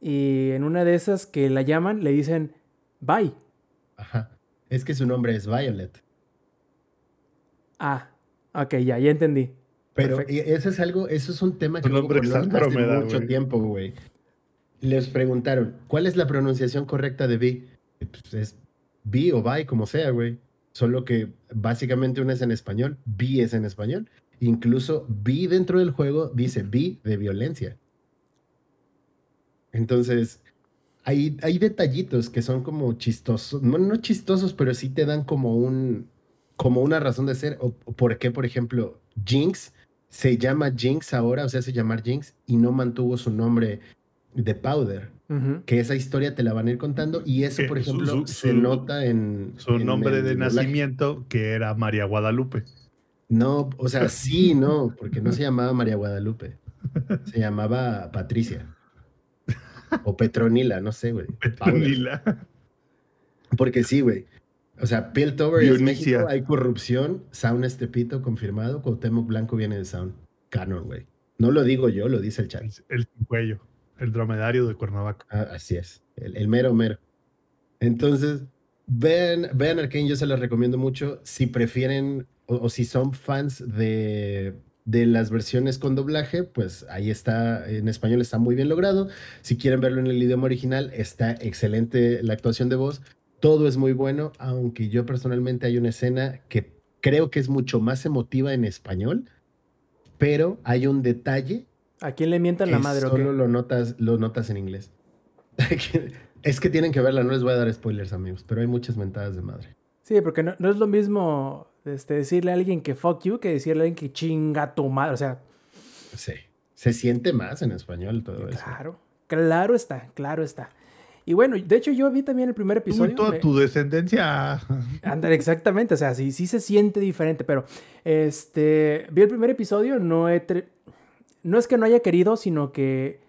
y en una de esas que la llaman, le dicen, bye. Ajá. Es que su nombre es Violet. Ah, ok, ya, ya entendí. Pero Perfecto. y eso es algo, eso es un tema que nombre mucho tiempo, güey. Les preguntaron, ¿cuál es la pronunciación correcta de Vi? Pues es Vi o Bye, como sea, güey. Solo que básicamente una es en español, Vi es en español. Incluso Vi dentro del juego dice Vi de violencia. Entonces, hay, hay detallitos que son como chistosos, no, no chistosos, pero sí te dan como un, como una razón de ser. O, por qué, por ejemplo, Jinx se llama Jinx ahora, o sea, se llama Jinx y no mantuvo su nombre de Powder. Que esa historia te la van a ir contando y eso, Que por ejemplo, su- se su- nota en... Su en nombre el de doblaje. nacimiento, que era María Guadalupe. No, o sea, sí, no, porque no se llamaba María Guadalupe. Se llamaba Patricia. O Petronila, no sé, güey. Petronila. Porque sí, güey. O sea, Piltover es. México, hay corrupción, Sound es Tepito, confirmado, Cuauhtémoc Blanco viene de Sound. Canon, güey. No lo digo yo, lo dice el chat. El, cuello. El dromedario de Cuernavaca. Ah, así es, el, mero mero. Entonces, vean, vean Arkane, yo se los recomiendo mucho. Si prefieren o, o si son fans de, de las versiones con doblaje, pues ahí está, en español está muy bien logrado. Si quieren verlo en el idioma original, está excelente la actuación de voz. Todo es muy bueno, aunque yo personalmente hay una escena que creo que es mucho más emotiva en español, pero hay un detalle ¿A quién le mientan la madre o qué? solo lo notas, lo notas en inglés. es que tienen que verla, no les voy a dar spoilers, amigos, pero hay muchas mentadas de madre. Sí, porque no, no es lo mismo este, decirle a alguien que fuck you que decirle a alguien que chinga tu madre. O sea, Sí. Se siente más en español todo eso. claro, claro está, claro está. Y bueno, de hecho yo vi también el primer Tú y episodio. toda me- tu descendencia. Ándale, exactamente, o sea, sí, sí se siente diferente, pero este, vi el primer episodio, no he, tre- no es que no haya querido, sino que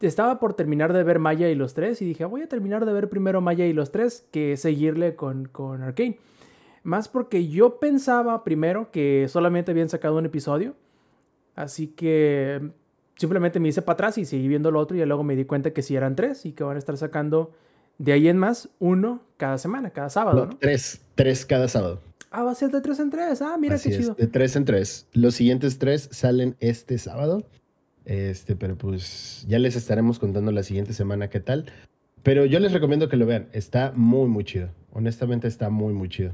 estaba por terminar de ver Maya y los tres y dije, voy a terminar de ver primero Maya y los tres que seguirle con, con Arkane. Más porque yo pensaba primero que solamente habían sacado un episodio, así que simplemente me hice para atrás y seguí viendo lo otro y luego me di cuenta que sí eran tres y que van a estar sacando de ahí en más uno cada semana, cada sábado, No, ¿no? Tres, tres cada sábado. Ah, va a ser de tres en tres. Ah, mira Así qué es, chido. de tres en tres. Los siguientes tres salen este sábado. Este, pero pues ya les estaremos contando la siguiente semana qué tal. Pero yo les recomiendo que lo vean. Está muy, muy chido. Honestamente está muy, muy chido.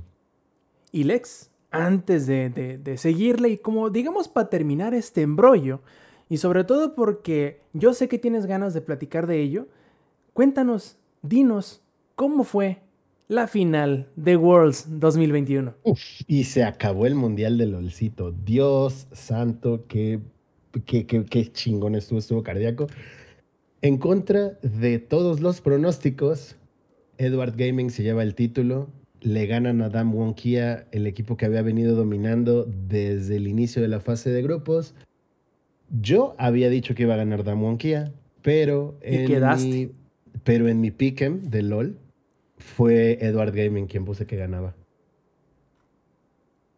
Y Lex, antes de, de- de seguirle y como digamos para terminar este embrollo, y sobre todo porque yo sé que tienes ganas de platicar de ello, cuéntanos, dinos, ¿cómo fue la final de Worlds 2021? Y se acabó el Mundial del LOLcito. Dios santo, qué, qué, qué, qué chingón estuvo, estuvo cardíaco. En contra de todos los pronósticos, Edward Gaming se lleva el título. Le ganan a Dam Wonkia, el equipo que había venido dominando desde el inicio de la fase de grupos. Yo había dicho que iba a ganar Dam Wonkia, pero Y en quedaste. mi, pero en mi pick'em de LOL fue Edward Gaming quien puse que ganaba.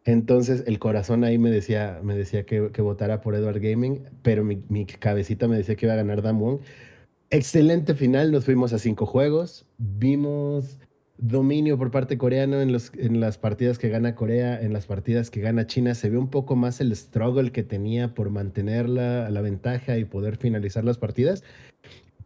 Entonces el corazón ahí me decía, me decía que, que votara por Edward Gaming, pero mi, mi cabecita me decía que iba a ganar Damwon. Excelente final, nos fuimos a cinco juegos, vimos dominio por parte coreano en, los, en las partidas que gana Corea, en las partidas que gana China, se ve un poco más el struggle que tenía por mantener la, la ventaja y poder finalizar las partidas.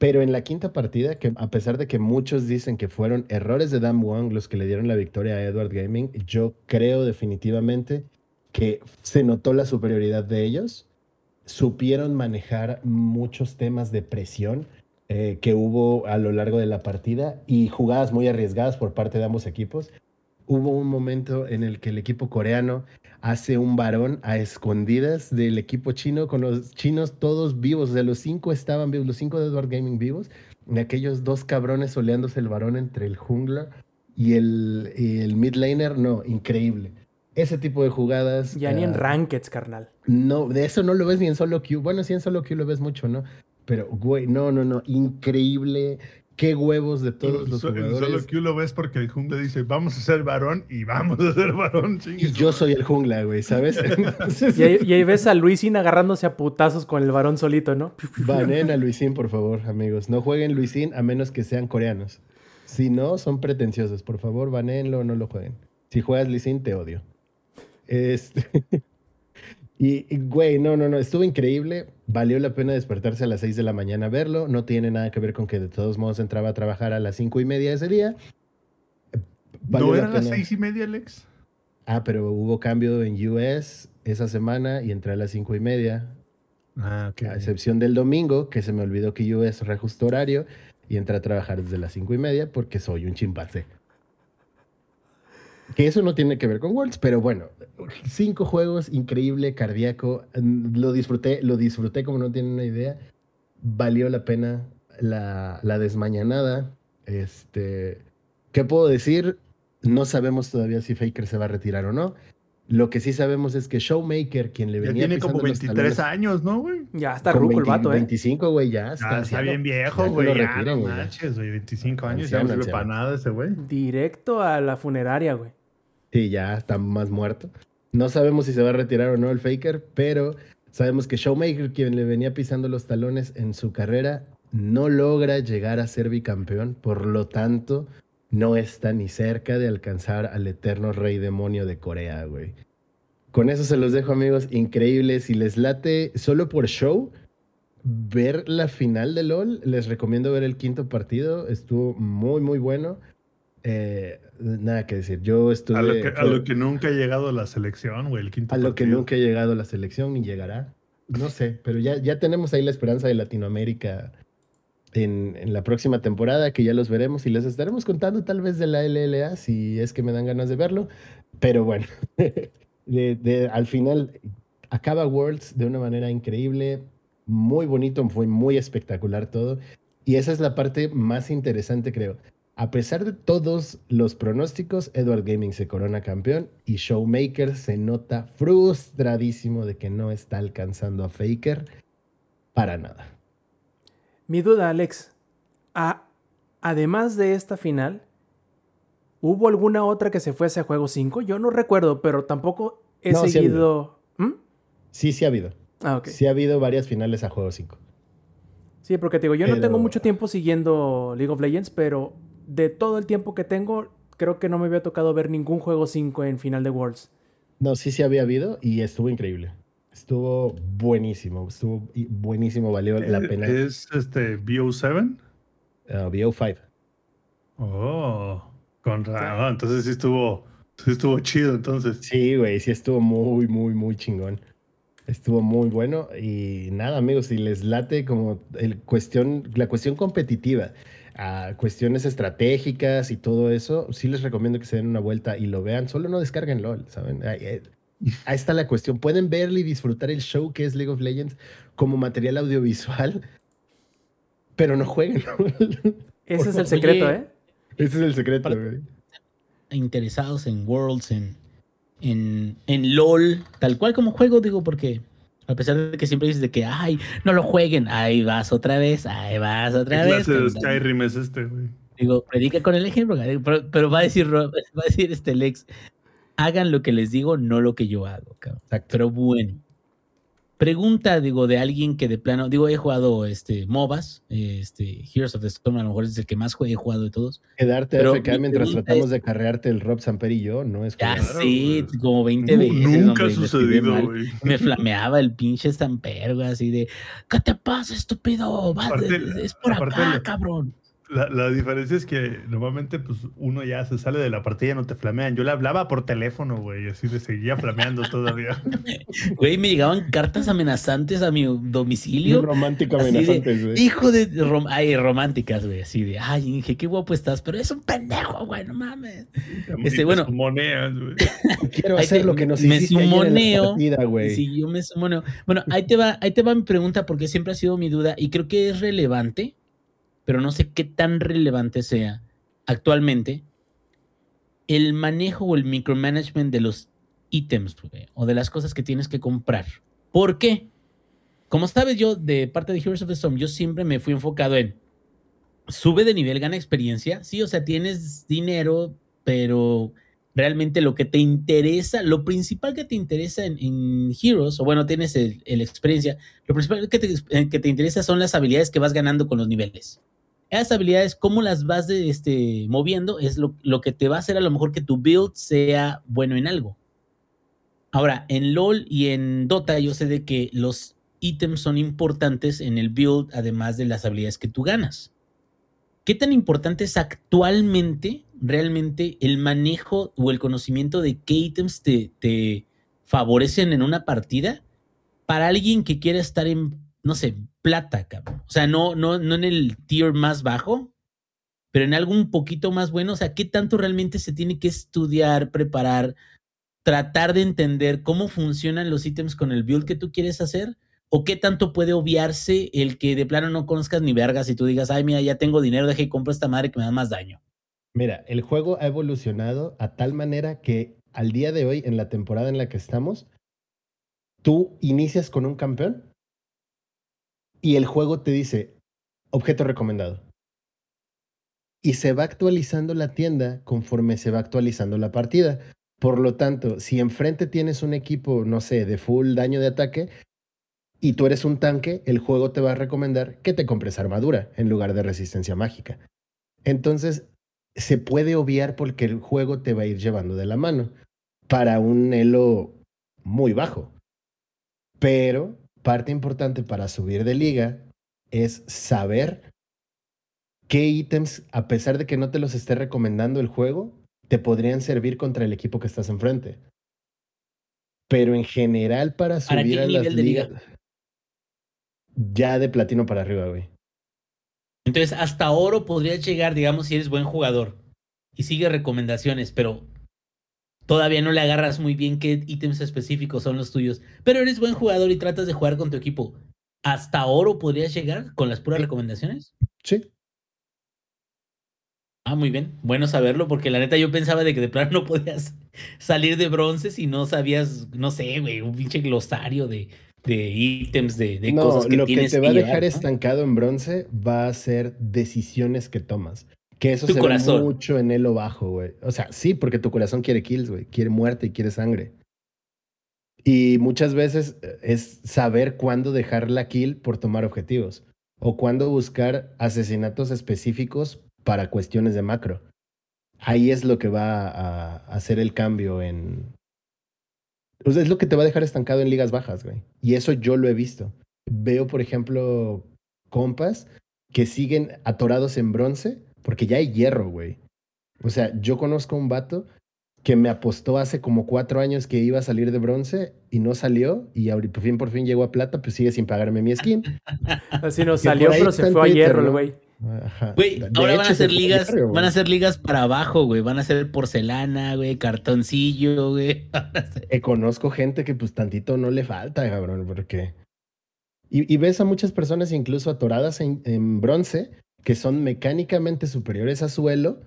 Pero en la quinta partida, que a pesar de que muchos dicen que fueron errores de Dan Wong los que le dieron la victoria a Edward Gaming, yo creo definitivamente que se notó la superioridad de ellos. Supieron manejar muchos temas de presión eh, que hubo a lo largo de la partida y jugadas muy arriesgadas por parte de ambos equipos. Hubo un momento en el que el equipo coreano hace un varón a escondidas del equipo chino, con los chinos todos vivos, o sea, los cinco estaban vivos, los cinco de Edward Gaming vivos, y aquellos dos cabrones soleándose el varón entre el jungla y el, y el mid laner, no, increíble. ese tipo de jugadas. Ya ni en ah, rankeds, carnal. No, de eso no lo ves ni en solo queue. Bueno, sí en solo queue lo ves mucho, ¿no? Pero, güey, no, no, no. Increíble. Qué huevos de todos los So- jugadores. Solo Q lo ves porque el jungla dice, vamos a ser varón y vamos a ser varón. Y yo soy el jungla, güey, ¿sabes? Entonces, Y ahí, y ahí ves a Luisin agarrándose a putazos con el varón solito, ¿no? Banen a Luisín, por favor, amigos. No jueguen Luisín a menos que sean coreanos. Si no, son pretenciosos. Por favor, banenlo, no lo jueguen. Si juegas Luisín, te odio. Este... Y, y, güey, no, no, no, estuvo increíble. Valió la pena despertarse a las 6 de la mañana a verlo. No tiene nada que ver con que de todos modos entraba a trabajar a las cinco y media ese día. Valió ¿No la eran las pena. seis y media, Alex? Ah, pero hubo cambio en US esa semana y entré a las cinco y media. Ah, ok. A excepción del domingo, que se me olvidó que US reajustó horario y entré a trabajar desde las cinco y media porque soy un chimpancé. Que eso no tiene que ver con Worlds, pero bueno, cinco juegos, increíble, cardíaco. Lo disfruté, lo disfruté como no tienen una idea. Valió la pena la, la desmañanada. Este, ¿Qué puedo decir? No sabemos todavía si Faker se va a retirar o no. Lo que sí sabemos es que Showmaker, quien le Ya venía tiene como pisando los 23 talones- años, ¿no, güey? Ya está ruco el 20 vato, ¿eh? 25, güey, ya Ya está. anciano. bien viejo, güey. Ya no güey, ya. manches, güey. 25 años ya no sirve para nada ese güey. Directo a la funeraria, güey. Sí, ya está más muerto. No sabemos si se va a retirar o no el Faker, pero sabemos que Showmaker, quien le venía pisando los talones en su carrera, no logra llegar a ser bicampeón, por lo tanto, no está ni cerca de alcanzar al eterno rey demonio de Corea, güey. Con eso se los dejo, amigos. Increíble. Si les late solo por show, ver la final de LOL, les recomiendo ver el quinto partido. Estuvo muy, muy bueno. Eh, nada que decir. Yo estuve. A lo, que, a lo que nunca ha llegado la selección, güey. El quinto a lo que nunca ha llegado la selección ni llegará. No sé, pero ya, ya tenemos ahí la esperanza de Latinoamérica en, en la próxima temporada, que ya los veremos y les estaremos contando tal vez de la LLA, si es que me dan ganas de verlo. Pero bueno, de- de- al final acaba Worlds de una manera increíble, muy bonito, fue muy espectacular todo. Y esa es la parte más interesante, creo. A pesar de todos los pronósticos, Edward Gaming se corona campeón y Showmaker se nota frustradísimo de que no está alcanzando a Faker para nada. Mi duda, Alex. a- además de esta final, ¿hubo alguna otra que se fuese a juego 5? Yo no recuerdo, pero tampoco he No, sí ha seguido. ¿Mm? Sí, sí ha habido. Ah, ok. Sí ha habido varias finales a juego 5. Sí, porque te digo, yo no tengo mucho tiempo siguiendo League of Legends, pero de todo el tiempo que tengo, creo que no me había tocado ver ningún juego 5 en final de Worlds. No, sí, sí había habido y estuvo increíble. Estuvo buenísimo, estuvo buenísimo, valió la pena. ¿Es este BO7? Uh, BO5. Oh, con ra- ah, entonces sí estuvo, sí estuvo chido, entonces. Sí, güey, sí estuvo muy, muy, muy chingón. Estuvo muy bueno y nada, amigos, si les late como el cuestión, la cuestión competitiva, a cuestiones estratégicas y todo eso, sí les recomiendo que se den una vuelta y lo vean. Solo no descarguen LOL, ¿saben? Ahí, eh, ahí está la cuestión. Pueden verle y disfrutar el show que es League of Legends como material audiovisual, pero no jueguen LOL. Ese es el Oye, secreto, ¿eh? Ese es el secreto, Para- güey. interesados en Worlds, en, en, en LOL, tal cual como juego, digo, porque a pesar de que siempre dices de que, ay, no lo jueguen, ahí vas otra vez, ahí vas ¿Qué otra vez. clase de cabrón. Skyrim es este, güey? Digo, predica con el ejemplo, pero, pero va a decir va a decir este Lex, hagan lo que les digo, no lo que yo hago, cabrón. Pero bueno. Pregunta, digo, de alguien que de plano, digo, he jugado este MOBAs, este Heroes of the Storm, a lo mejor es el que más he jugado de todos. Quedarte AFK mi mientras tratamos es- de carrearte el Rob Samper y yo, no es Ya. Claro, sí, como 20 Nu- veces. Nunca ha sucedido, güey. Me flameaba el pinche estamper, güey, así de, ¿qué te pasa, estúpido? Va, Aparte- es por aparte acá, cabrón. La, la diferencia es que normalmente pues uno ya se sale de la partida y no te flamean. Yo le hablaba por teléfono, güey, así de seguía flameando todavía. Güey, me llegaban cartas amenazantes a mi domicilio. romántico amenazantes, güey. hijo de rom- ay, románticas, güey, así de, ay, Inge, qué guapo estás, pero es un pendejo, güey, no mames. Este, te bueno. moneas, güey. Quiero hacer te- lo que nos me hiciste ayer en la sumoneo, partida, güey. Sí, yo me sumoneo. Bueno, ahí te va, ahí te va mi pregunta porque siempre ha sido mi duda y creo que es relevante, pero no sé qué tan relevante sea actualmente el manejo o el micromanagement de los ítems o de las cosas que tienes que comprar. ¿Por qué? Como sabes, yo de parte de Heroes of the Storm, yo siempre me fui enfocado en sube de nivel, gana experiencia. Sí, o sea, tienes dinero, pero realmente lo que te interesa, lo principal que te interesa en, Heroes, o bueno, tienes el, experiencia, lo principal que te, que te interesa son las habilidades que vas ganando con los niveles. Esas habilidades, cómo las vas de, este, moviendo, es lo, lo, que te va a hacer a lo mejor que tu build sea bueno en algo. Ahora, en LOL y en Dota, yo sé de que los ítems son importantes en el build, además de las habilidades que tú ganas. ¿Qué tan importante es actualmente realmente el manejo o el conocimiento de qué ítems te, te favorecen en una partida para alguien que quiera estar en, no sé, plata, cabrón? O sea, no, no, no en el tier más bajo, pero en algo un poquito más bueno. O sea, ¿qué tanto realmente se tiene que estudiar, preparar, tratar de entender cómo funcionan los ítems con el build que tú quieres hacer? ¿O qué tanto puede obviarse el que de plano no conozcas ni vergas y tú digas, ay, mira, ya tengo dinero, deje y compro esta madre que me da más daño? Mira, el juego ha evolucionado a tal manera que al día de hoy, en la temporada en la que estamos, tú inicias con un campeón y el juego te dice, objeto recomendado. Y se va actualizando la tienda conforme se va actualizando la partida. Por lo tanto, si enfrente tienes un equipo, no sé, de full daño de ataque, y tú eres un tanque, el juego te va a recomendar que te compres armadura en lugar de resistencia mágica. Entonces, se puede obviar porque el juego te va a ir llevando de la mano para un elo muy bajo. Pero parte importante para subir de liga es saber qué ítems, a pesar de que no te los esté recomendando el juego, te podrían servir contra el equipo que estás enfrente. Pero en general para subir a las ligas, ya de platino para arriba, güey. Entonces, hasta oro podrías llegar, digamos, si eres buen jugador y sigue recomendaciones, pero todavía no le agarras muy bien qué ítems específicos son los tuyos, pero eres buen jugador y tratas de jugar con tu equipo. ¿Hasta oro podrías llegar con las puras recomendaciones? Sí. Ah, muy bien. Bueno saberlo, porque la neta yo pensaba de que de plano no podías salir de bronce si no sabías, no sé, güey, un pinche glosario de de ítems, de, de cosas que lo que te va a dejar estancado en bronce va a ser decisiones que tomas. Que eso se ve mucho en el o bajo, güey. O sea, sí, porque tu corazón quiere kills, güey. Quiere muerte y quiere sangre. Y muchas veces eh, es saber cuándo dejar la kill por tomar objetivos. O cuándo buscar asesinatos específicos para cuestiones de macro. Ahí es lo que va a hacer el cambio en, es lo que te va a dejar estancado en ligas bajas, güey. Y eso yo lo he visto. Veo, por ejemplo, compas que siguen atorados en bronce porque ya hay hierro, güey. O sea, yo conozco un vato que me apostó hace como cuatro años que iba a salir de bronce y no salió y ahorita por fin por fin llegó a plata, pues sigue sin pagarme mi skin. Así no salió, pero se fue a hierro el güey. Güey, ahora van a hacer ligas, van a hacer ligas para abajo, güey. Van a hacer porcelana, güey, cartoncillo, güey. conozco gente que pues tantito no le falta, cabrón, porque... Y, ves a muchas personas incluso atoradas en, bronce que son mecánicamente superiores a suelo,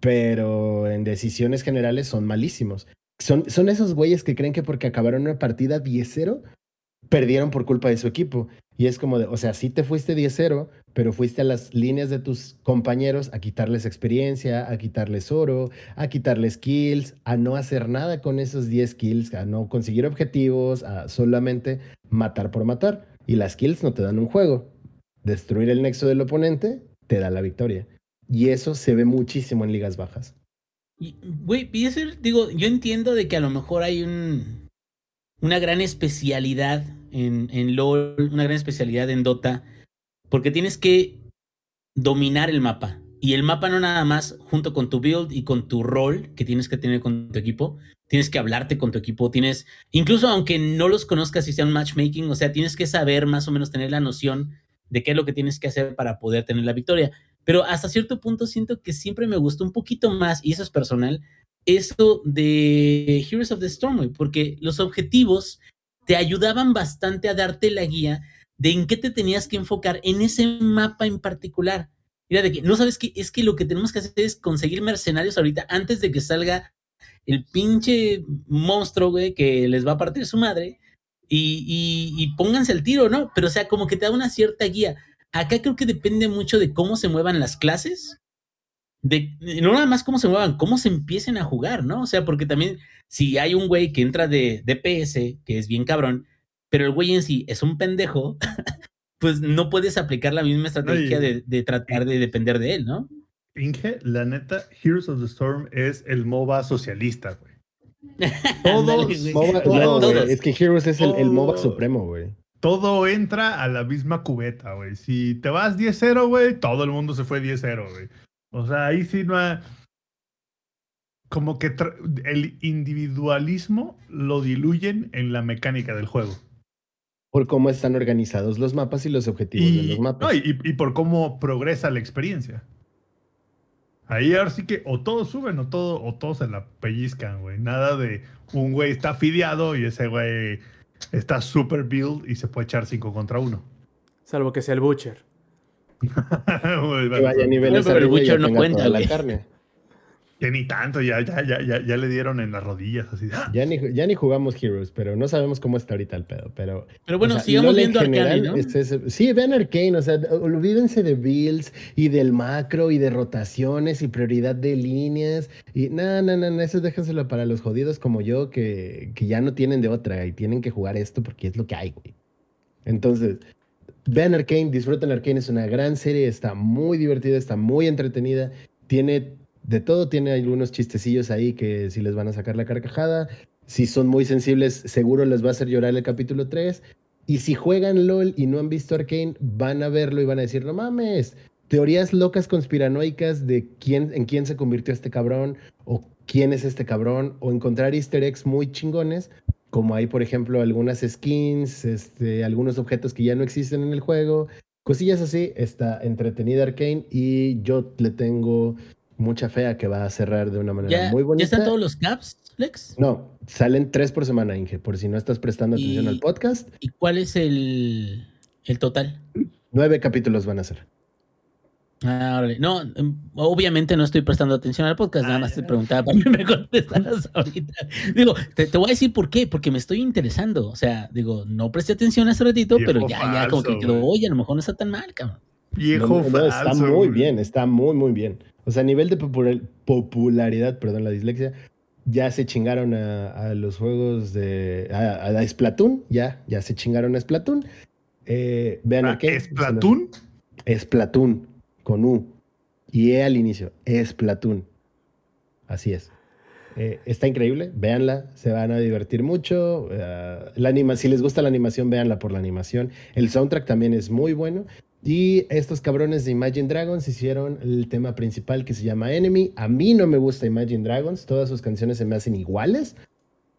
pero en decisiones generales son malísimos. Son, son esos güeyes que creen que porque acabaron una partida 10-0, perdieron por culpa de su equipo. Y es como de, o sea, sí te fuiste 10-0, pero fuiste a las líneas de tus compañeros a quitarles experiencia, a quitarles oro, a quitarles kills, a no hacer nada con esos 10 kills, a no conseguir objetivos, a solamente matar por matar. Y las kills no te dan un juego. Destruir el nexo del oponente te da la victoria. Y eso se ve muchísimo en ligas bajas. Güey, digo, yo entiendo de que a lo mejor hay un, una gran especialidad en, en LOL, una gran especialidad en Dota, porque tienes que dominar el mapa. Y el mapa no nada más junto con tu build y con tu rol que tienes que tener con tu equipo, tienes que hablarte con tu equipo, tienes, incluso aunque no los conozcas y sea un matchmaking, o sea, tienes que saber más o menos tener la noción de qué es lo que tienes que hacer para poder tener la victoria. Pero hasta cierto punto siento que siempre me gustó un poquito más, y eso es personal, esto de Heroes of the Storm, porque los objetivos te ayudaban bastante a darte la guía de en qué te tenías que enfocar en ese mapa en particular. Mira, de que no sabes que es que lo que tenemos que hacer es conseguir mercenarios ahorita antes de que salga el pinche monstruo, güey, que les va a partir su madre. Y, y, y pónganse el tiro, ¿no? Pero o sea, como que te da una cierta guía. Acá creo que depende mucho de cómo se muevan las clases. De, no nada más cómo se muevan, cómo se empiecen a jugar, ¿no? O sea, porque también si hay un güey que entra de DPS, que es bien cabrón, pero el güey en sí es un pendejo, pues no puedes aplicar la misma estrategia de, de tratar de depender de él, ¿no? Inge, la neta, Heroes of the Storm es el MOBA socialista, güey. Todos-. MOBA- no, todos. es que Heroes es el, el MOBA supremo, güey. Todo entra a la misma cubeta, güey. Si te vas 10-0, güey, todo el mundo se fue 10-0, güey. O sea, ahí sí no hay... Como que el individualismo lo diluyen en la mecánica del juego. Por cómo están organizados los mapas y los objetivos de los mapas. no, y, y por cómo progresa la experiencia. Ahí ahora sí que o todos suben o, todo, o todos se la pellizcan, güey. Nada de un güey está fideado y ese güey está super build y se puede echar 5 contra 1. Salvo que sea el Butcher. que vaya a niveles pero el Witcher no cuenta, la güey. carne. Que ni tanto, ya, ya, ya, ya, ya le dieron en las rodillas, así. ¡ah! Ya ni, ya ni jugamos Heroes, pero no sabemos cómo está ahorita el pedo. Pero, Pero bueno, o sea, sigamos viendo Arcane, ¿no? sí, vean Arcane, o sea, olvídense de builds y del macro y de rotaciones y prioridad de líneas. Y no, no, no, no, eso déjenselo para los jodidos como yo que, que ya no tienen de otra y tienen que jugar esto porque es lo que hay, güey. Entonces, vean Arcane, disfruten Arcane, es una gran serie, está muy divertida, está muy entretenida, tiene de todo, tiene algunos chistecillos ahí que si les van a sacar la carcajada, si son muy sensibles, seguro les va a hacer llorar el capítulo 3. Y si juegan LOL y no han visto Arcane, van a verlo y van a decir, no mames, teorías locas conspiranoicas de quién, en quién se convirtió este cabrón, o quién es este cabrón, o encontrar easter eggs muy chingones, como hay, por ejemplo, algunas skins, este, algunos objetos que ya no existen en el juego, cosillas así. Está entretenida Arcane y yo le tengo mucha fe a que va a cerrar de una manera ¿Ya, muy ¿Ya bonita. están todos los caps, Flex? No, salen tres por semana, Inge, por si no estás prestando atención al podcast. ¿Y cuál es el, el total? Nueve capítulos van a ser. Ah. No, em, obviamente no estoy prestando atención al podcast, nada Ah, más ya. te preguntaba para que me contestaras ahorita. Digo, te, te voy a decir por qué, porque me estoy interesando. O sea, digo, no presté atención hace ratito, Viejo pero ya, ya, como que quedó, oye, a lo mejor no está tan mal, cabrón. Viejo No, está muy bien, está muy, muy bien. O sea, a nivel de popula- popularidad, perdón, la dislexia, ya se chingaron a, a los juegos de. a, a Splatoon, ya, ya se chingaron a Splatoon. Eh, vean Ah, Arcane, ¿Es Platoon? Splatoon, con U. Y E al inicio, Splatoon. Así es. Eh, está increíble, véanla, se van a divertir mucho. eh, la anima si les gusta la animación, véanla por la animación. El soundtrack también es muy bueno. Y estos cabrones de Imagine Dragons hicieron el tema principal que se llama Enemy. A mí no me gusta Imagine Dragons, todas sus canciones se me hacen iguales.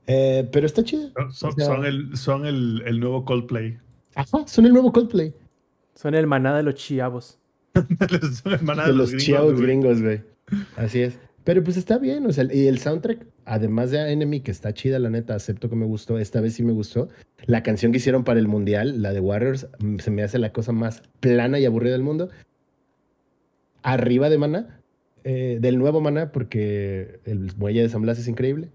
eh, pero está chido. Son, son- O sea- son el, son el, el nuevo Coldplay. Ajá, son el nuevo Coldplay. Son el maná de los chiavos. son hermanas de los, chiaos güey. gringos, güey. Así es. Pero pues está bien, o sea, y el soundtrack, además de Enemy, que está chida, la neta, acepto que me gustó, esta vez sí me gustó. La canción que hicieron para el Mundial, la de Warriors, mm, se me hace la cosa más plana y aburrida del mundo. Arriba de Maná, eh, del nuevo Maná, porque el muelle de San Blas es increíble.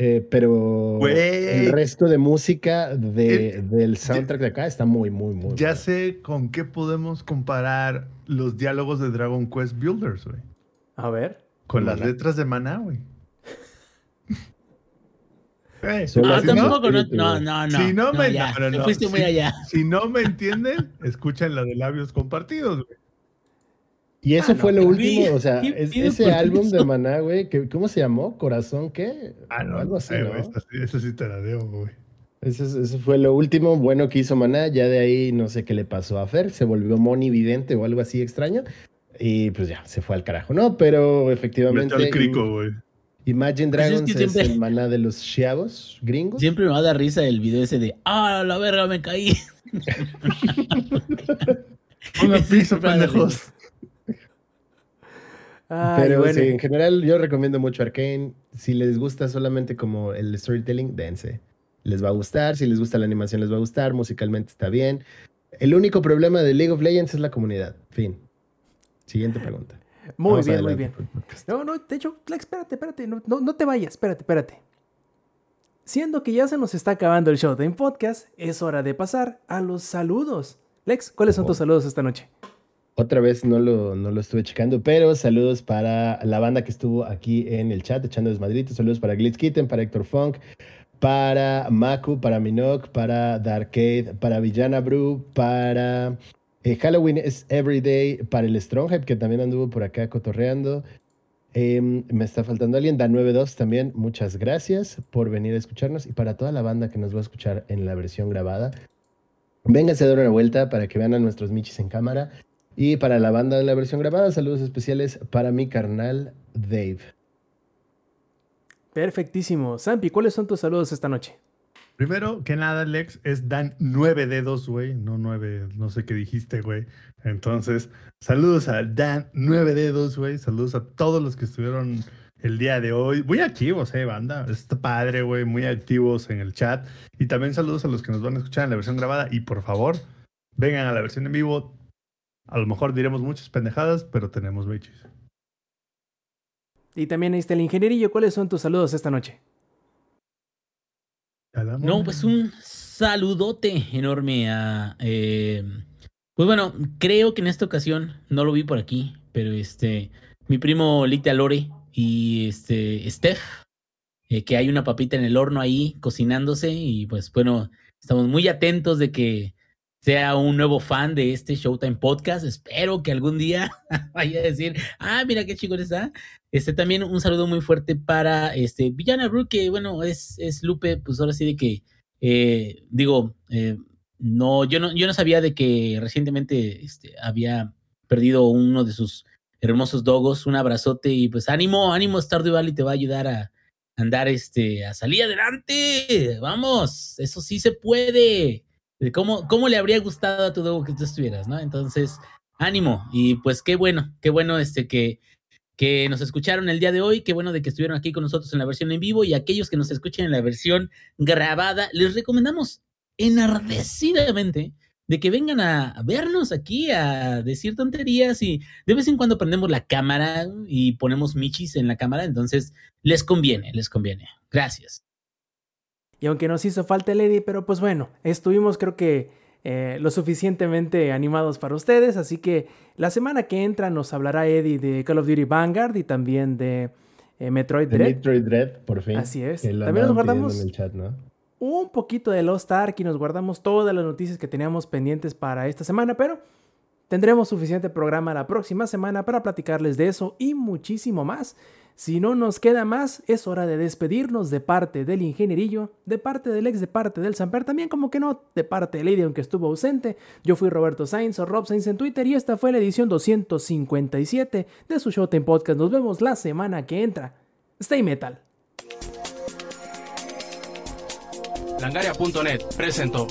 Eh, pero el resto de música de- El- del soundtrack de acá está muy, muy, muy Ya sé con qué podemos comparar los diálogos de Dragon Quest Builders, güey. A ver. Con las letras de Maná, güey. Así si no- tampoco, no, no, no, no. Si no me- ya, no, no, te no, fuiste muy sí. allá. Si no me entienden, escuchen la de labios compartidos, güey. Y eso Ah, no, fue lo último, o sea, es- ese álbum de eso. Maná, güey, que, ¿cómo se llamó? ¿Corazón qué? Ah, no, Algo así, eh, ¿no? güey, esta sí- Eso sí te la debo, güey. Ese, es- ese fue lo último bueno que hizo Maná, ya de ahí no sé qué le pasó a Fer, se volvió monividente o algo así extraño, y pues ya, se fue al carajo, ¿no? Pero Me efectivamente, el crico, güey. Imagine Pues es que Dragons es, el Maná de los chavos gringos. Siempre me va a dar risa el video ese de, ah, la verga, me caí. Pongan piso, Siempre me va a dar pendejos. Ay, Pero bueno. sí, en general yo recomiendo mucho Arcane. Si les gusta solamente como el storytelling, dense. Les va a gustar. Si les gusta la animación, les va a gustar. Musicalmente está bien. El único problema de League of Legends es la comunidad. Fin. Siguiente pregunta. Muy Vamos bien, muy bien. No, no, de hecho, Lex, espérate, espérate, no, no, no te vayas, espérate, espérate. Siendo que ya se nos está acabando el Showtime Podcast, es hora de pasar a los saludos. Lex, ¿cuáles son tus Oh. saludos esta noche? Otra vez no lo, no lo estuve checando, pero saludos para la banda que estuvo aquí en el chat echando desmadritos. Saludos para Glitz Kitten, para Héctor Funk, para Maku, para Minok, para Darkade, para Villana Brew, para eh, Halloween es Everyday, para el Stronghead, que también anduvo por acá cotorreando. Em, me está faltando alguien, Da92 también, muchas gracias por venir a escucharnos y para toda la banda que nos va a escuchar en la versión grabada. Vénganse a dar una vuelta para que vean a nuestros michis en cámara. Y para la banda de la versión grabada, saludos especiales para mi carnal Dave. Perfectísimo. Sampi, ¿cuáles son tus saludos esta noche? Primero que nada, Lex, es Dan 9 dedos, güey. No 9, no sé qué dijiste, güey. Entonces, saludos a Dan 9 dedos, güey. Saludos a todos los que estuvieron el día de hoy. Muy activos, eh, banda. Está padre, güey. Muy activos en el chat. Y también saludos a los que nos van a escuchar en la versión grabada. Y por favor, vengan a la versión en vivo. A lo mejor diremos muchas pendejadas, pero tenemos bichis. Y también ahí está el ingenierillo. ¿Cuáles son tus saludos esta noche? No, pues un saludote enorme a. eh, pues bueno, creo que en esta ocasión no lo vi por aquí, pero este. Mi primo Licta Lore y este. Steph, eh, que hay una papita en el horno ahí cocinándose, y pues bueno, estamos muy atentos de que sea un nuevo fan de este Showtime Podcast. Espero que algún día vaya a decir, ah, mira qué chico está. Este también un saludo muy fuerte para este Villana Brew, que bueno, es, es Lupe, pues ahora sí de que eh, digo, eh, no, yo no, yo no sabía de que recientemente este, había perdido uno de sus hermosos dogos, un abrazote y pues ánimo, ánimo, Stardew Valley te va a ayudar a andar este, a salir adelante, vamos, eso sí se puede. ¿Cómo, ¿Cómo le habría gustado a tu dogo que tú estuvieras, no? Entonces, ánimo y pues qué bueno, qué bueno este que que nos escucharon el día de hoy, qué bueno de que estuvieron aquí con nosotros en la versión en vivo y aquellos que nos escuchen en la versión grabada, les recomendamos enardecidamente de que vengan a vernos aquí a decir tonterías y de vez en cuando prendemos la cámara y ponemos michis en la cámara, entonces les conviene, les conviene. Gracias. Y aunque nos hizo falta el Eddie, pero pues bueno, estuvimos creo que eh, lo suficientemente animados para ustedes, así que la semana que entra nos hablará Eddie de Call of Duty Vanguard y también de eh, Metroid Dread. Metroid Dread, por fin. Así es. También nos guardamos el chat, ¿no? un poquito de Lost Ark y nos guardamos todas las noticias que teníamos pendientes para esta semana, pero tendremos suficiente programa la próxima semana para platicarles de eso y muchísimo más. Si no nos queda más, es hora de despedirnos de parte del ingenierillo, de parte del ex, de parte del Samper, también como que no, de parte de Lady, aunque estuvo ausente. Yo fui Roberto Sainz o Rob Sainz en Twitter y esta fue la edición 257 de su Showtime Podcast. Nos vemos la semana que entra. Stay Metal. Langaria.net presentó.